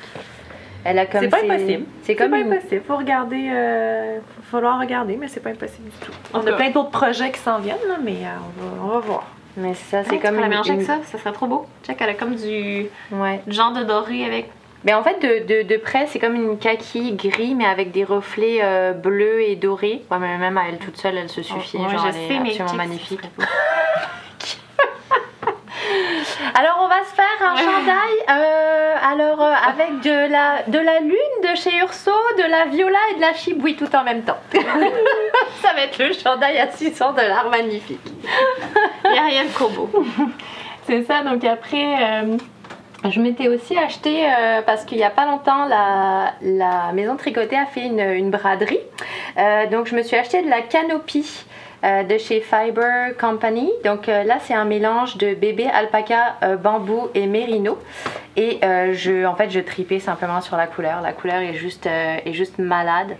[SPEAKER 1] Elle a comme
[SPEAKER 2] C'est pas
[SPEAKER 1] ses-
[SPEAKER 2] impossible.
[SPEAKER 1] C'est
[SPEAKER 2] C'est
[SPEAKER 1] comme
[SPEAKER 2] pas
[SPEAKER 1] une-
[SPEAKER 2] impossible. Faut regarder. Euh, faut falloir regarder, mais c'est pas impossible du tout. On a plein d'autres projets qui s'en viennent, là, mais euh, on, va, on va voir.
[SPEAKER 1] Mais c'est ça,
[SPEAKER 3] C'est
[SPEAKER 1] comme
[SPEAKER 3] la
[SPEAKER 1] une,
[SPEAKER 3] mélanger avec ça, ça serait trop beau. Check, elle a comme du,
[SPEAKER 1] Ouais.
[SPEAKER 3] du genre de doré avec.
[SPEAKER 1] Mais en fait, de, de, de près, c'est comme une kaki gris, mais avec des reflets euh, bleus et dorés. Ouais, mais même à elle toute seule, elle se suffit.
[SPEAKER 3] Ouais,
[SPEAKER 1] genre,
[SPEAKER 3] je
[SPEAKER 1] elle
[SPEAKER 3] sais,
[SPEAKER 1] est
[SPEAKER 3] mais
[SPEAKER 1] absolument magnifique. [laughs] Alors, on va se faire un chandail. euh, alors, euh, avec de la, de la lune de chez Urso, de la viola et de la chiboui tout en même temps. [laughs] ça va être le chandail à 600 dollars magnifique.
[SPEAKER 3] Il n'y a rien de beau. [laughs]
[SPEAKER 1] C'est ça, donc après, euh, je m'étais aussi acheté, euh, parce qu'il n'y a pas longtemps, la, la maison tricotée a fait une, une braderie. Euh, donc je me suis acheté de la canopie. Euh, de chez Fiber Company. Donc euh, là, c'est un mélange de bébé alpaca, euh, bambou et mérino. Et je, en fait, je tripais simplement sur la couleur. La couleur est juste, malade.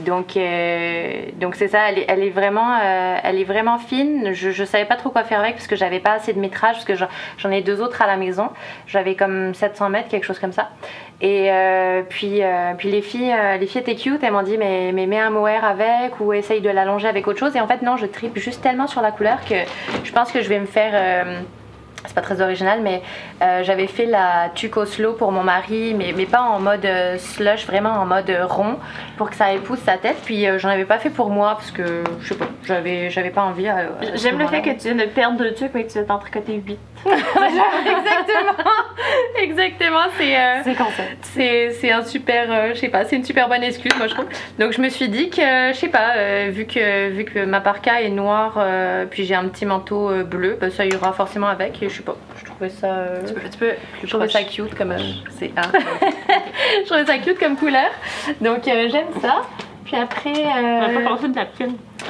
[SPEAKER 1] Donc, c'est ça. Elle est, vraiment, elle est vraiment fine. Je, je savais pas trop quoi faire avec parce que j'avais pas assez de métrage parce que j'en ai deux autres à la maison. J'avais comme 700 mètres, quelque chose comme ça. Et euh, puis, euh, puis les filles, euh, les filles étaient cute. Elles m'ont dit mais, mais mets un mohair avec ou essaye de l'allonger avec autre chose. Et en fait non, je tripe juste tellement sur la couleur que je pense que je vais me faire. C'est pas très original, mais euh, j'avais fait la au slow pour mon mari, mais, mais pas en mode euh, slush, vraiment en mode euh, rond, pour que ça épouse sa tête. Puis euh, j'en avais pas fait pour moi parce que je sais pas, j'avais, j'avais pas envie.
[SPEAKER 3] J'aime le fait que tu viens de perdre le truc, mais que tu vas t'en tricoter 8. [laughs]
[SPEAKER 1] exactement, exactement, c'est.
[SPEAKER 3] C'est concept.
[SPEAKER 1] c'est c'est un super je sais pas c'est une super bonne excuse moi je trouve donc je me suis dit que je sais pas vu que vu que ma parka est noire puis j'ai un petit manteau bleu bah, ça ira forcément avec et je sais pas je trouvais ça euh,
[SPEAKER 2] Tu peux, tu peux
[SPEAKER 1] je trouvais
[SPEAKER 2] proche.
[SPEAKER 1] ça cute comme euh,
[SPEAKER 2] C'est [laughs]
[SPEAKER 1] je trouvais ça cute comme couleur donc euh, j'aime ça puis après
[SPEAKER 3] On
[SPEAKER 1] euh,
[SPEAKER 3] va pas de la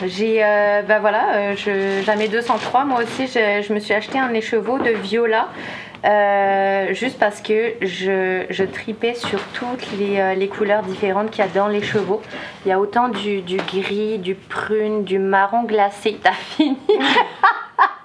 [SPEAKER 1] j'ai, euh, bah voilà, euh, je, j'en ai 203. Moi aussi, je, je me suis acheté un écheveau de viola. euh, juste parce que je, je tripais sur toutes les, euh, les couleurs différentes qu'il y a dans les chevaux. Il y a autant du, du gris, du prune, du marron glacé. [laughs] T'as fini? [laughs]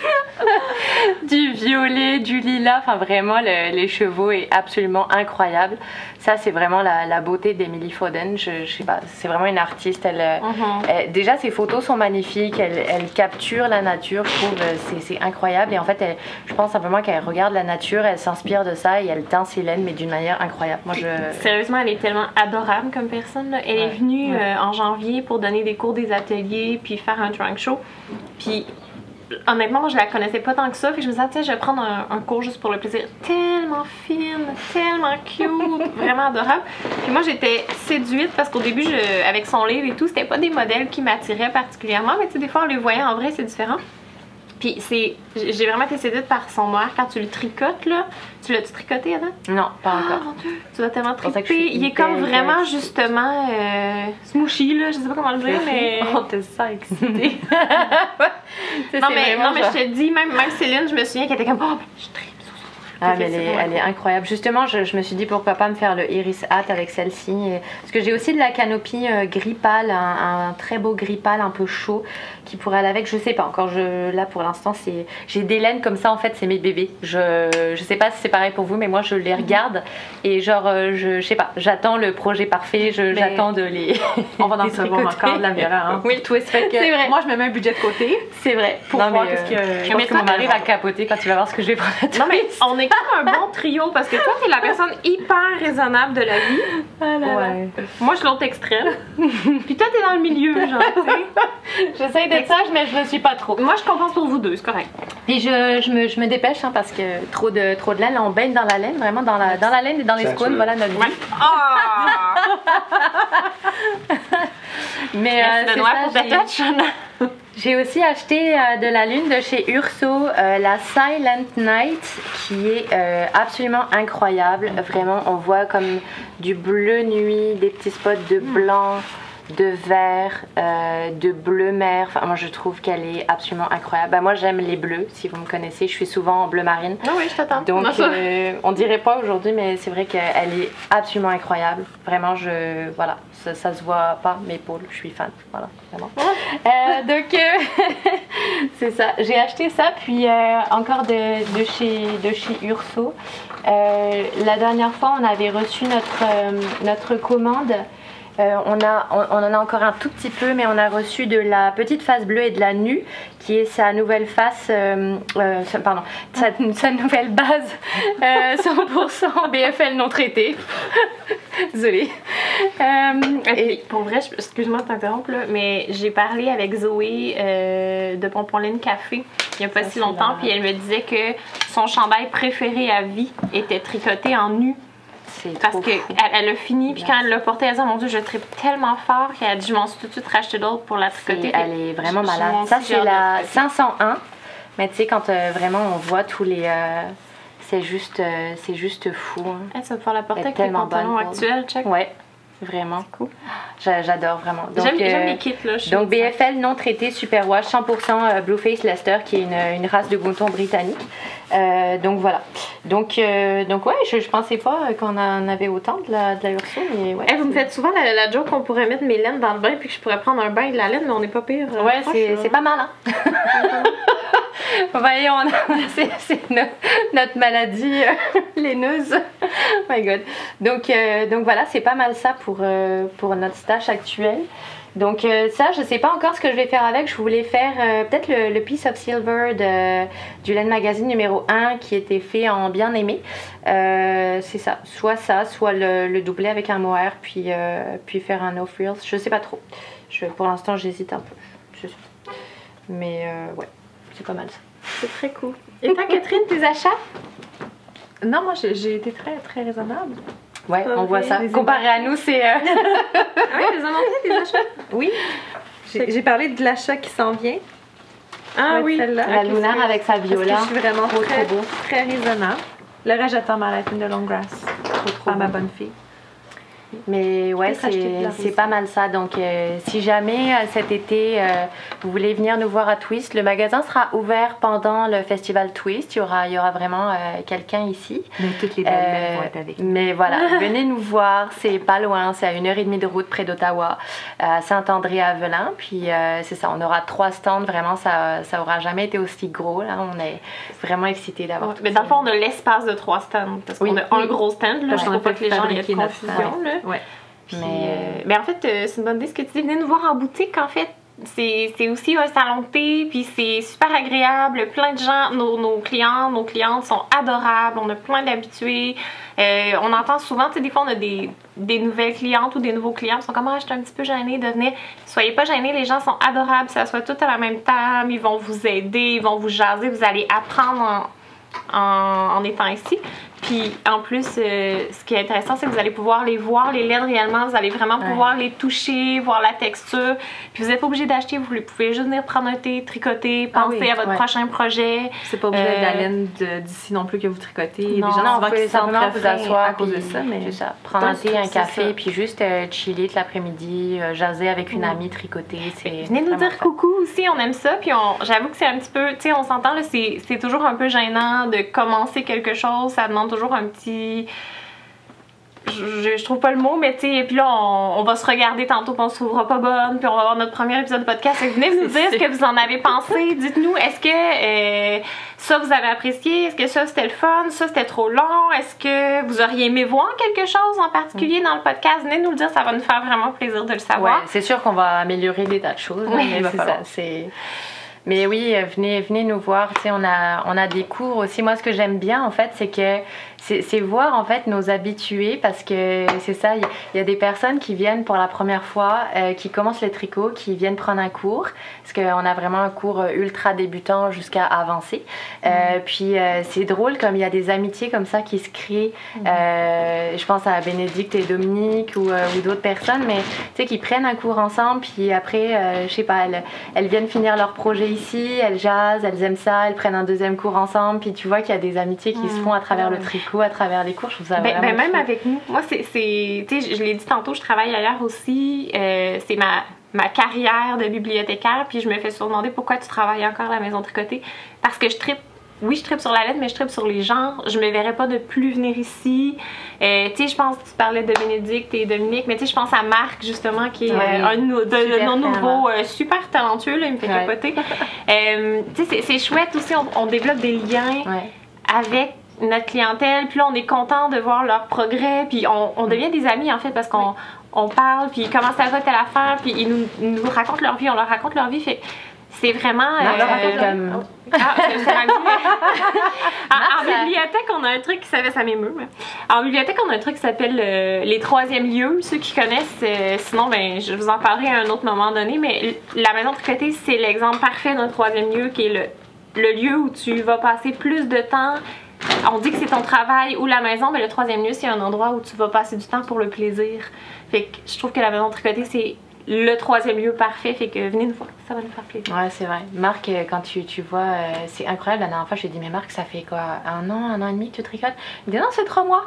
[SPEAKER 1] [laughs] Du violet, du lilas. Enfin, vraiment, le- les chevaux est absolument incroyable. Ça, c'est vraiment la, la beauté d'Emily Foden. Je, je sais pas, c'est vraiment une artiste. Elle, euh,
[SPEAKER 3] Mhm.
[SPEAKER 1] elle- déjà, ses photos sont magnifiques. Elle, elle capture la nature. Je trouve euh, c'est, incroyable. Et en fait, elle- je pense simplement qu'elle regarde la nature, elle s'inspire de ça et elle teint ses laines, mais d'une manière incroyable. Moi, je.
[SPEAKER 3] Sérieusement, elle est tellement adorable comme personne. là. Elle
[SPEAKER 1] Ouais.
[SPEAKER 3] est venue
[SPEAKER 1] Ouais.
[SPEAKER 3] euh, en janvier pour donner des cours des ateliers puis faire un trunk show. Puis honnêtement, moi je la connaissais pas tant que ça. Puis je me disais, tiens, je vais prendre un, un cours juste pour le plaisir. Tellement fine, tellement cute, [laughs] vraiment adorable. Puis moi j'étais séduite parce qu'au début, je- avec son livre et tout, c'était pas des modèles qui m'attiraient particulièrement. Mais tu sais, des fois, on les voyait en vrai, c'est différent. Puis c'est, j'ai vraiment été séduite par son noir quand tu le tricotes là. Tu l'as-tu tricoté avant?
[SPEAKER 1] Non, pas
[SPEAKER 3] Ah,
[SPEAKER 1] encore.
[SPEAKER 3] mon Dieu, tu vas tellement
[SPEAKER 1] je suis
[SPEAKER 3] Il est comme vraiment justement euh, smooshy là, je sais pas comment le dire, mais.
[SPEAKER 1] On te sent excitée. [laughs]
[SPEAKER 3] non mais, non mais je te dis, même, même Céline, je me souviens qu'elle était comme oh, je tripe sur son
[SPEAKER 1] Ah, mais elle est, elle est incroyable. Justement, je, je me suis dit pourquoi pas me faire le Iris Hat avec celle-ci. Et- Parce que j'ai aussi de la canopie euh, gris pâle, un, un très beau gris pâle un peu chaud qui pourrait aller avec. Je sais pas encore. Je, là pour l'instant, c'est j'ai des laines comme ça en fait, c'est mes bébés. Je, je sais pas si c'est pareil pour vous, mais moi je les regarde et genre, euh, je, je sais pas, j'attends le projet parfait, j'attends de les.
[SPEAKER 2] on va savoir [laughs]
[SPEAKER 1] tricoter.
[SPEAKER 2] encore de la. Hein.
[SPEAKER 1] Oui,
[SPEAKER 2] twist. Fait que
[SPEAKER 1] C'est vrai.
[SPEAKER 2] Moi, je me mets un budget de côté
[SPEAKER 1] C'est vrai.
[SPEAKER 2] pour
[SPEAKER 1] Non,
[SPEAKER 2] voir
[SPEAKER 1] mais, euh,
[SPEAKER 2] que.
[SPEAKER 1] Je pense que mon mari va capoter quand il va voir ce que je vais prendre
[SPEAKER 3] Non mais on est comme un bon trio parce que toi t'es la personne hyper raisonnable de la vie.
[SPEAKER 2] Ouais.
[SPEAKER 3] Moi je suis l'autre extrême. Puis toi t'es dans le milieu genre. tu sais.
[SPEAKER 1] J'essaye d'être sage, mais je ne suis pas trop.
[SPEAKER 3] Moi je compense pour vous deux, c'est correct.
[SPEAKER 1] Puis je, je, me, je me dépêche hein, parce que trop de, trop de laine, on baigne dans la laine, vraiment dans la, dans la laine et dans les
[SPEAKER 4] veux.
[SPEAKER 1] voilà notre vie.
[SPEAKER 3] Ouais. Ah! [laughs]
[SPEAKER 1] Mais euh, c'est
[SPEAKER 3] pour ta. [laughs]
[SPEAKER 1] J'ai aussi acheté euh, de la lune de chez Urso, euh, la Silent Night, qui est euh, absolument incroyable. Vraiment, on voit comme du bleu nuit, des petits spots de blanc, de vert, euh, de bleu mer. Enfin, moi, je trouve qu'elle est absolument incroyable. Bah, moi, j'aime les bleus, si vous me connaissez. Je suis souvent en bleu marine.
[SPEAKER 3] Ah oui, je t'attends.
[SPEAKER 1] Donc,
[SPEAKER 3] Non,
[SPEAKER 1] euh, on dirait pas aujourd'hui, mais c'est vrai qu'elle est absolument incroyable. Vraiment, je. Voilà, ça, ça se voit pas, mes épaules, je suis fan. Voilà, vraiment. Euh, donc, [laughs] c'est ça. J'ai acheté ça, puis encore de, de, chez, de chez Urso. La dernière fois, on avait reçu notre, notre commande. Euh, on, a, on, on en a encore un tout petit peu, mais on a reçu de la petite face bleue et de la nue, qui est sa nouvelle face, euh, euh, sa- pardon, sa, sa nouvelle base euh, 100% BFL non traité. [laughs] Désolée. Euh,
[SPEAKER 3] Et pour vrai, je- excuse-moi de t'interrompre, là, mais j'ai parlé avec Zoé euh, de Pomponline Café il n'y a pas
[SPEAKER 1] Ça,
[SPEAKER 3] si longtemps, puis elle me disait que son chandail préféré à vie était tricoté en nu. Parce qu'elle elle a fini, puis quand elle l'a porté, elle a dit Mon Dieu, je tripe tellement fort qu'elle a dit Je m'en suis tout de suite racheté d'autres pour la tricoter.
[SPEAKER 1] elle est vraiment malade. Ça, c'est la
[SPEAKER 3] tricoter.
[SPEAKER 1] 501. Mais tu sais, quand euh, vraiment on voit tous les. euh, c'est juste, euh, c'est juste fou. hein.
[SPEAKER 3] Elle, ça va pouvoir la porter avec tes pantalons actuels, check.
[SPEAKER 1] Ouais. Vraiment.
[SPEAKER 3] Cool.
[SPEAKER 1] J'a- J'adore vraiment.
[SPEAKER 3] J'aime j'aime
[SPEAKER 1] euh,
[SPEAKER 3] les kits, là. je
[SPEAKER 1] Donc BFL non traité Superwash 100% euh, Blueface Leicester qui est une, une race de mouton britannique. Euh, donc voilà. Donc, euh, donc ouais, je, je pensais pas qu'on en avait autant de la, de la Urso, mais ouais.
[SPEAKER 3] Eh, vous me faites souvent la, la joke qu'on pourrait mettre mes laines dans le bain puis que je pourrais prendre un bain de la laine, mais on n'est pas pire.
[SPEAKER 1] Ouais, c'est pas mal, hein? Voyez, on a- c'est c'est no- notre maladie euh, [laughs] laineuse. [laughs] my god. Donc, euh, donc voilà, c'est pas mal ça pour, euh, pour notre stash actuel. Donc euh, ça, je sais pas encore ce que je vais faire avec. Je voulais faire peut-être le, le Piece of Silver de, du Laine Magazine numéro 1 qui était fait en bien aimé. C'est ça, soit ça, soit le, le doubler avec un mohair, puis, puis faire un no frills. Je sais pas trop. Pour l'instant, j'hésite un peu. Mais ouais, c'est pas mal ça.
[SPEAKER 3] C'est très cool. Et toi, Catherine, tes achats?
[SPEAKER 2] Non, moi, j'ai été très, très raisonnable.
[SPEAKER 1] Ouais, on voit ça.
[SPEAKER 2] les
[SPEAKER 1] Comparé à nous, c'est. euh, [laughs]
[SPEAKER 3] Ah oui, les montrés, tes achats?
[SPEAKER 2] Oui. J'ai parlé de l'achat qui s'en vient.
[SPEAKER 3] Ah
[SPEAKER 2] Ouais,
[SPEAKER 3] oui.
[SPEAKER 2] celle-là.
[SPEAKER 1] la
[SPEAKER 3] c'est-
[SPEAKER 1] avec sa
[SPEAKER 2] Parce que
[SPEAKER 1] viola.
[SPEAKER 2] je suis vraiment
[SPEAKER 1] Trop,
[SPEAKER 2] très,
[SPEAKER 1] trop beau.
[SPEAKER 2] très raisonnable. Le reste, j'attends ma de longue grass.
[SPEAKER 1] Trop, trop
[SPEAKER 2] Par ma bonne fille.
[SPEAKER 1] Mais ouais, c'est pas mal ça. Donc, euh, si jamais euh, cet été euh, vous voulez venir nous voir à Twist, le magasin sera ouvert pendant le festival Twist. Il y aura, il y aura vraiment euh, quelqu'un ici.
[SPEAKER 2] Mais toutes les
[SPEAKER 1] Euh,
[SPEAKER 2] belles vont être avec nous.
[SPEAKER 1] mais voilà, [laughs] venez nous voir, c'est pas loin, c'est à une heure et demie de route près d'Ottawa, à Saint-André-à-Velin. Puis euh, c'est ça, on aura trois stands, vraiment, ça, ça aura jamais été aussi gros. Là, on est vraiment excités d'avoir
[SPEAKER 3] Ouais,
[SPEAKER 1] tout
[SPEAKER 3] mais
[SPEAKER 1] ça.
[SPEAKER 3] dans le fond, on a l'espace de trois stands. Parce qu'on
[SPEAKER 1] Oui.
[SPEAKER 3] a un
[SPEAKER 1] Oui.
[SPEAKER 3] gros stand, là.
[SPEAKER 2] Parce
[SPEAKER 3] Je trouve pas que les gens aient de confusion, là.
[SPEAKER 2] Ouais.
[SPEAKER 3] Puis,
[SPEAKER 1] Mais,
[SPEAKER 3] euh, ben, en fait, euh, c'est une bonne idée ce que tu dis. Venez nous voir en boutique, en fait. C'est c'est aussi un salon de thé, puis c'est super agréable. Plein de gens, nos, nos clients, nos clientes sont adorables. On a plein d'habitués. Euh, on entend souvent, tu sais, des fois, on a des, des nouvelles clientes ou des nouveaux clients qui sont comme, ah, je suis un petit peu gênée de venir. Soyez pas gênés, les gens sont adorables. Ça soit tout à la même table. Ils vont vous aider, ils vont vous jaser. Vous allez apprendre en, en, en étant ici. Puis en plus, euh, ce qui est intéressant, c'est que vous allez pouvoir les voir, les laines réellement. Vous allez vraiment
[SPEAKER 1] Ouais.
[SPEAKER 3] pouvoir les toucher, voir la texture. Puis vous n'êtes pas obligé d'acheter, vous pouvez juste venir prendre un thé, tricoter,
[SPEAKER 2] Ah
[SPEAKER 3] penser
[SPEAKER 2] oui,
[SPEAKER 3] à votre
[SPEAKER 1] ouais.
[SPEAKER 3] prochain projet.
[SPEAKER 2] C'est pas obligé d'être de la
[SPEAKER 3] Euh,
[SPEAKER 2] laine de- d'ici non plus que vous tricotez. Il y a des gens
[SPEAKER 1] Non,
[SPEAKER 2] souvent qui
[SPEAKER 1] vous asseoir
[SPEAKER 2] à cause de ça, mais
[SPEAKER 1] ça. Prendre un thé, un café,
[SPEAKER 2] ça.
[SPEAKER 1] puis juste euh, chiller toute l'après-midi, euh, jaser avec une amie, tricoter.
[SPEAKER 3] Venez nous dire
[SPEAKER 1] fun.
[SPEAKER 3] coucou aussi, on aime ça. Puis on- j'avoue que c'est un petit peu, tu sais, on s'entend c'est toujours un peu gênant de commencer quelque chose. Ça demande toujours un petit. Je, je trouve pas le mot, mais tu sais, puis là, on, on va se regarder tantôt, puis on se trouvera pas bonne, puis on va avoir notre premier épisode de podcast. Fait que venez nous [laughs] dire ce que vous en avez pensé. Dites-nous, est-ce que euh, ça vous avez apprécié? Est-ce que ça c'était le fun? Ça c'était trop long? Est-ce que vous auriez aimé voir quelque chose en particulier dans le podcast? Venez nous le dire, ça va nous faire vraiment plaisir de le
[SPEAKER 1] Ouais,
[SPEAKER 3] savoir.
[SPEAKER 1] c'est sûr qu'on va améliorer des tas de choses.
[SPEAKER 3] Oui, va
[SPEAKER 1] c'est ça, c'est- Mais oui, euh, venez, venez nous voir. Tu sais, on a, on a des cours aussi. Moi, ce que j'aime bien, en fait, c'est que c'est voir en fait nos habitués parce que c'est ça. Il y, a des personnes qui viennent pour la première fois, euh, qui commencent le tricot, qui viennent prendre un cours parce qu'on a vraiment un cours euh, ultra débutant jusqu'à avancé. Euh, Puis euh, c'est drôle comme il y a des amitiés comme ça qui se créent. Euh, je pense à Bénédicte et Dominique ou, euh, ou d'autres personnes, mais tu sais qui prennent un cours ensemble, puis après, euh, je sais pas, elles, elles viennent finir leur projet ici, elles jasent, elles aiment ça, elles prennent un deuxième cours ensemble, puis tu vois qu'il y a des amitiés qui se font à travers le
[SPEAKER 2] ouais.
[SPEAKER 1] À travers les cours. Je trouve ça
[SPEAKER 3] Ben, ben, même avec nous. Moi, c'est. c'est- Tu sais, je, je l'ai dit tantôt, je travaille ailleurs aussi. Euh, c'est ma, ma carrière de bibliothécaire. Puis je me fais souvent demander pourquoi tu travailles encore à la maison tricotée. Parce que je tripe. Oui, je tripe sur la lettre, mais je tripe sur les gens. Je me verrais pas de plus venir ici. Euh, tu sais, je pense que tu parlais de Bénédicte et Dominique, mais tu sais, je pense à Marc, justement, qui est euh, un de nos, de- nouveaux, euh, super talentueux, là, il me fait capoter. Tu sais, c'est- c'est chouette aussi, on, on développe des liens
[SPEAKER 1] Ouais.
[SPEAKER 3] avec notre clientèle, puis là on est content de voir leur progrès, puis on, on devient des amis en fait parce qu'on on parle, puis comment ça va telle affaire, puis ils nous, nous racontent leur vie, on leur raconte leur vie, fait c'est vraiment...
[SPEAKER 1] Non,
[SPEAKER 3] euh,
[SPEAKER 1] comme- [laughs]
[SPEAKER 3] ah, [laughs] en, en bibliothèque, on a un truc qui s'appelle, ça m'émeut, En bibliothèque, on a un truc qui s'appelle euh, les troisièmes lieux. Ceux qui connaissent, euh, sinon, ben, je vous en parlerai à un autre moment donné, mais la maison tricotée, c'est l'exemple parfait d'un troisième lieu qui est le, le lieu où tu vas passer plus de temps. On dit que c'est ton travail ou la maison, mais le troisième lieu, c'est un endroit où tu vas passer du temps pour le plaisir. Fait que je trouve que la maison tricotée, c'est le troisième lieu parfait. Fait que venez nous voir, ça va nous faire plaisir.
[SPEAKER 1] Ouais, c'est vrai. Marc, euh, quand tu, vois, euh, c'est incroyable. La dernière fois, je lui ai dit, mais Marc, ça fait quoi? Un an, un an et demi que tu tricotes? Il dit, non, c'est trois mois.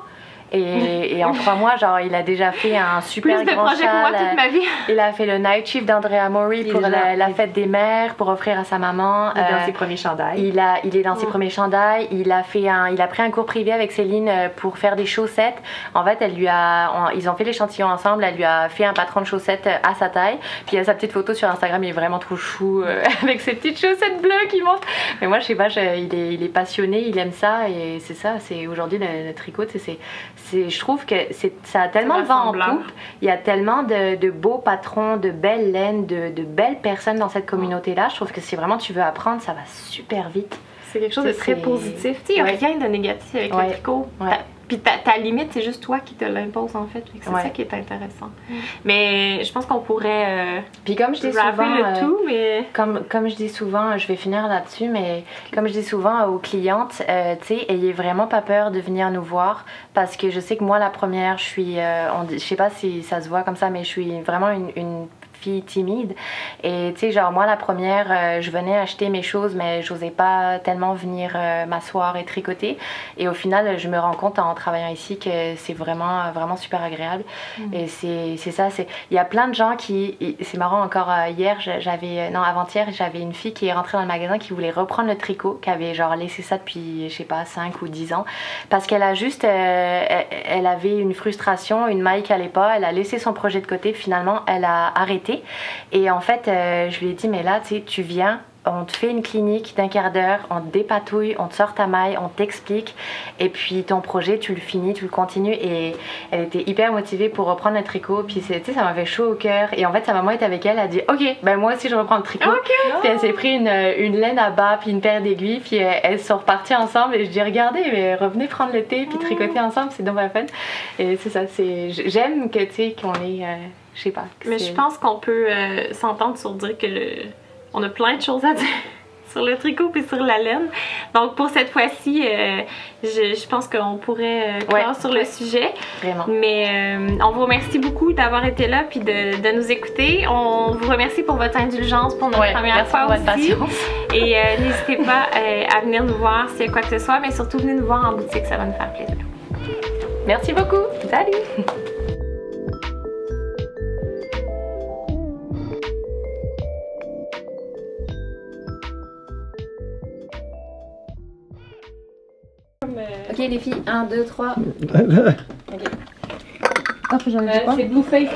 [SPEAKER 1] Et, et en trois mois, genre, il a déjà fait un super
[SPEAKER 3] Plus de
[SPEAKER 1] grand
[SPEAKER 3] projets que moi
[SPEAKER 1] châle.
[SPEAKER 3] toute ma vie.
[SPEAKER 1] Il a fait le night shift d'Andrea Mori pour la, fête des mères, pour offrir à sa maman.
[SPEAKER 2] Il est dans
[SPEAKER 1] Euh,
[SPEAKER 2] ses premiers chandails.
[SPEAKER 1] il, a, il est dans ses premiers chandails. Il a, fait un, il a pris un cours privé avec Céline euh, pour faire des chaussettes. En fait, elle lui a, ils ont fait l'échantillon ensemble. Elle lui a fait un patron de chaussettes euh, à sa taille. Puis il y a sa petite photo sur Instagram. Il est vraiment trop chou euh, [laughs] avec ses petites chaussettes bleues qui montent. Mais moi, je sais pas, je- il, est, il est passionné. Il aime ça. Et c'est ça. C'est aujourd'hui le, le tricot. c'est, je trouve que c'est, ça a tellement de vent en poupe. Il y a tellement de, de beaux patrons, de belles laines, de, de belles personnes dans cette communauté-là. Je trouve que si vraiment tu veux apprendre, ça va super vite.
[SPEAKER 3] C'est quelque chose de très positif. Tu sais, il n'y a rien de négatif avec
[SPEAKER 1] Ouais.
[SPEAKER 3] le tricot.
[SPEAKER 1] Ouais.
[SPEAKER 3] Puis ta, ta limite, c'est juste toi qui te l'impose en fait. C'est
[SPEAKER 1] Ouais.
[SPEAKER 3] ça qui est intéressant. Mais je pense qu'on pourrait euh,
[SPEAKER 1] Puis comme je dis souvent,
[SPEAKER 3] le
[SPEAKER 1] euh,
[SPEAKER 3] tout, mais
[SPEAKER 1] comme, comme je dis souvent, je vais finir là-dessus, mais comme je dis souvent aux clientes, euh, tu sais, ayez vraiment pas peur de venir nous voir parce que je sais que moi, la première, je suis, euh, on dit- je sais pas si ça se voit comme ça, mais je suis vraiment une, une fille timide. Et tu sais, genre moi, la première, euh, je venais acheter mes choses, mais j'osais pas tellement venir euh, m'asseoir et tricoter. Et au final, je me rends compte en travaillant ici que c'est vraiment, vraiment super agréable. Et c'est ça, c'est il y a plein de gens qui c'est marrant encore euh, hier, j'avais non avant-hier, j'avais une fille qui est rentrée dans le magasin qui voulait reprendre le tricot, qui avait genre laissé ça depuis je sais pas 5 ou 10 ans parce qu'elle a juste euh, elle, elle avait une frustration, une maille qui allait pas, elle a laissé son projet de côté, finalement elle a arrêté et en fait euh, je lui ai dit mais là tu sais tu viens on te fait une clinique d'un quart d'heure, on te dépatouille, on te sort ta maille, on t'explique, et puis ton projet, tu le finis, tu le continues. Et elle était hyper motivée pour reprendre le tricot, puis tu sais, ça m'avait chaud au cœur. Et en fait, sa maman était avec elle, elle a dit Ok, ben moi aussi je reprends le tricot. Puis elle s'est pris une, une laine à bas, puis une paire d'aiguilles, puis euh, elles sont reparties ensemble. Et je dis Regardez, mais revenez prendre le thé, puis tricoter ensemble, c'est donc la fun. Et c'est ça, c'est j'aime que tu sais, qu'on est. euh, je sais pas.
[SPEAKER 3] Mais je pense qu'on peut euh, s'entendre sur dire que le... on a plein de choses à dire [laughs] sur le tricot puis sur la laine. Donc pour cette fois-ci, euh, je, je pense qu'on pourrait euh,
[SPEAKER 1] Ouais.
[SPEAKER 3] sur le sujet.
[SPEAKER 1] Vraiment.
[SPEAKER 3] Mais euh, on vous remercie beaucoup d'avoir été là puis de, de nous écouter. On vous remercie pour votre indulgence pour notre
[SPEAKER 1] Ouais,
[SPEAKER 3] première
[SPEAKER 1] merci
[SPEAKER 3] fois
[SPEAKER 1] pour votre
[SPEAKER 3] aussi.
[SPEAKER 1] patience. [laughs]
[SPEAKER 3] Et n'hésitez pas à venir nous voir s'il y a quoi que ce soit, mais surtout venez nous voir en boutique, ça va nous faire plaisir.
[SPEAKER 1] Merci beaucoup. Salut. [laughs]
[SPEAKER 4] Ok les filles, 1, 2, 3.
[SPEAKER 5] Là,
[SPEAKER 4] Hop, j'en ai pas.
[SPEAKER 3] Blueface.